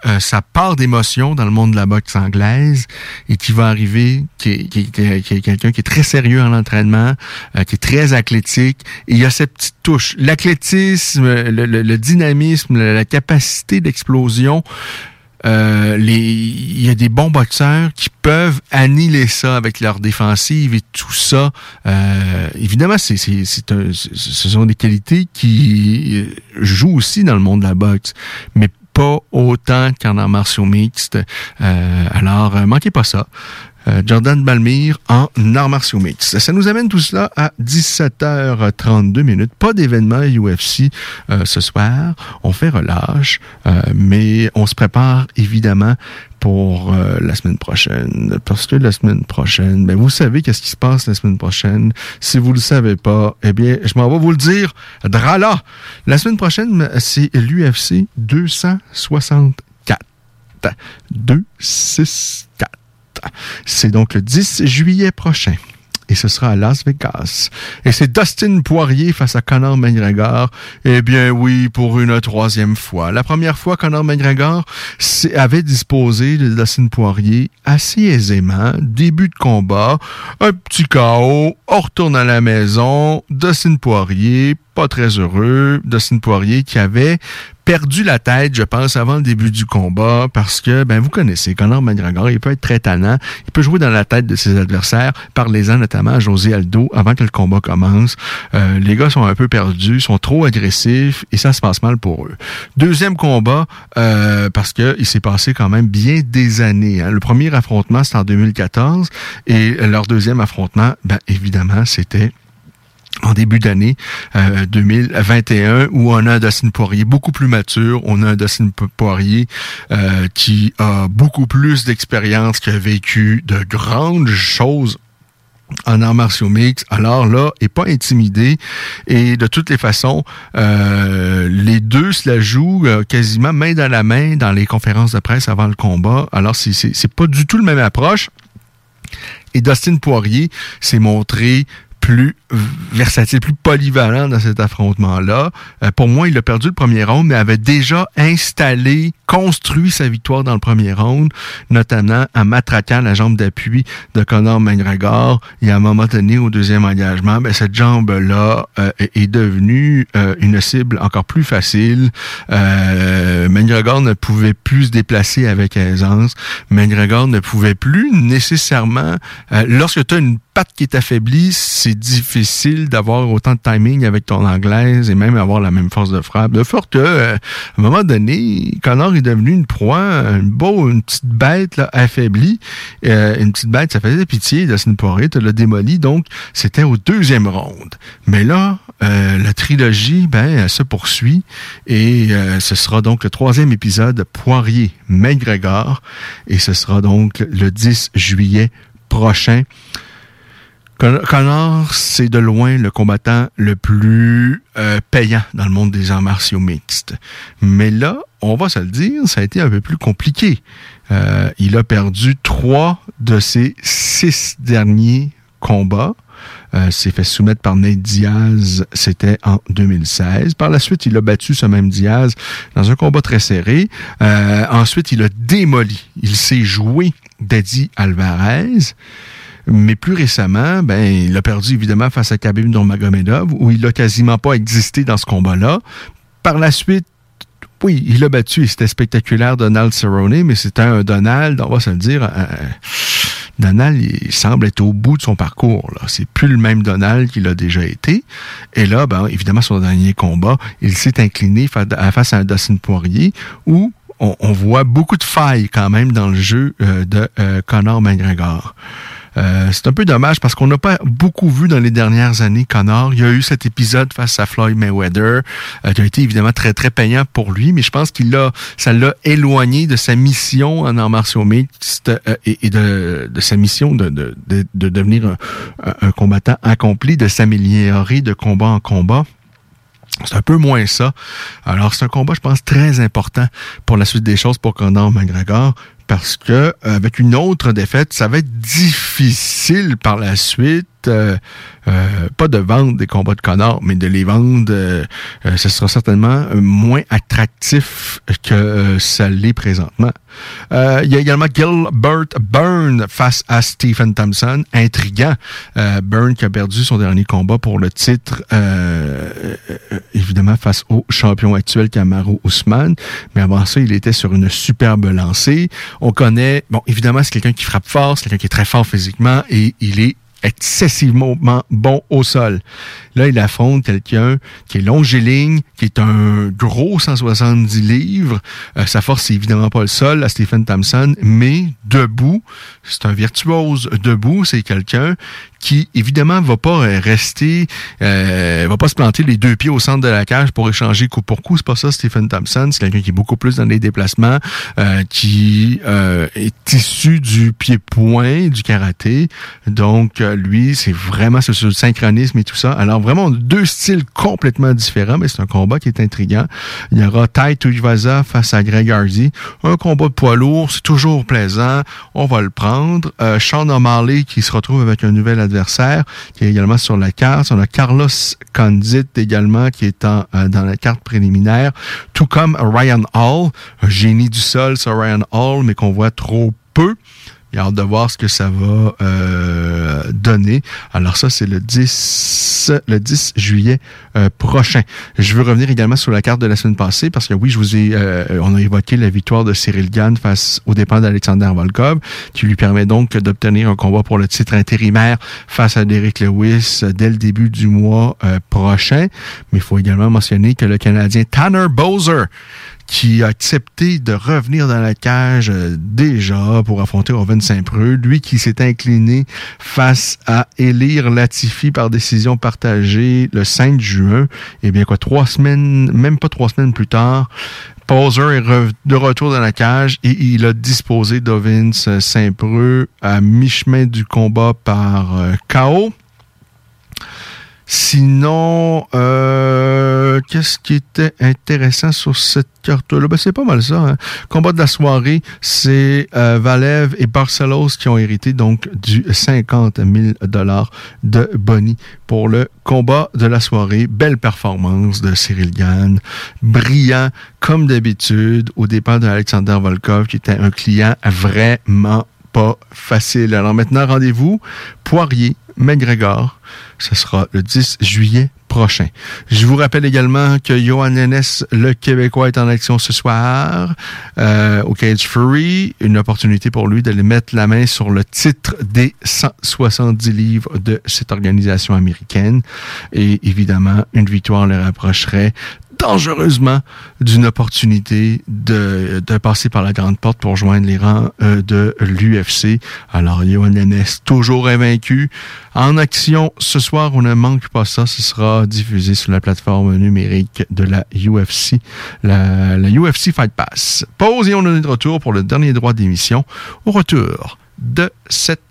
Speaker 8: euh, sa part d'émotion dans le monde de la boxe anglaise et qui va arriver, qui est, qui, quelqu'un qui est très sérieux en entraînement, euh, qui est très athlétique. Et il y a cette petite touche. L'athlétisme, le, dynamisme, la capacité d'explosion, euh, il y a des bons boxeurs qui peuvent annihiler ça avec leur défensive et tout ça. Euh, évidemment, c'est, c'est, c'est ce sont des qualités qui euh, jouent aussi dans le monde de la boxe, mais pas autant qu'en arts martiaux mixtes. Euh, alors, manquez pas ça. Euh, Jordan Balmire en arts martiaux. Ça nous amène tout cela à 17h32 minutes. Pas d'événement UFC euh, ce soir. On fait relâche, euh, mais on se prépare évidemment pour la semaine prochaine. Parce que la semaine prochaine, ben vous savez qu'est-ce qui se passe la semaine prochaine. Si vous le savez pas, eh bien, je m'en vais vous le dire. Drala! La semaine prochaine, c'est l'UFC 264. 264. C'est donc le 10 juillet prochain. Et ce sera à Las Vegas. Et c'est Dustin Poirier face à Conor McGregor. Eh bien oui, pour une troisième fois. La première fois, Conor McGregor avait disposé de Dustin Poirier assez aisément. Début de combat, un petit chaos, on retourne à la maison. Dustin Poirier, pas très heureux. Dustin Poirier qui avait perdu la tête, je pense, avant le début du combat, parce que, ben, vous connaissez, Conor McGregor, il peut être très tannant, il peut jouer dans la tête de ses adversaires, parlez-en notamment à José Aldo avant que le combat commence. Euh, les gars sont un peu perdus, sont trop agressifs, et ça se passe mal pour eux. Deuxième combat, euh, parce que il s'est passé quand même bien des années. Hein. Le premier affrontement, c'était en 2014, et leur deuxième affrontement, ben, évidemment, c'était en début d'année 2021 euh, où on a un Dustin Poirier beaucoup plus mature, on a un Dustin Poirier euh, qui a beaucoup plus d'expérience, qui a vécu de grandes choses en arts martiaux mix, alors là, est pas intimidé et de toutes les façons, euh, les deux se la jouent quasiment main dans la main dans les conférences de presse avant le combat. Alors c'est c'est pas du tout le même approche. Et Dustin Poirier s'est montré plus versatile, plus polyvalent dans cet affrontement-là. Euh, pour moi, il a perdu le premier round, mais avait déjà installé, construit sa victoire dans le premier round, notamment en matraquant la jambe d'appui de Conor McGregor. Et à un moment donné, au deuxième engagement, ben, cette jambe-là euh, est devenue euh, une cible encore plus facile. McGregor ne pouvait plus se déplacer avec aisance. McGregor ne pouvait plus nécessairement... lorsque tu as une patte qui est affaiblie, c'est difficile d'avoir autant de timing avec ton anglaise et même avoir la même force de frappe. De sorte que, euh, à un moment donné, Connor est devenu une proie, une beau, une petite bête là, affaiblie. Euh, une petite bête, ça faisait pitié. de Poirier te l'a démoli. Donc, c'était au deuxième round. Mais là, euh, la trilogie, ben, elle se poursuit et ce sera donc le troisième épisode Poirier-McGregor et ce sera donc le 10 juillet prochain. Connor, c'est de loin le combattant le plus euh, payant dans le monde des arts martiaux mixtes. Mais là, on va se le dire, ça a été un peu plus compliqué. Euh, il a perdu trois de ses six derniers combats. Euh, s'est fait soumettre par Nate Diaz, c'était en 2016. Par la suite, il a battu ce même Diaz dans un combat très serré. Euh, ensuite, il a démoli. Il s'est joué d'Eddie Alvarez. Mais plus récemment, ben, il a perdu évidemment face à Khabib Nurmagomedov, où il n'a quasiment pas existé dans ce combat-là. Par la suite, oui, il a battu c'était spectaculaire Donald Cerrone, mais c'était un Donald, on va se le dire, euh, Donald, il semble être au bout de son parcours. Là. C'est plus le même Donald qu'il a déjà été. Et là, ben, évidemment, son dernier combat, il s'est incliné face à un Dustin Poirier où on, voit beaucoup de failles quand même dans le jeu euh, de euh, Conor McGregor. Euh, c'est un peu dommage parce qu'on n'a pas beaucoup vu dans les dernières années Connor. Il y a eu cet épisode face à Floyd Mayweather euh, qui a été évidemment très très payant pour lui, mais je pense qu'il l'a, ça l'a éloigné de sa mission en arts martiaux mixtes euh, et, de, sa mission de, de, de, de devenir un, un combattant accompli, de s'améliorer de combat en combat. C'est un peu moins ça. Alors, c'est un combat, je pense, très important pour la suite des choses pour Conor McGregor parce que avec une autre défaite, ça va être difficile par la suite euh, euh, pas de vendre des combats de connards, mais de les vendre, euh, ce sera certainement moins attractif que ça l'est présentement. il y a également Gilbert Byrne face à Stephen Thompson, intriguant. Byrne qui a perdu son dernier combat pour le titre, évidemment face au champion actuel Kamaru Ousmane, mais avant ça, il était sur une superbe lancée. On connaît, bon, évidemment, c'est quelqu'un qui frappe fort, c'est quelqu'un qui est très fort physiquement et il est excessivement bon au sol. Là, il affronte quelqu'un qui est longiligne, qui est un gros 170 livres. Euh, sa force, c'est évidemment pas le sol, à Stephen Thompson, mais debout, c'est un virtuose. Debout, c'est quelqu'un qui, évidemment, va pas rester, euh, va pas se planter les deux pieds au centre de la cage pour échanger coup pour coup. C'est pas ça, Stephen Thompson. C'est quelqu'un qui est beaucoup plus dans les déplacements, euh, qui euh, est issu du pied-point, du karaté. Donc, euh, lui, c'est vraiment ce, synchronisme et tout ça. Alors, vraiment, deux styles complètement différents, mais c'est un combat qui est intriguant. Il y aura Tai Tuivasa face à Greg Hardy. Un combat de poids lourd, c'est toujours plaisant. On va le prendre. Euh, Sean O'Malley qui se retrouve avec un nouvel adversaire qui est également sur la carte. On a Carlos Condit également qui est euh, dans la carte préliminaire, tout comme Ryan Hall, un génie du sol sur Ryan Hall, mais qu'on voit trop peu. J'ai hâte de voir ce que ça va euh, donner. Alors ça, c'est le 10, le 10 juillet euh, prochain. Je veux revenir également sur la carte de la semaine passée parce que oui, je vous ai, euh, on a évoqué la victoire de Cyril Gann face au dépend d'Alexander Volkov, qui lui permet donc d'obtenir un combat pour le titre intérimaire face à Derek Lewis dès le début du mois prochain. Mais il faut également mentionner que le Canadien Tanner Bowser qui a accepté de revenir dans la cage euh, déjà pour affronter Owen Saint-Preux. Lui qui s'est incliné face à Elire Latifi par décision partagée le 5 juin. Et eh bien quoi, trois semaines, même pas trois semaines plus tard, Poser est de retour dans la cage et il a disposé d'Ovins Saint-Preux à mi-chemin du combat par euh, KO. Sinon, euh, qu'est-ce qui était intéressant sur cette carte-là? Ben, c'est pas mal ça. Hein? Combat de la soirée, c'est euh, Valev et Barcelos qui ont hérité donc du 50 000 dollars de Bonnie pour le combat de la soirée. Belle performance de Cyril Gann. Brillant, comme d'habitude, au départ d'Alexander Volkov, qui était un client vraiment pas facile. Alors maintenant, rendez-vous Poirier, McGregor. Ce sera le 10 juillet prochain. Je vous rappelle également que Johan le Québécois, est en action ce soir euh, au Cage Fury. Une opportunité pour lui d'aller mettre la main sur le titre des 170 livres de cette organisation américaine. Et évidemment, une victoire le rapprocherait dangereusement d'une opportunité de, de, passer par la grande porte pour joindre les rangs euh, de l'UFC. Alors, Johan Lennes, toujours invaincu. En action, ce soir, on ne manque pas ça. Ce sera diffusé sur la plateforme numérique de la UFC, la, la UFC Fight Pass. Pause et on est de retour pour le dernier droit d'émission. Au retour de cette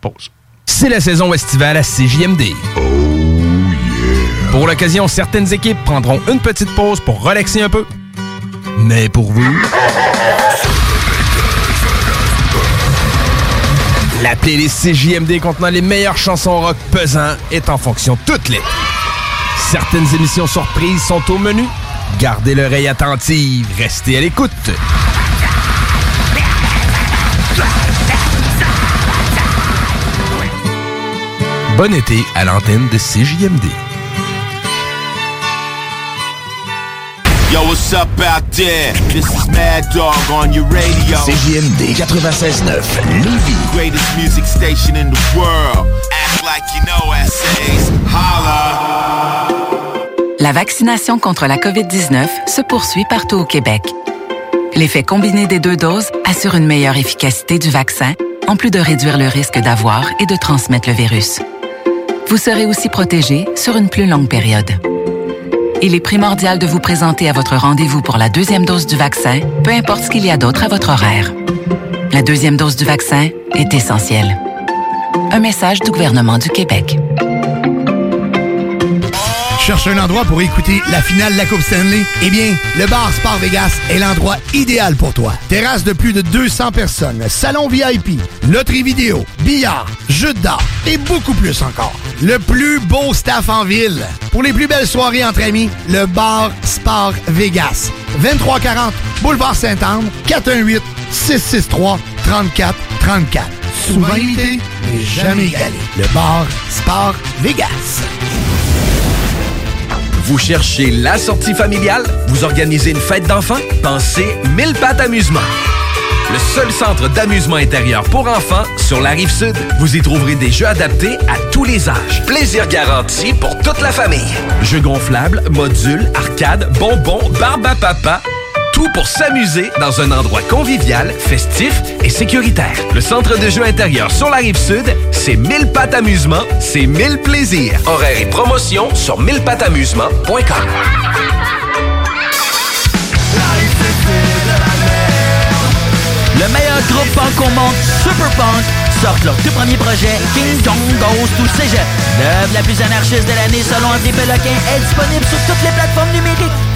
Speaker 8: pause.
Speaker 17: C'est la saison estivale à CJMD. Pour l'occasion, certaines équipes prendront une petite pause pour relaxer un peu. Mais pour vous... La playlist CJMD contenant les meilleures chansons rock pesant est en fonction toute l'été. Certaines émissions surprises sont au menu. Gardez l'oreille attentive, restez à l'écoute. Bon été à l'antenne de CJMD.
Speaker 18: Yo, what's up out there? This is Mad Dog on your radio.
Speaker 19: CJMD 96.9, Lévis.
Speaker 18: Greatest music station in the world. Act like you know essays. Holla.
Speaker 20: La vaccination contre la COVID-19 se poursuit partout au Québec. L'effet combiné des deux doses assure une meilleure efficacité du vaccin en plus de réduire le risque d'avoir et de transmettre le virus. Vous serez aussi protégé sur une plus longue période. Il est primordial de vous présenter à votre rendez-vous pour la deuxième dose du vaccin, peu importe ce qu'il y a d'autre à votre horaire. La deuxième dose du vaccin est essentielle. Un message du gouvernement du Québec.
Speaker 12: Cherche un endroit pour écouter la finale de la Coupe Stanley? Eh bien, le bar Sport Vegas est l'endroit idéal pour toi. Terrasse de plus de 200 personnes, salon VIP, loterie vidéo, billard, jeux d'art et beaucoup plus encore. Le plus beau staff en ville. Pour les plus belles soirées entre amis, le bar Sport Vegas. 2340 Boulevard Saint-Anne, 418 663 34 34. Souvent imité, mais jamais égalé. Le bar Sport Vegas.
Speaker 19: Vous cherchez la sortie familiale? Vous organisez une fête d'enfants? Pensez Mille Pattes Amusement. Le seul centre d'amusement intérieur pour enfants sur la rive sud. Vous y trouverez des jeux adaptés à tous les âges. Plaisir garanti pour toute la famille. Jeux gonflables, modules, arcades, bonbons, barbe à papa. Tout pour s'amuser dans un endroit convivial, festif et sécuritaire. Le centre de jeux intérieur sur la rive sud, c'est 1000 pattes amusement, c'est 1000 plaisirs. Horaires et promotions sur 1000pattamusement.com.
Speaker 21: Le meilleur groupe punk au monde, Super Punk, sortent leur tout premier projet, King Kong Goes to Cégep. L'œuvre la plus anarchiste de l'année selon André Péloquin est disponible sur toutes les plateformes numériques.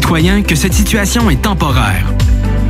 Speaker 14: que cette situation est temporaire.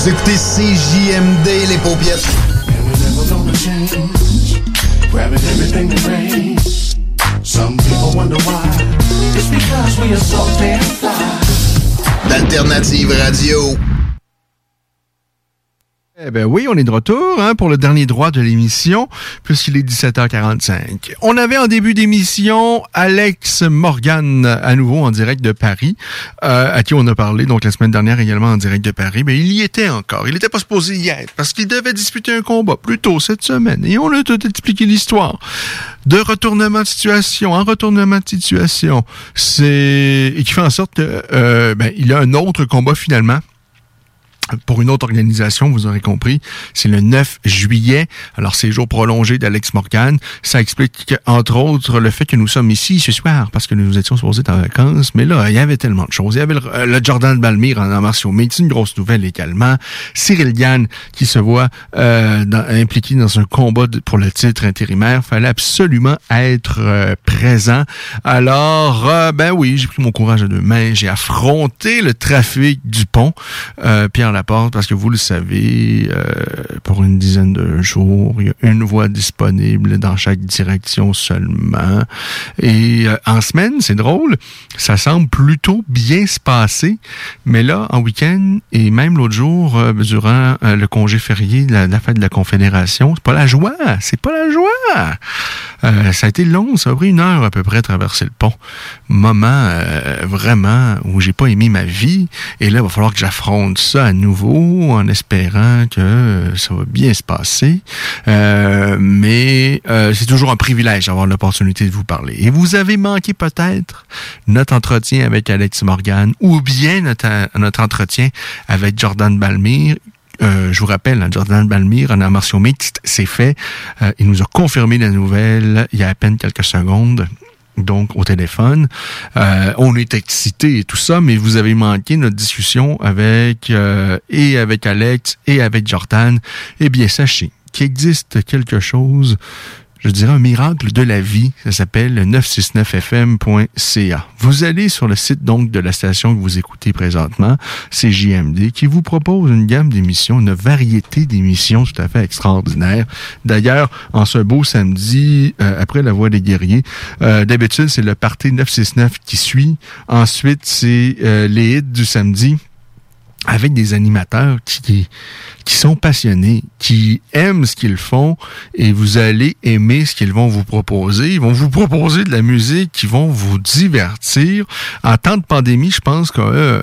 Speaker 22: Vous écoutez CJMD, les paupiètes.
Speaker 23: Grabbing everything that rains. Some people wonder why. It's because we are so damn fly.
Speaker 22: D'Alternative Radio.
Speaker 8: Eh ben oui, on est de retour hein, pour le dernier droit de l'émission, puisqu'il est 17h45. On avait en début d'émission Alex Morgan à nouveau en direct de Paris, euh, à qui on a parlé donc la semaine dernière également en direct de Paris. Mais il y était encore. Il n'était pas supposé y être parce qu'il devait disputer un combat plus tôt cette semaine. Et on a tout expliqué l'histoire de retournement de situation en retournement de situation. C'est et qui fait en sorte que euh, ben, il a un autre combat finalement pour une autre organisation, vous aurez compris, c'est le 9 juillet. Alors, c'est jour prolongé d'Alex Morgan. Ça explique, entre autres, le fait que nous sommes ici ce soir, parce que nous étions supposés être en vacances. Mais là, il y avait tellement de choses. Il y avait le, Jordan Balmire en arts martiaux mais c'est une grosse nouvelle également. Cyril Gann, qui se voit euh, dans, impliqué dans un combat de, pour le titre intérimaire. Fallait absolument être euh, présent. Alors, euh, ben oui, j'ai pris mon courage à deux mains. J'ai affronté le trafic du pont. Pierre Laporte, parce que vous le savez, euh, pour une dizaine de jours, il y a une voie disponible dans chaque direction seulement. Et euh, en semaine, c'est drôle, ça semble plutôt bien se passer, mais là, en week-end, et même l'autre jour, euh, durant le congé férié de la, la fête de la Confédération, c'est pas la joie, c'est pas la joie. Ça a été long, ça a pris une heure à peu près à traverser le pont. Moment vraiment où j'ai pas aimé ma vie. Et là, il va falloir que j'affronte ça à en espérant que euh, ça va bien se passer. Euh, mais euh, c'est toujours un privilège d'avoir l'opportunité de vous parler. Et vous avez manqué peut-être notre entretien avec Alex Morgan ou bien notre, notre entretien avec Jordan Balmire je vous rappelle, hein, Jordan Balmire en arts mixte, c'est fait. Il nous a confirmé la nouvelle il y a à peine quelques secondes. Donc, au téléphone. Euh, on est excité et tout ça, mais vous avez manqué notre discussion avec euh, et avec Alex et avec Jordan. Eh bien, sachez qu'il existe quelque chose je dirais un miracle de la vie. Ça s'appelle 969fm.ca. Vous allez sur le site donc de la station que vous écoutez présentement, c'est JMD, qui vous propose une gamme d'émissions, une variété d'émissions tout à fait extraordinaire. D'ailleurs, en ce beau samedi, euh, après la Voix des guerriers, euh, d'habitude, c'est le Parti 969 qui suit. Ensuite, c'est euh, les hits du samedi avec des animateurs qui, qui sont passionnés, qui aiment ce qu'ils font et vous allez aimer ce qu'ils vont vous proposer. Ils vont vous proposer de la musique qui vont vous divertir. En temps de pandémie, je pense qu'on euh,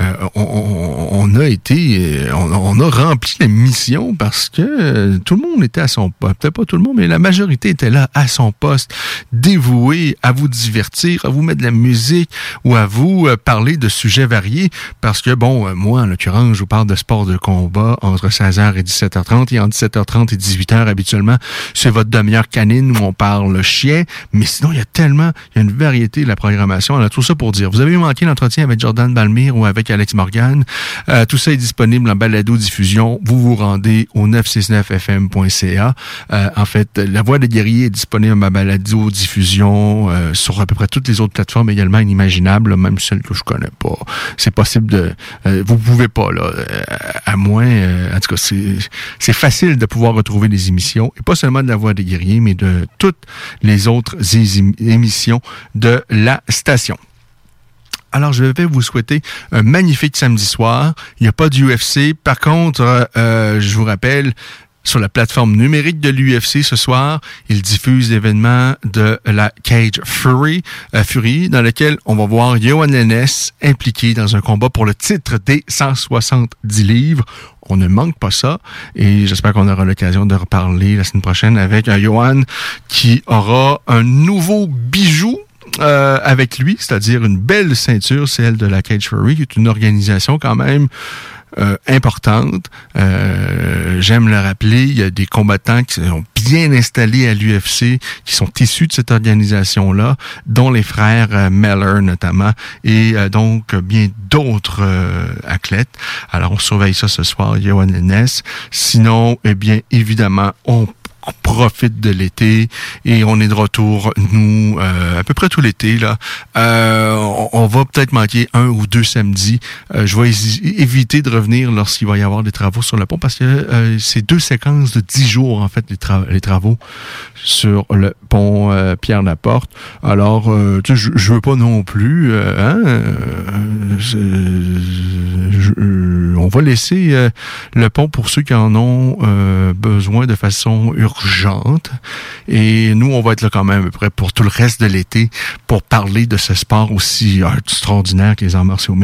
Speaker 8: euh, on, on, a été, on, a rempli la mission parce que euh, tout le monde était à son poste. Peut-être pas tout le monde, mais la majorité était là à son poste, dévoué à vous divertir, à vous mettre de la musique ou à vous euh, parler de sujets variés parce que, bon, euh, moi, en l'occurrence, je vous parle de sport de combat entre 16h et 17h30 et entre 17h30 et 18h habituellement, c'est votre demi-heure canine où on parle chien, mais sinon, il y a tellement, il y a une variété de la programmation. Alors, tout ça pour dire, vous avez manqué l'entretien avec Jordan Balmire ou avec Alex Morgan. Euh, tout ça est disponible en balado-diffusion. Vous vous rendez au 969fm.ca. Euh, en fait, La Voix des guerriers est disponible en balado-diffusion euh, sur à peu près toutes les autres plateformes également inimaginables, même celles que je connais pas. C'est possible de... Euh, vous pouvez pas, là, euh, à moins... en tout cas, c'est facile de pouvoir retrouver des émissions, et pas seulement de La Voix des guerriers, mais de toutes les autres émissions de la station. Alors, je vais vous souhaiter un magnifique samedi soir. Il n'y a pas d'UFC. Par contre, euh, je vous rappelle, sur la plateforme numérique de l'UFC ce soir, il diffuse l'événement de la Cage Fury, euh, Fury, dans lequel on va voir Johan Lennes impliqué dans un combat pour le titre des 170 livres. On ne manque pas ça et j'espère qu'on aura l'occasion de reparler la semaine prochaine avec un Johan qui aura un nouveau bijou euh, avec lui, c'est-à-dire une belle ceinture, celle de la Cage Fury, qui est une organisation quand même euh, importante. Euh, J'aime le rappeler, il y a des combattants qui sont bien installés à l'UFC, qui sont issus de cette organisation-là, dont les frères euh, Meller notamment, et euh, donc bien d'autres euh, athlètes. Alors on surveille ça ce soir, Johan Lennes. Sinon, eh bien évidemment, on profite de l'été et on est de retour nous euh, à peu près tout l'été là. Euh, on, on, va peut-être manquer un ou deux samedis. Euh, je vais éviter de revenir lorsqu'il va y avoir des travaux sur le pont parce que euh, c'est deux séquences de dix jours en fait les, tra les travaux sur le pont euh, Pierre Laporte. Alors tu sais, je, veux pas non plus hein, on va laisser le pont pour ceux qui en ont besoin de façon Et nous, on va être là quand même à peu près pour tout le reste de l'été pour parler de ce sport aussi extraordinaire que les arts martiaux.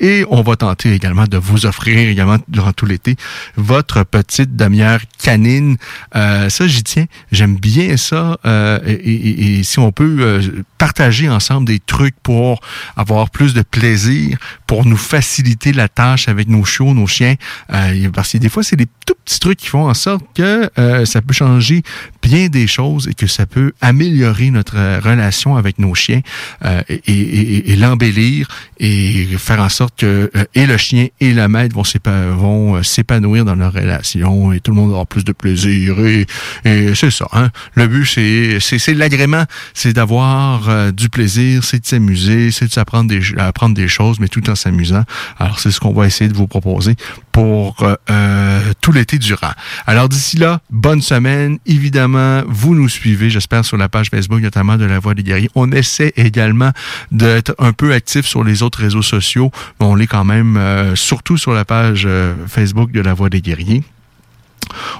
Speaker 8: Et on va tenter également de vous offrir également durant tout l'été votre petite demi-heure canine. Euh, ça, j'y tiens. J'aime bien ça. Euh, et, et, et, si on peut euh, partager ensemble des trucs pour avoir plus de plaisir, pour nous faciliter la tâche avec nos chiots, nos chiens. Euh, parce que des fois, c'est des tout petits trucs qui font en sorte que euh, ça peut changer changer bien des choses et que ça peut améliorer notre euh, relation avec nos chiens euh, et, et- et l'embellir et faire en sorte que euh, et le chien et la maître vont euh, s'épanouir dans leur relation et tout le monde aura plus de plaisir et, et c'est ça. Hein? Le but c'est c'est l'agrément, c'est d'avoir euh, du plaisir, c'est de s'amuser, c'est de s'apprendre des apprendre des choses, mais tout en s'amusant. Alors c'est ce qu'on va essayer de vous proposer pour tout l'été durant. Alors d'ici là, bonne semaine. Évidemment, vous nous suivez, j'espère, sur la page Facebook, notamment de La Voix des Guerriers. On essaie également d'être un peu actif sur les autres réseaux sociaux, mais on l'est quand même euh, surtout sur la page euh, Facebook de La Voix des Guerriers.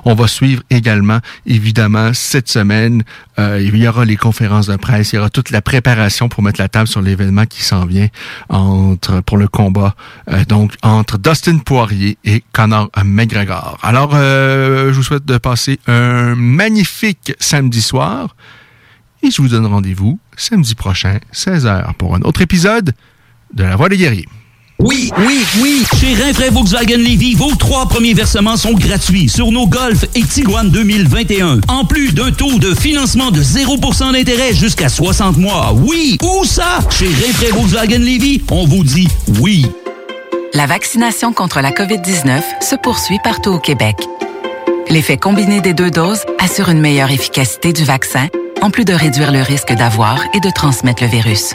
Speaker 8: On va suivre également, évidemment, cette semaine, euh, il y aura les conférences de presse, il y aura toute la préparation pour mettre la table sur l'événement qui s'en vient entre pour le combat, euh, entre Dustin Poirier et Conor McGregor. Alors, euh, je vous souhaite de passer un magnifique samedi soir et je vous donne rendez-vous samedi prochain, 16h, pour un autre épisode de La Voix des Guerriers.
Speaker 10: Oui, oui, oui! Chez Rinfraie Volkswagen Levy, vos trois premiers versements sont gratuits sur nos Golf et Tiguan 2021. En plus d'un taux de financement de 0% d'intérêt jusqu'à 60 mois. Oui! Où ça? Chez Rinfraie Volkswagen Levy, on vous dit oui.
Speaker 20: La vaccination contre la COVID-19 se poursuit partout au Québec. L'effet combiné des deux doses assure une meilleure efficacité du vaccin, en plus de réduire le risque d'avoir et de transmettre le virus.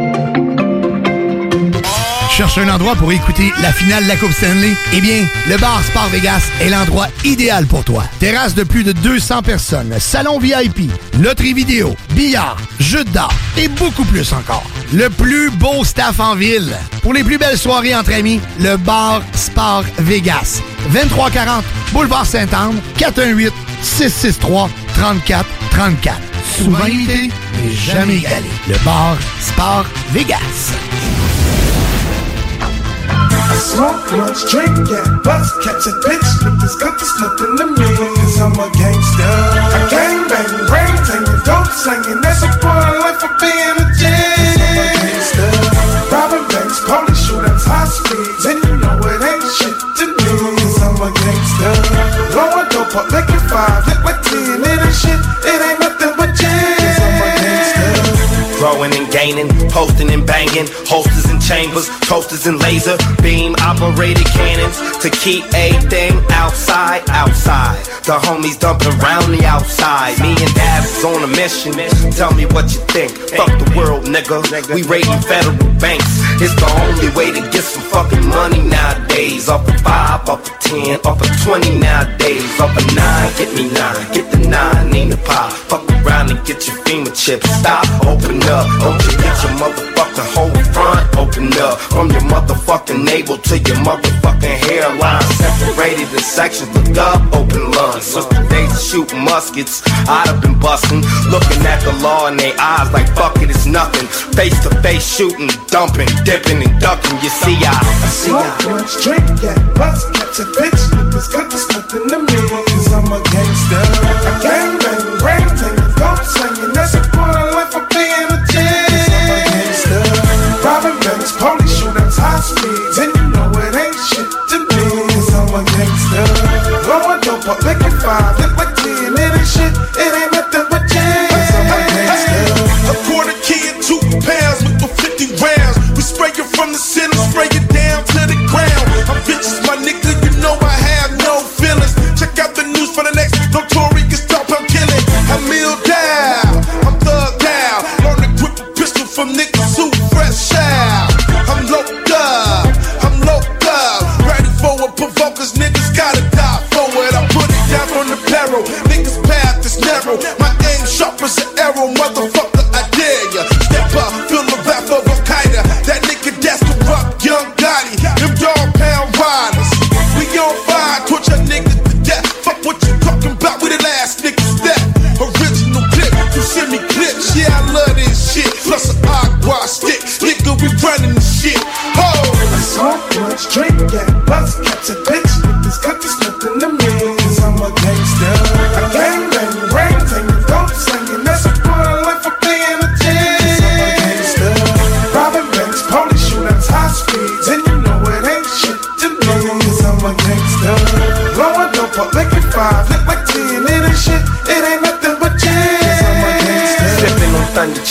Speaker 12: Cherche un endroit pour écouter la finale de la Coupe Stanley? Eh bien, le bar Sport Vegas est l'endroit idéal pour toi. Terrasse de plus de 200 personnes, salon VIP, loterie vidéo, billard, jeux d'art et beaucoup plus encore. Le plus beau staff en ville. Pour les plus belles soirées entre amis, le bar Sport Vegas. 2340 Boulevard Saint-Anne, 418 663 34 34. Souvent imité, mais jamais égalé. Le bar Sport Vegas.
Speaker 23: Smoke much, drink, get bust, catch a bitch, niggas got this nothing to me, cause I'm a gangster. I gang bang, brain tangin', dope slangin', that's a part of life of being a G. I'm a gangster. Robbing banks, police shootouts, high speeds, and you know it ain't shit to me, cause I'm a gangster. Blowing dope up like a five, look like ten, it ain't shit, it ain't nothing but G. Cause I'm a gangster.
Speaker 24: Growing and gaining, posting and banging, holsters and chambers, toasters and laser beam operated cannons to keep a thing outside, outside. The homies dumping round the outside. Me and Dab is on a mission. Tell me what you think. Fuck the world, nigga. We raiding federal banks. It's the only way to get some fucking money nowadays. Up a five, up a ten, up a twenty nowadays. Up a nine, get me nine, get the nine in the pot. Fuck around and get your FEMA chip. Stop, open up, you get your motherfucking whole front open up. From your motherfucking navel to your motherfucking hairline. Separated in sections, look up, open lungs. Since the days of shooting muskets, I'd have been busting. Looking at the law in their eyes like fuck it, it's nothing. Face to face shooting, dumping, dipping and ducking. You see, I, I see, I.
Speaker 23: Smoke much, drink, get bust, catch a bitch, niggas got this nothing to me, cause I'm a gangster. I gang Blowing dope up, like a five,
Speaker 25: as motherfucker, I dare ya. Step up, feel the wrath of Al Qaeda. That nigga that's corrupt, young Gotti. Them dog pound riders. We on fire, torch a nigga to death. Fuck what you talking about with the last nigga step. Original clip, you send me clips. Yeah, I love this shit. Plus an agua stick. Nigga, we running the shit. Ho!
Speaker 23: I smoke much, drink,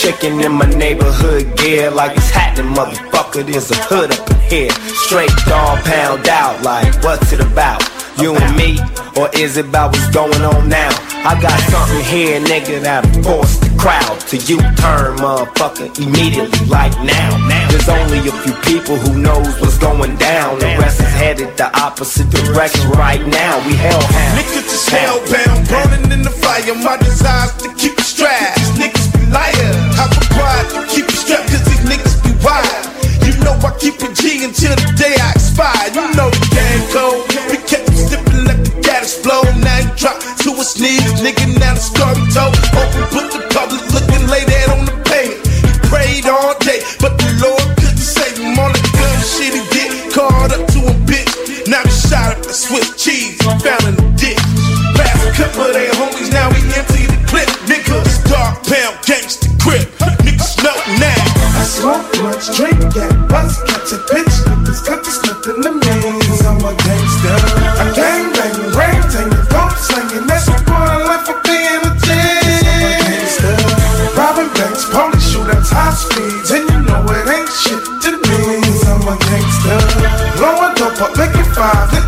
Speaker 24: chicken in my neighborhood gear. Like it's happening, motherfucker. There's a hood up in here. Straight dog pound out. Like, what's it about? You and me? Or is it about what's going on now? I got something here, nigga, that'll force the crowd to U-turn, motherfucker, immediately, like now. There's only a few people who knows what's going down. The rest is headed the opposite direction right now. We hellhound.
Speaker 25: Niggas just hellbound, burning in the fire. My desire's to keep it strapped. These niggas be liars. Keep it strapped, cause these niggas be wild. You know I keep it G until the day I expire. You know the game code. We kept sipping like the gas flow. Now you drop to a sneeze, nigga. Now the story told. Open, put the public looking, lay that on the pavement. He prayed all day, but the Lord couldn't save him. All the dumb shit he did, caught up to a bitch. Now he shot up the Swiss cheese, found in the ditch. Last couple of their homies, now we empty
Speaker 23: much, drink, get bust, catch a bitch. Niggas got this nothing to me. Cause I'm a gangster. I gang bang, ring, ting, dope slinging. That's a part of life for being a. Gangster. Robbing banks, police shootouts, high speeds. And you know it ain't shit to me. Cause I'm a gangster. Blowing dope up, making five,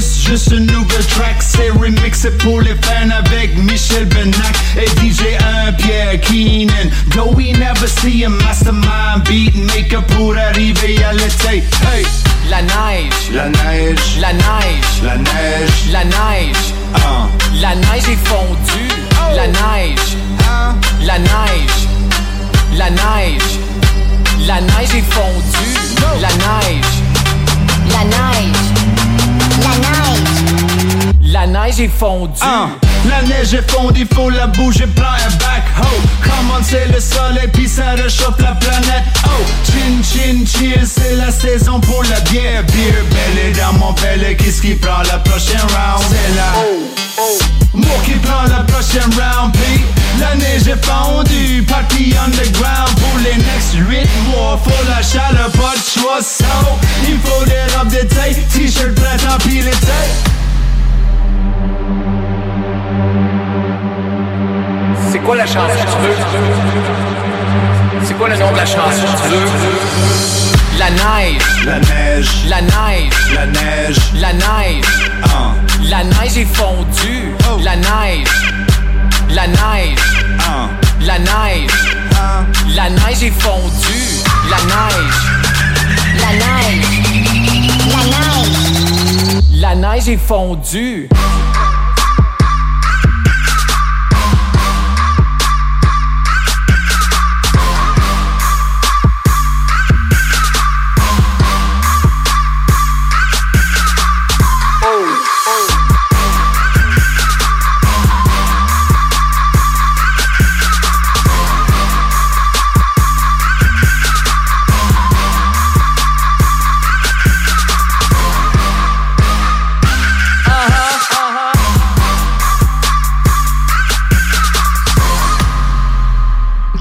Speaker 26: Juste une nouvelle track. C'est remixé pour les fans avec Michel Benac et DJ 1 Pierre Keenan. Though we never see a mastermind beat maker pour arriver à l'été. Hey!
Speaker 27: La neige,
Speaker 26: La neige,
Speaker 27: la neige,
Speaker 26: la neige,
Speaker 27: la neige,
Speaker 26: ah.
Speaker 27: la neige est fondue. La neige, la neige, la neige, la neige est fondue. La neige,
Speaker 28: La neige, la neige,
Speaker 27: la neige est fondue.
Speaker 26: Ah, la neige est fondue, faut la bouger, prends un backhoe. Come on, c'est le soleil, puis ça réchauffe la planète. Oh, chin chin chill, c'est la saison pour la bière. Beer belly dans mon belly, qu'est-ce qui prend la prochaine round? C'est la. Moi qui prends la prochaine round, puis la neige est fondue. Party underground pour les next 8 mois. Faut la chaleur, pas de choix, so il faut des robes d'été, t-shirt printemps, puis l'été.
Speaker 27: C'est quoi la chanson tu veux? C'est quoi le nom de la chanson tu veux? La neige,
Speaker 26: La neige,
Speaker 27: la neige,
Speaker 26: la neige,
Speaker 27: la neige,
Speaker 26: ah,
Speaker 27: la neige est fondue. La neige, la neige,
Speaker 26: ah,
Speaker 27: la neige,
Speaker 26: ah.
Speaker 27: la neige est fondue. La neige,
Speaker 28: la neige, la neige.
Speaker 27: la neige est fondue.
Speaker 29: «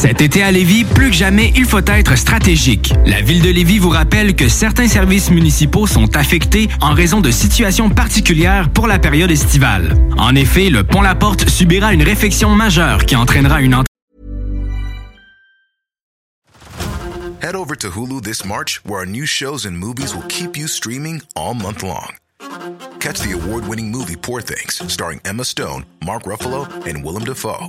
Speaker 14: Cet été à Lévis, plus que jamais, il faut être stratégique. La ville de Lévis vous rappelle que certains services municipaux sont affectés en raison de situations particulières pour la période estivale. En effet, le pont La Porte subira une réfection majeure qui entraînera une
Speaker 30: Head over to Hulu this March, where our new shows and movies will keep you streaming all month long. Catch the award winning movie Poor Things, starring Emma Stone, Mark Ruffalo, and Willem Dafoe.